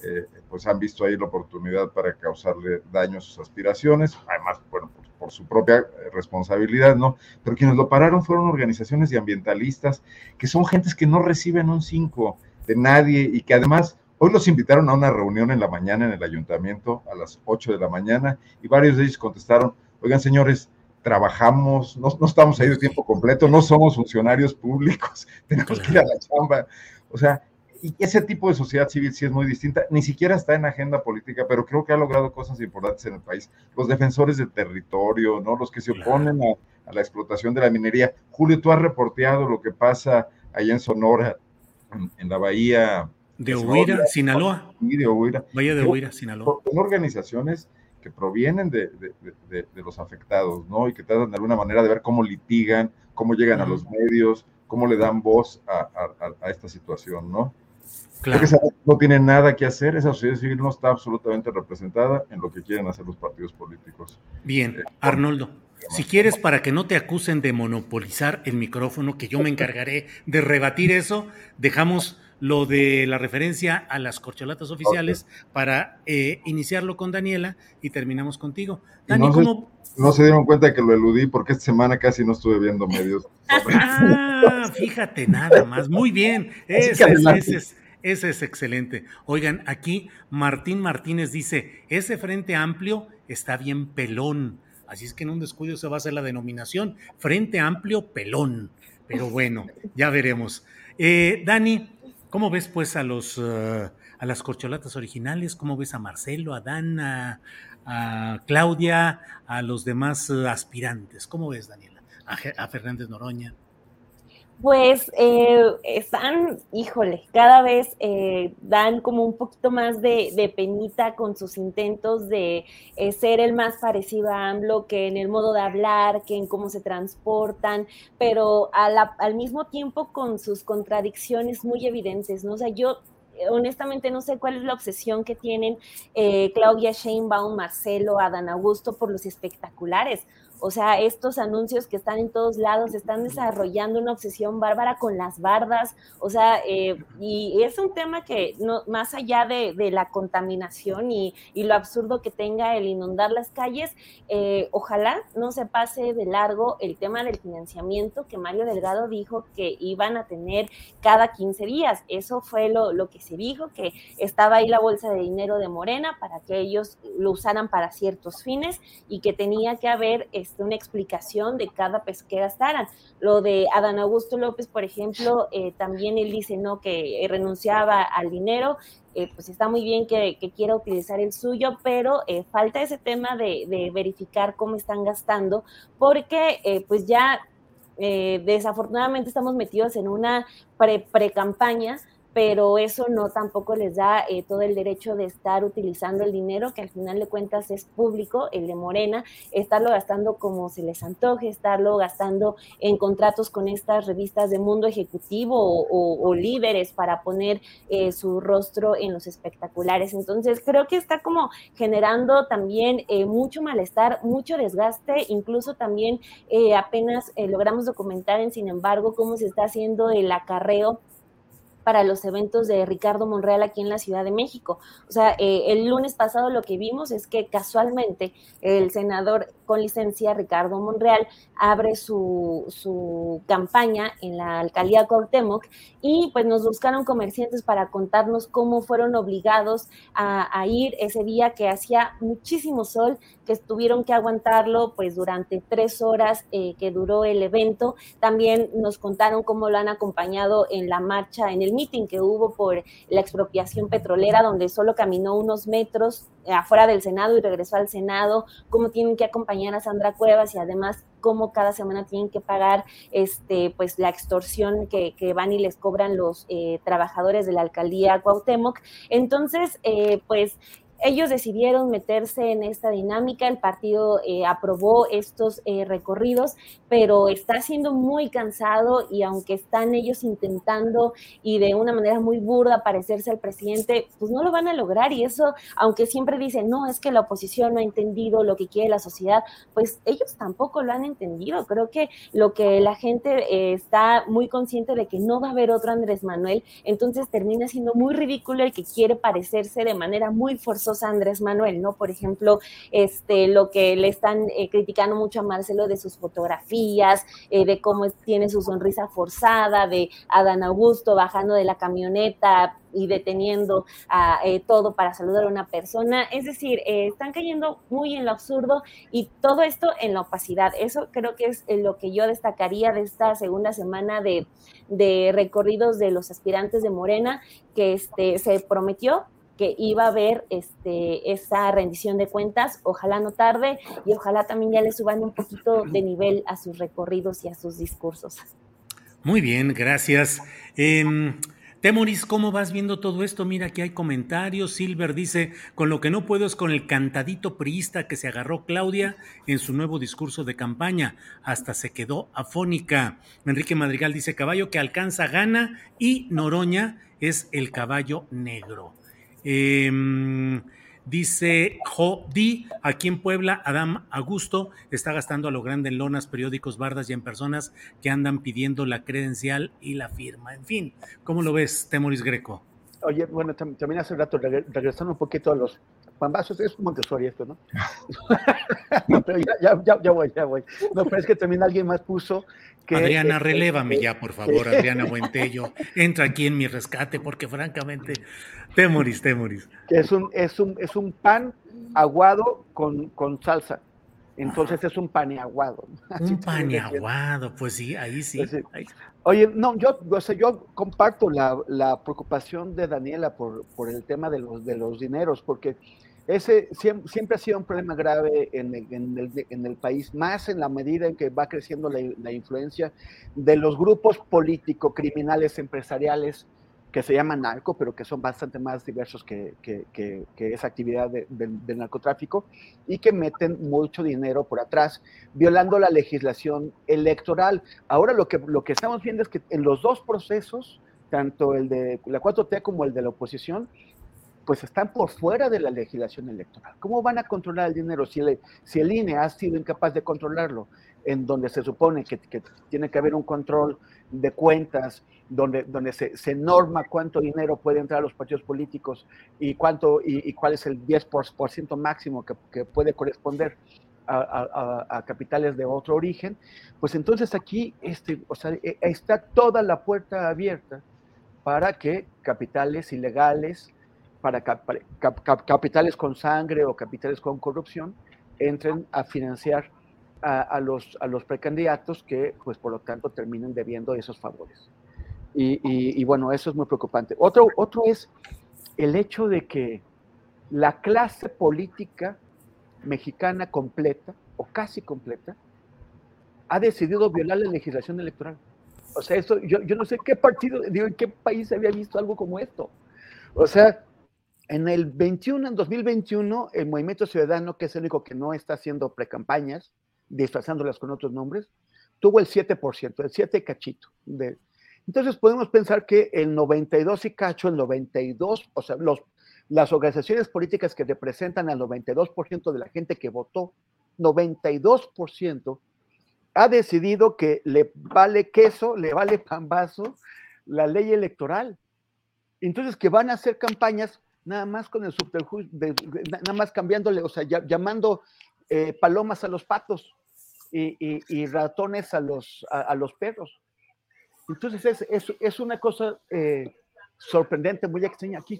eh, pues han visto ahí la oportunidad para causarle daño a sus aspiraciones, además, bueno, por, por, su propia eh, responsabilidad, ¿no? Pero quienes lo pararon fueron organizaciones de ambientalistas, que son gentes que no reciben un 5 de nadie y que además Hoy los invitaron a una reunión en la mañana en el ayuntamiento a las 8 de la mañana y varios de ellos contestaron, oigan señores, trabajamos, no, estamos ahí de tiempo completo, no somos funcionarios públicos, tenemos que ir a la chamba. O sea, y ese tipo de sociedad civil sí es muy distinta, ni siquiera está en agenda política, pero creo que ha logrado cosas importantes en el país. Los defensores del territorio, ¿no? Los que se oponen a la explotación de la minería. Julio, tú has reporteado lo que pasa allá en Sonora, en, la bahía de Huira, Sinaloa. de Huira. Bahía de Huira, Sinaloa. Son organizaciones que provienen de, los afectados, ¿no? Y que tratan de alguna manera de ver cómo litigan, cómo llegan a los medios, cómo le dan voz a, esta situación, ¿no? Claro. no tiene nada que hacer, esa sociedad civil no está absolutamente representada en lo que quieren hacer los partidos políticos. Bien, eh, Arnoldo, si quieres, para que no te acusen de monopolizar el micrófono, que yo me encargaré de rebatir eso, dejamos lo de la referencia a las corcholatas oficiales para eh, iniciarlo con Daniela y terminamos contigo. Dani, no, ¿cómo? Se, no se dieron cuenta que lo eludí porque esta semana casi no estuve viendo medios. ah, fíjate nada más. Muy bien. Ese, es, ese es excelente. Oigan, aquí Martín Martínez dice, ese frente amplio está bien pelón. Así es que en un descuido se va a hacer la denominación Frente Amplio Pelón. Pero bueno, ya veremos. Eh, Dani, ¿cómo ves pues a los eh, a las corcholatas originales? ¿Cómo ves a Marcelo, a Dana, a Claudia, a los demás eh, aspirantes? ¿Cómo ves, Daniela? a Fernández Noroña. Pues eh, están, híjole, cada vez eh, dan como un poquito más de, penita con sus intentos de eh, ser el más parecido a AMLO, que en el modo de hablar, que en cómo se transportan, pero al mismo tiempo con sus contradicciones muy evidentes, ¿no? O sea, yo honestamente no sé cuál es la obsesión que tienen Claudia Sheinbaum, Marcelo, Adán Augusto por los espectaculares. O sea, estos anuncios que están en todos lados están desarrollando una obsesión bárbara con las bardas. O sea, eh, y es un tema que no, más allá de, la contaminación y, lo absurdo que tenga el inundar las calles, eh, ojalá no se pase de largo el tema del financiamiento que Mario Delgado dijo que iban a tener cada 15 días. Eso fue lo, lo que se dijo, que estaba ahí la bolsa de dinero de Morena para que ellos lo usaran para ciertos fines y que tenía que haber este, una explicación de cada pez que gastaran. Lo de Adán Augusto López, por ejemplo, eh, también él dice no que renunciaba al dinero, eh, pues está muy bien que, quiera utilizar el suyo, pero eh, falta ese tema de, verificar cómo están gastando, porque pues ya desafortunadamente estamos metidos en una pre-campaña pero eso no tampoco les da eh, todo el derecho de estar utilizando el dinero, que al final de cuentas es público, el de Morena, estarlo gastando como se les antoje, estarlo gastando en contratos con estas revistas de mundo ejecutivo o, líderes para poner eh, su rostro en los espectaculares. Entonces, creo que está como generando también eh, mucho malestar, mucho desgaste, incluso también apenas logramos documentar en, sin embargo, cómo se está haciendo el acarreo para los eventos de Ricardo Monreal aquí en la Ciudad de México. O sea, eh, el lunes pasado lo que vimos es que casualmente el senador con licencia Ricardo Monreal abre su, su campaña en la alcaldía Cuauhtémoc y pues nos buscaron comerciantes para contarnos cómo fueron obligados a, ir ese día que hacía muchísimo sol, que tuvieron que aguantarlo pues durante tres horas eh, que duró el evento. También nos contaron cómo lo han acompañado en la marcha, en el meeting que hubo por la expropiación petrolera, donde solo caminó unos metros afuera del Senado y regresó al Senado, cómo tienen que acompañar a Sandra Cuevas y además cómo cada semana tienen que pagar este, pues, la extorsión que, van y les cobran los eh, trabajadores de la alcaldía Cuauhtémoc. Entonces, eh, pues ellos decidieron meterse en esta dinámica, el partido eh, aprobó estos eh, recorridos, pero está siendo muy cansado y aunque están ellos intentando y de una manera muy burda parecerse al presidente, pues no lo van a lograr y eso, aunque siempre dicen, no, es que la oposición no ha entendido lo que quiere la sociedad, pues ellos tampoco lo han entendido. Creo que lo que la gente eh, está muy consciente de que no va a haber otro Andrés Manuel, entonces termina siendo muy ridículo el que quiere parecerse de manera muy forzosa Andrés Manuel, ¿no? Por ejemplo, este, lo que le están eh, criticando mucho a Marcelo de sus fotografías, eh, de cómo tiene su sonrisa forzada, de Adán Augusto bajando de la camioneta y deteniendo a eh, todo para saludar a una persona. Es decir, están cayendo muy en lo absurdo y todo esto en la opacidad. Eso creo que es lo que yo destacaría de esta segunda semana de, de recorridos de los aspirantes de Morena, que este, se prometió que iba a haber este, esa rendición de cuentas. Ojalá no tarde y ojalá también ya le suban un poquito de nivel a sus recorridos y a sus discursos. Muy bien, gracias. Eh, Temoris, ¿cómo vas viendo todo esto? Mira, aquí hay comentarios. Silver dice, con lo que no puedo es con el cantadito priista que se agarró Claudia en su nuevo discurso de campaña. Hasta se quedó afónica. Enrique Madrigal dice, caballo que alcanza gana y Noroña es el caballo negro. Eh, Dice Jodi, aquí en Puebla, Adam Augusto está gastando a lo grande en lonas, periódicos, bardas y en personas que andan pidiendo la credencial y la firma. En fin, ¿cómo lo ves, Temoris Greco? Oye, bueno, también hace rato, regresando un poquito a los pambazos, es Montessori esto, ¿no? no pero ya, ya, ya, voy, ya voy. No, pero es que también alguien más puso que... Adriana, este, relévame ya, por favor, Adriana Buentello. Entra aquí en mi rescate, porque francamente, Temoris, Temoris. Que es un, es un, es un pan aguado con, con salsa. Entonces es un paneaguado. Un paneaguado, pues sí, ahí sí. Pues Oye, no, yo, o sea, yo comparto la, la, preocupación de Daniela por, por el tema de los, de los dineros, porque ese siempre, ha sido un problema grave en el, en, el, en el, país, más en la medida en que va creciendo la, influencia de los grupos políticos, criminales, empresariales, que se llaman narco, pero que son bastante más diversos que, esa actividad de, narcotráfico y que meten mucho dinero por atrás, violando la legislación electoral. Ahora lo que, lo que estamos viendo es que en los dos procesos, tanto el de la 4T como el de la oposición, pues están por fuera de la legislación electoral. ¿Cómo van a controlar el dinero si el, si el INE ha sido incapaz de controlarlo? En donde se supone que, que tiene que haber un control de cuentas, donde, donde se, se, norma cuánto dinero puede entrar a los partidos políticos y, cuánto, y, cuál es el 10% máximo que, que puede corresponder a, a, capitales de otro origen, pues entonces aquí este, o sea, e, está toda la puerta abierta para que capitales ilegales, para, capitales con sangre o capitales con corrupción, entren a financiar a, los, a los precandidatos que, pues por lo tanto, terminen debiendo esos favores. Y, bueno, eso es muy preocupante. Otro, otro es el hecho de que la clase política mexicana completa, o casi completa, ha decidido violar la legislación electoral. O sea, eso, yo, yo no sé qué partido, digo, en qué país había visto algo como esto. O sea, en el 21, en 2021, el Movimiento Ciudadano, que es el único que no está haciendo precampañas, disfrazándolas con otros nombres, tuvo el 7%, el 7 cachito. De, entonces podemos pensar que el 92 y cacho, el 92, o sea, los, las organizaciones políticas que representan al 92% de la gente que votó, 92%, ha decidido que le vale queso, le vale pambazo la ley electoral. Entonces, que van a hacer campañas nada más con el subterfugio, nada más cambiándole, o sea, llamando eh, palomas a los patos y, ratones a los, a, los perros. Entonces es, es, es una cosa eh, sorprendente, muy extraña. Aquí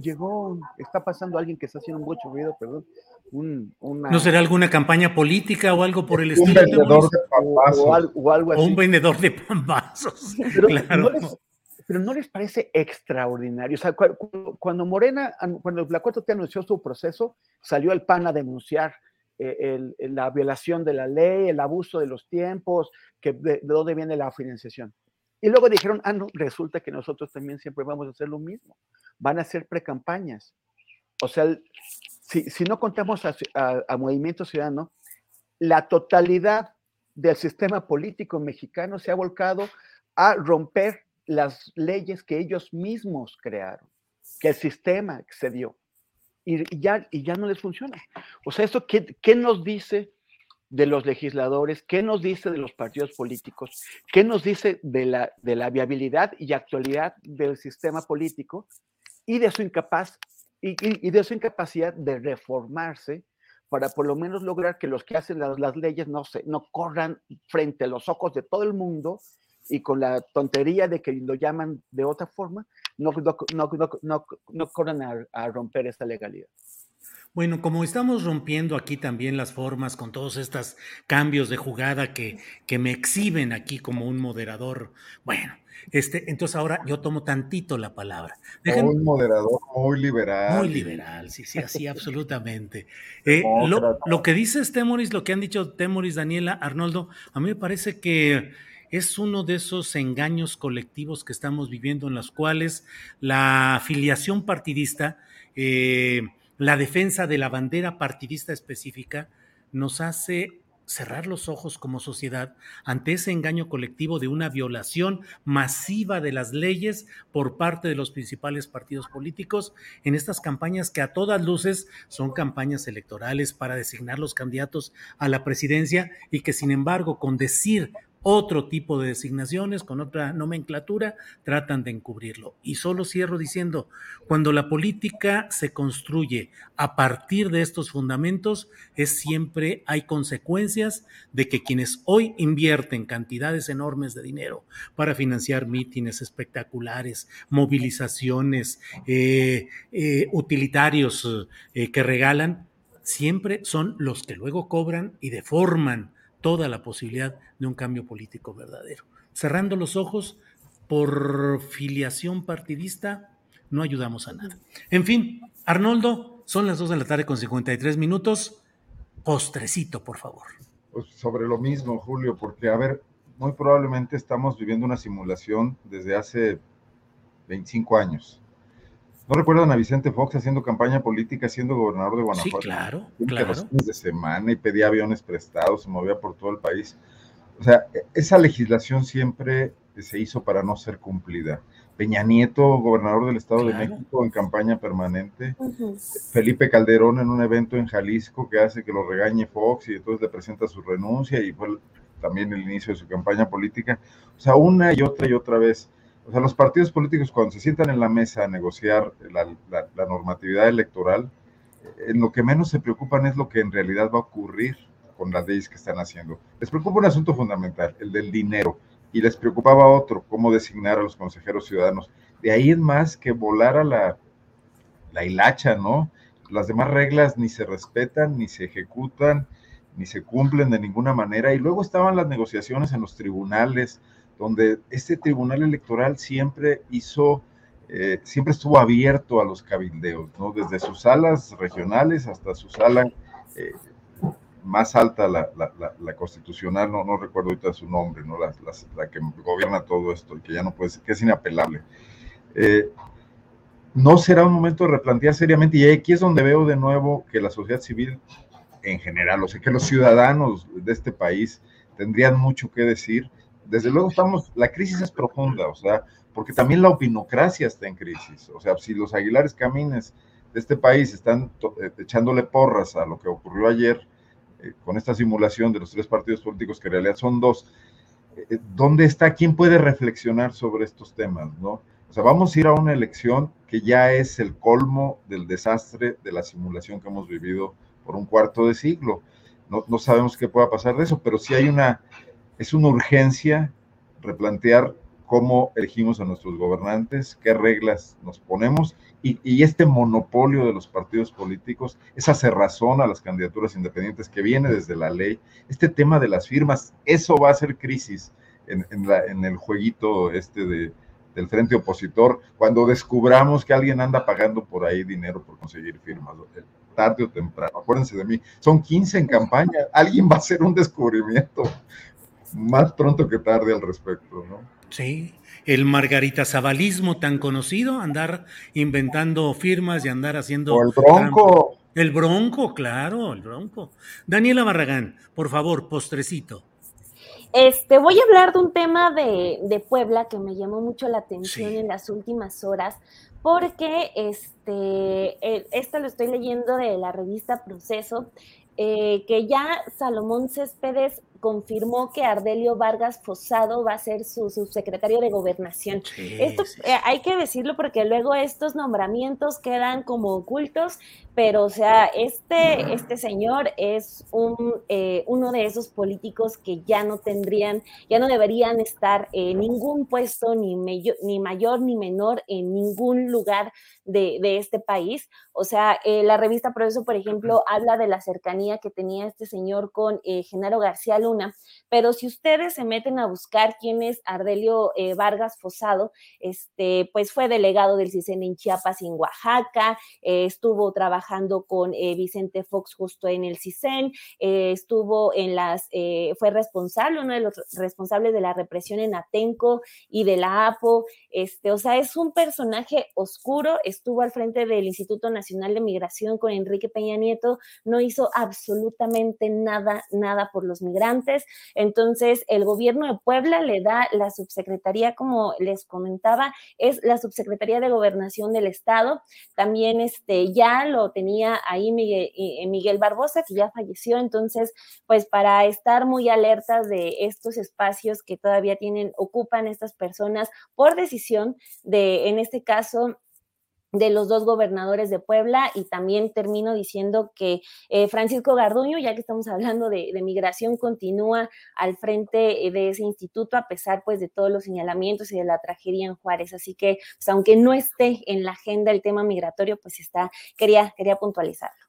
llegó, está pasando alguien que está haciendo mucho ruido, perdón. Un, ¿No será alguna campaña política o algo por el estilo? Un vendedor de pambazos. O, algo así. un vendedor de pambazos. Pero, no les, pero no les parece extraordinario. O sea, cuando, Morena, cuando la 4T anunció su proceso, salió el PAN a denunciar eh, la violación de la ley, el abuso de los tiempos, que de, dónde viene la financiación. Y luego dijeron, ah, no, resulta que nosotros también siempre vamos a hacer lo mismo. Van a hacer precampañas. O sea, si, si no contamos a, Movimiento Ciudadano, la totalidad del sistema político mexicano se ha volcado a romper las leyes que ellos mismos crearon, que el sistema excedió y, ya, y ya no les funciona. O sea, ¿esto qué, qué nos dice de los legisladores? ¿Qué nos dice de los partidos políticos? ¿Qué nos dice de la, de la viabilidad y actualidad del sistema político y de su incapaz y, de su incapacidad de reformarse para por lo menos lograr que los que hacen las, las, leyes no, se, no corran frente a los ojos de todo el mundo y con la tontería de que lo llaman de otra forma, no, no, no, no corran a, romper esta legalidad. Bueno, como estamos rompiendo aquí también las formas con todos estos cambios de jugada que, que me exhiben aquí como un moderador, bueno, este, entonces ahora yo tomo tantito la palabra. Dejen... Muy moderador, muy liberal. Muy liberal, sí, sí, así absolutamente. Eh, lo, lo, que dices, Temoris, lo que han dicho Temoris, Daniela, Arnoldo, a mí me parece que es uno de esos engaños colectivos que estamos viviendo en los cuales la afiliación partidista... Eh, la defensa de la bandera partidista específica nos hace cerrar los ojos como sociedad ante ese engaño colectivo de una violación masiva de las leyes por parte de los principales partidos políticos en estas campañas que a todas luces son campañas electorales para designar los candidatos a la presidencia y que sin embargo con decir otro tipo de designaciones, con otra nomenclatura, tratan de encubrirlo. Y solo cierro diciendo, cuando la política se construye a partir de estos fundamentos, es siempre hay consecuencias de que quienes hoy invierten cantidades enormes de dinero para financiar mítines espectaculares, movilizaciones, eh, eh, utilitarios eh, que regalan, siempre son los que luego cobran y deforman toda la posibilidad de un cambio político verdadero. Cerrando los ojos por filiación partidista, no ayudamos a nada. En fin, Arnoldo, son las 2 de la tarde con 53 minutos. Postrecito, por favor. Pues sobre lo mismo, Julio, porque, a ver, muy probablemente estamos viviendo una simulación desde hace 25 años. ¿No recuerdan a Vicente Fox haciendo campaña política, siendo gobernador de Guanajuato? Sí, claro, claro. Los fines de semana y pedía aviones prestados, se movía por todo el país. O sea, esa legislación siempre se hizo para no ser cumplida. Peña Nieto, gobernador del Estado de México, en campaña permanente. Felipe Calderón en un evento en Jalisco que hace que lo regañe Fox y entonces le presenta su renuncia y fue también el inicio de su campaña política. O sea, una y otra y otra vez o sea, los partidos políticos cuando se sientan en la mesa a negociar la, normatividad electoral, en lo que menos se preocupan es lo que en realidad va a ocurrir con las leyes que están haciendo. Les preocupa un asunto fundamental, el del dinero, y les preocupaba otro, cómo designar a los consejeros ciudadanos. De ahí es más que volar a la, la hilacha, ¿no? Las demás reglas ni se respetan, ni se ejecutan, ni se cumplen de ninguna manera. Y luego estaban las negociaciones en los tribunales, donde este tribunal electoral siempre hizo, eh, siempre estuvo abierto a los cabildeos, ¿no? Desde sus salas regionales hasta su sala eh, más alta, la, constitucional, no, no recuerdo ahorita su nombre, ¿no? La, que gobierna todo esto que ya no puede ser, que es inapelable. Eh, no será un momento de replantear seriamente, y aquí es donde veo de nuevo que la sociedad civil en general, o sea, que los ciudadanos de este país tendrían mucho que decir desde luego estamos, la crisis es profunda, o sea, porque también la opinocracia está en crisis. O sea, si los Aguilares Camines de este país están eh, echándole porras a lo que ocurrió ayer eh, con esta simulación de los tres partidos políticos, que en realidad son dos, eh, ¿dónde está? ¿Quién puede reflexionar sobre estos temas? ¿no? O sea, vamos a ir a una elección que ya es el colmo del desastre de la simulación que hemos vivido por un cuarto de siglo. No, no sabemos qué pueda pasar de eso, pero sí hay una es una urgencia replantear cómo elegimos a nuestros gobernantes, qué reglas nos ponemos y, este monopolio de los partidos políticos, esa cerrazón a las candidaturas independientes que viene desde la ley, este tema de las firmas, eso va a ser crisis en, el jueguito este de, del frente opositor, cuando descubramos que alguien anda pagando por ahí dinero por conseguir firmas, tarde o temprano, acuérdense de mí, son 15 en campaña, alguien va a hacer un descubrimiento más pronto que tarde al respecto, ¿no? Sí, el Margarita Zabalismo tan conocido, andar inventando firmas y andar haciendo... O el Bronco. El Bronco, claro, el Bronco. Daniela Barragán, por favor, postrecito. Este, voy a hablar de un tema de, de Puebla que me llamó mucho la atención en las últimas horas, porque este, esto lo estoy leyendo de la revista Proceso, eh, que ya Salomón Céspedes confirmó que Ardelio Vargas Fosado va a ser su subsecretario de gobernación. Esto eh, hay que decirlo porque luego estos nombramientos quedan como ocultos, pero o sea, este, este señor es un, eh, uno de esos políticos que ya no tendrían, ya no deberían estar en ningún puesto, ni, ni mayor ni menor, en ningún lugar de, este país. O sea, eh, la revista Proceso, por ejemplo, habla de la cercanía que tenía este señor con eh, Genaro García Luna, pero si ustedes se meten a buscar quién es Ardelio eh, Vargas Fosado, este, pues fue delegado del CISEN en Chiapas y en Oaxaca, estuvo trabajando con Vicente Fox justo en el CISEN, estuvo en las, fue responsable, uno de los responsables de la represión en Atenco y de la APO, este, o sea, es un personaje oscuro, estuvo al frente del Instituto Nacional de Migración con Enrique Peña Nieto, no hizo absolutamente nada, nada por los migrantes. Entonces, el gobierno de Puebla le da la subsecretaría, como les comentaba, es la subsecretaría de Gobernación del Estado. También este, ya lo tenía ahí Miguel, eh, Miguel Barbosa, que ya falleció. Entonces, pues para estar muy alertas de estos espacios que todavía tienen, ocupan estas personas por decisión de, en este caso, de los dos gobernadores de Puebla y también termino diciendo que eh, Francisco Garduño, ya que estamos hablando de, migración, continúa al frente eh, de ese instituto a pesar pues de todos los señalamientos y de la tragedia en Juárez. Así que pues, aunque no esté en la agenda el tema migratorio, pues está, quería, quería puntualizarlo.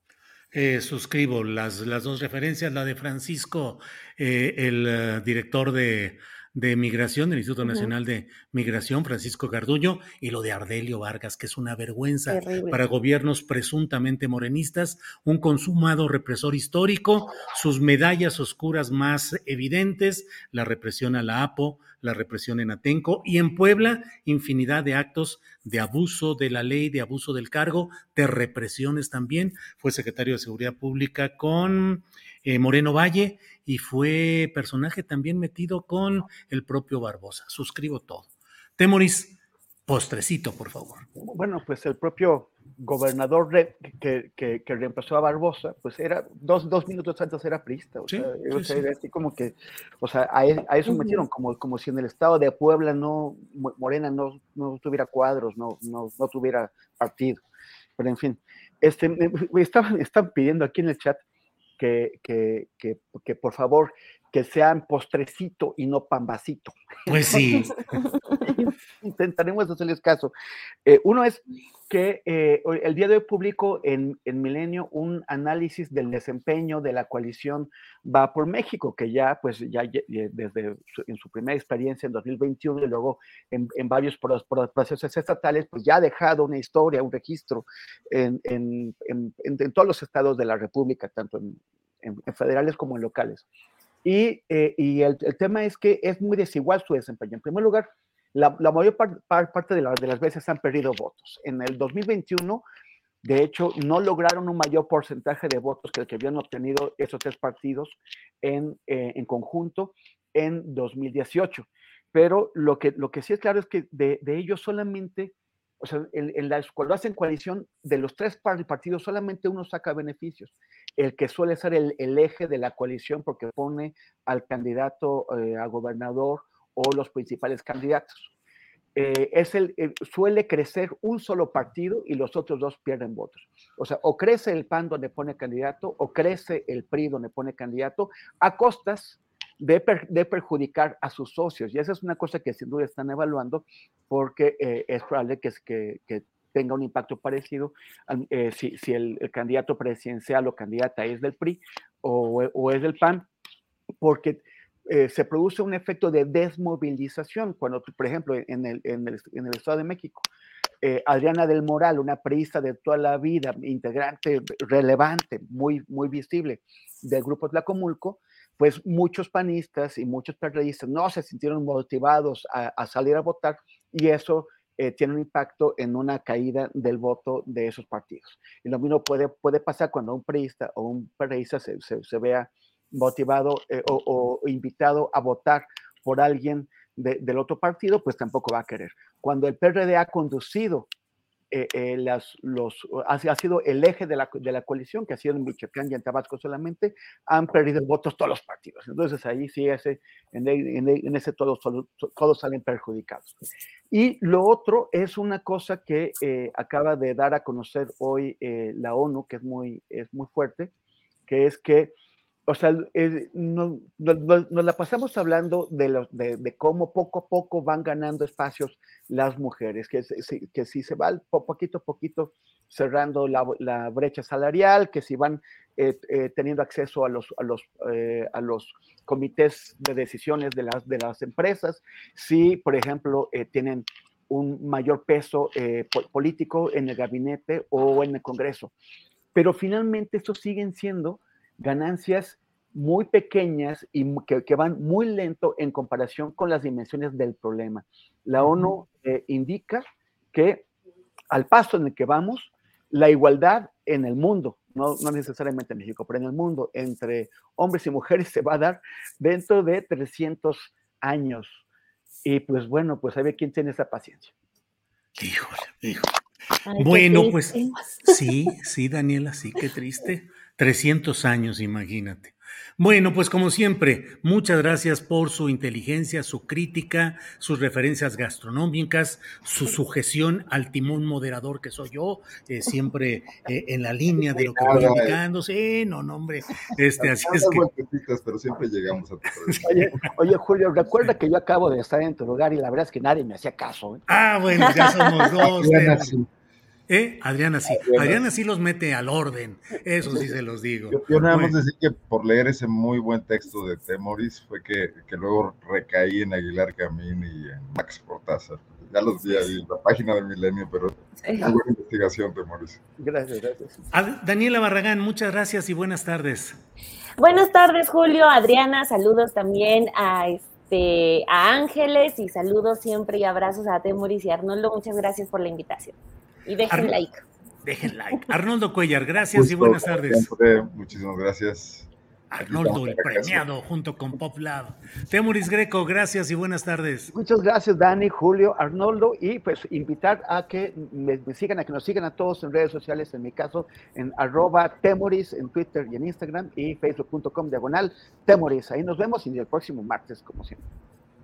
Eh, suscribo las, las dos referencias, la de Francisco, el director de de Migración, del Instituto Nacional de Migración, Francisco Garduño, y lo de Ardelio Vargas, que es una vergüenza para gobiernos presuntamente morenistas, un consumado represor histórico, sus medallas oscuras más evidentes, la represión a la APO, la represión en Atenco y en Puebla, infinidad de actos de abuso de la ley, de abuso del cargo, de represiones también. Fue secretario de Seguridad Pública con eh, Moreno Valle y fue personaje también metido con el propio Barbosa. Suscribo todo. Temoris, postrecito, por favor. Bueno, pues el propio gobernador que, que, reemplazó a Barbosa, pues era dos, dos minutos antes era prista. O, sea, era así como que, o sea, a, e, eso metieron, como, como si en el estado de Puebla no, Morena no, no tuviera cuadros, no, no, no tuviera partido. Pero en fin, este, estaban, están pidiendo aquí en el chat que, que, que, que por favor que sean postrecito y no pambacito. Pues sí. Intentaremos hacerles caso. Eh, uno es que eh, el día de hoy publico en, en, Milenio un análisis del desempeño de la coalición Va por México, que ya, pues, ya desde en su primera experiencia en 2021 y luego en, en varios procesos estatales, pues ya ha dejado una historia, un registro en, en todos los estados de la República, tanto en federales como en locales. Y, eh, el, tema es que es muy desigual su desempeño. En primer lugar, la, mayor parte de, las veces han perdido votos. En el 2021, de hecho, no lograron un mayor porcentaje de votos que el que habían obtenido esos tres partidos en, eh, en conjunto en 2018. Pero lo que, lo que sí es claro es que de, ellos solamente o sea, en, en cuando hacen coalición de los tres partidos, solamente uno saca beneficios. El que suele ser el, eje de la coalición porque pone al candidato eh, a gobernador o los principales candidatos. Eh, es el, suele crecer un solo partido y los otros dos pierden votos. O sea, o crece el PAN donde pone candidato o crece el PRI donde pone candidato a costas de, perjudicar a sus socios. Y esa es una cosa que sin duda están evaluando porque eh, es probable que, tenga un impacto parecido eh, si, si el, candidato presidencial o candidata es del PRI o, o es del PAN, porque eh, se produce un efecto de desmovilización cuando, por ejemplo, en el, en el, en el Estado de México, Adriana del Moral, una priista de toda la vida, integrante relevante, muy, muy visible del grupo Tlacomulco, pues muchos panistas y muchos periodistas no se sintieron motivados a, salir a votar y eso eh, tiene un impacto en una caída del voto de esos partidos. Y lo mismo puede, puede pasar cuando un periodista o un periodista se, se, vea motivado eh, o, invitado a votar por alguien del otro partido, pues tampoco va a querer. Cuando el PRD ha conducido eh, eh, las, los, ha, sido el eje de la, de la, coalición, que ha sido en Michoacán y en Tabasco solamente, han perdido votos todos los partidos. Entonces ahí sí, ese, en, en, ese todos, todos salen perjudicados. Y lo otro es una cosa que eh, acaba de dar a conocer hoy la ONU, que es muy, es muy fuerte, que es que o sea, nos, la pasamos hablando de, cómo poco a poco van ganando espacios las mujeres, que, si se va poquito a poquito cerrando la, brecha salarial, que si van eh, eh, teniendo acceso eh, a los comités de decisiones de las, de las empresas, si, por ejemplo, tienen un mayor peso político en el gabinete o en el Congreso. Pero finalmente estos siguen siendo ganancias muy pequeñas y que, van muy lento en comparación con las dimensiones del problema. La ONU eh, indica que al paso en el que vamos, la igualdad en el mundo, no, no, necesariamente en México, pero en el mundo, entre hombres y mujeres se va a dar dentro de 300 años. Y pues bueno, pues a ver quién tiene esa paciencia. Híjole, híjole. bueno, pues sí, sí, Daniela, sí, qué triste. 300 años, imagínate. Bueno, pues como siempre, muchas gracias por su inteligencia, su crítica, sus referencias gastronómicas, su sujeción al timón moderador que soy yo, eh, siempre eh, en la línea de lo que voy indicando. Sí, no, no, hombre. Este, así es que... pero siempre llegamos a tu oye, oye, Julio, recuerda que yo acabo de estar en tu lugar y la verdad es que nadie me hacía caso. ¿eh? Ah, bueno, ya somos dos. ¿Eh? Adriana sí. Adriana. sí los mete al orden. Eso sí se los digo. Yo, nada más decir que por leer ese muy buen texto de Temoris fue que, que luego recaí en Aguilar Camín y en Max Portaza. Ya los vi ahí en la página del Milenio, pero muy buena investigación, Temoris. Gracias, gracias. Daniela Barragán, muchas gracias y buenas tardes. Buenas tardes, Julio, Adriana, saludos también a este a Ángeles y saludos siempre y abrazos a Temoris y Arnoldo. Muchas gracias por la invitación. Y dejen like. Dejen like. Arnoldo Cuellar, gracias y buenas tardes. muchísimas gracias. Arnoldo, el premiado, junto con Pop Lab. Temuris Greco, gracias y buenas tardes. Muchas gracias, Dani, Julio, Arnoldo, y pues invitar a que me, sigan, a que nos sigan a todos en redes sociales, en mi caso, en arroba Temuris, en Twitter y en Instagram, y facebook.com diagonal Temuris. Ahí nos vemos y el próximo martes, como siempre.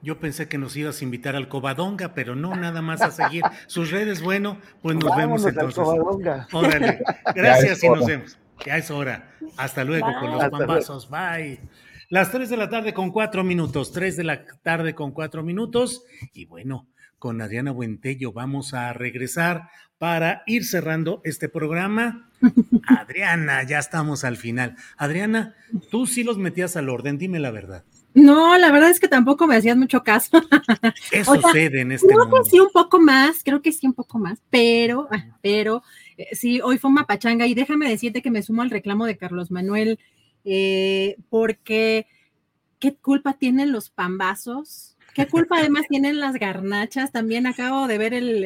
Yo pensé que nos ibas a invitar al Covadonga, pero no, nada más a seguir sus redes. Bueno, pues nos vemos entonces. Órale. Gracias y nos vemos. Ya es hora. Hasta luego con los pambazos. Bye. Las 3 de la tarde con cuatro minutos. 3 de la tarde con cuatro minutos. Y bueno, con Adriana Buentello vamos a regresar para ir cerrando este programa. Adriana, ya estamos al final. Adriana, tú sí los metías al orden, dime la verdad. No, la verdad es que tampoco me hacías mucho caso. Eso sucede en este creo que sí, un poco más, creo que sí, un poco más, pero, ah, pero eh, sí, hoy fue una pachanga y déjame decirte que me sumo al reclamo de Carlos Manuel, eh, porque ¿qué culpa tienen los pambazos? ¿Qué culpa además tienen las garnachas? También acabo de ver el,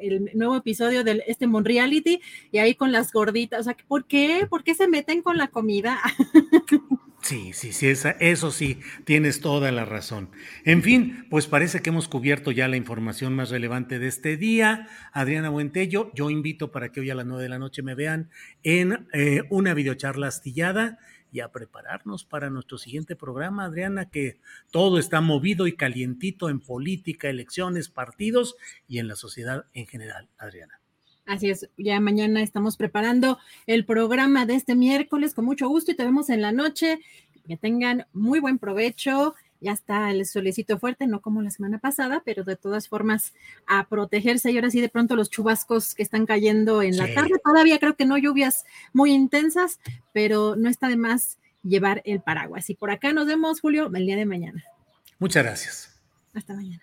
el, nuevo episodio de este Monreality y ahí con las gorditas. O sea, ¿por qué? ¿Por qué se meten con la comida? Sí, sí, sí, eso sí, tienes toda la razón. En fin, pues parece que hemos cubierto ya la información más relevante de este día. Adriana Buentello, yo invito para que hoy a las nueve de la noche me vean en eh, una videocharla astillada y a prepararnos para nuestro siguiente programa, Adriana, que todo está movido y calientito en política, elecciones, partidos y en la sociedad en general, Adriana. Así es, ya mañana estamos preparando el programa de este miércoles con mucho gusto y te vemos en la noche. Que tengan muy buen provecho. Ya está el solecito fuerte, no como la semana pasada, pero de todas formas a protegerse. Y ahora sí, de pronto los chubascos que están cayendo en la tarde, todavía creo que no lluvias muy intensas, pero no está de más llevar el paraguas. Y por acá nos vemos, Julio, el día de mañana. Muchas gracias. Hasta mañana.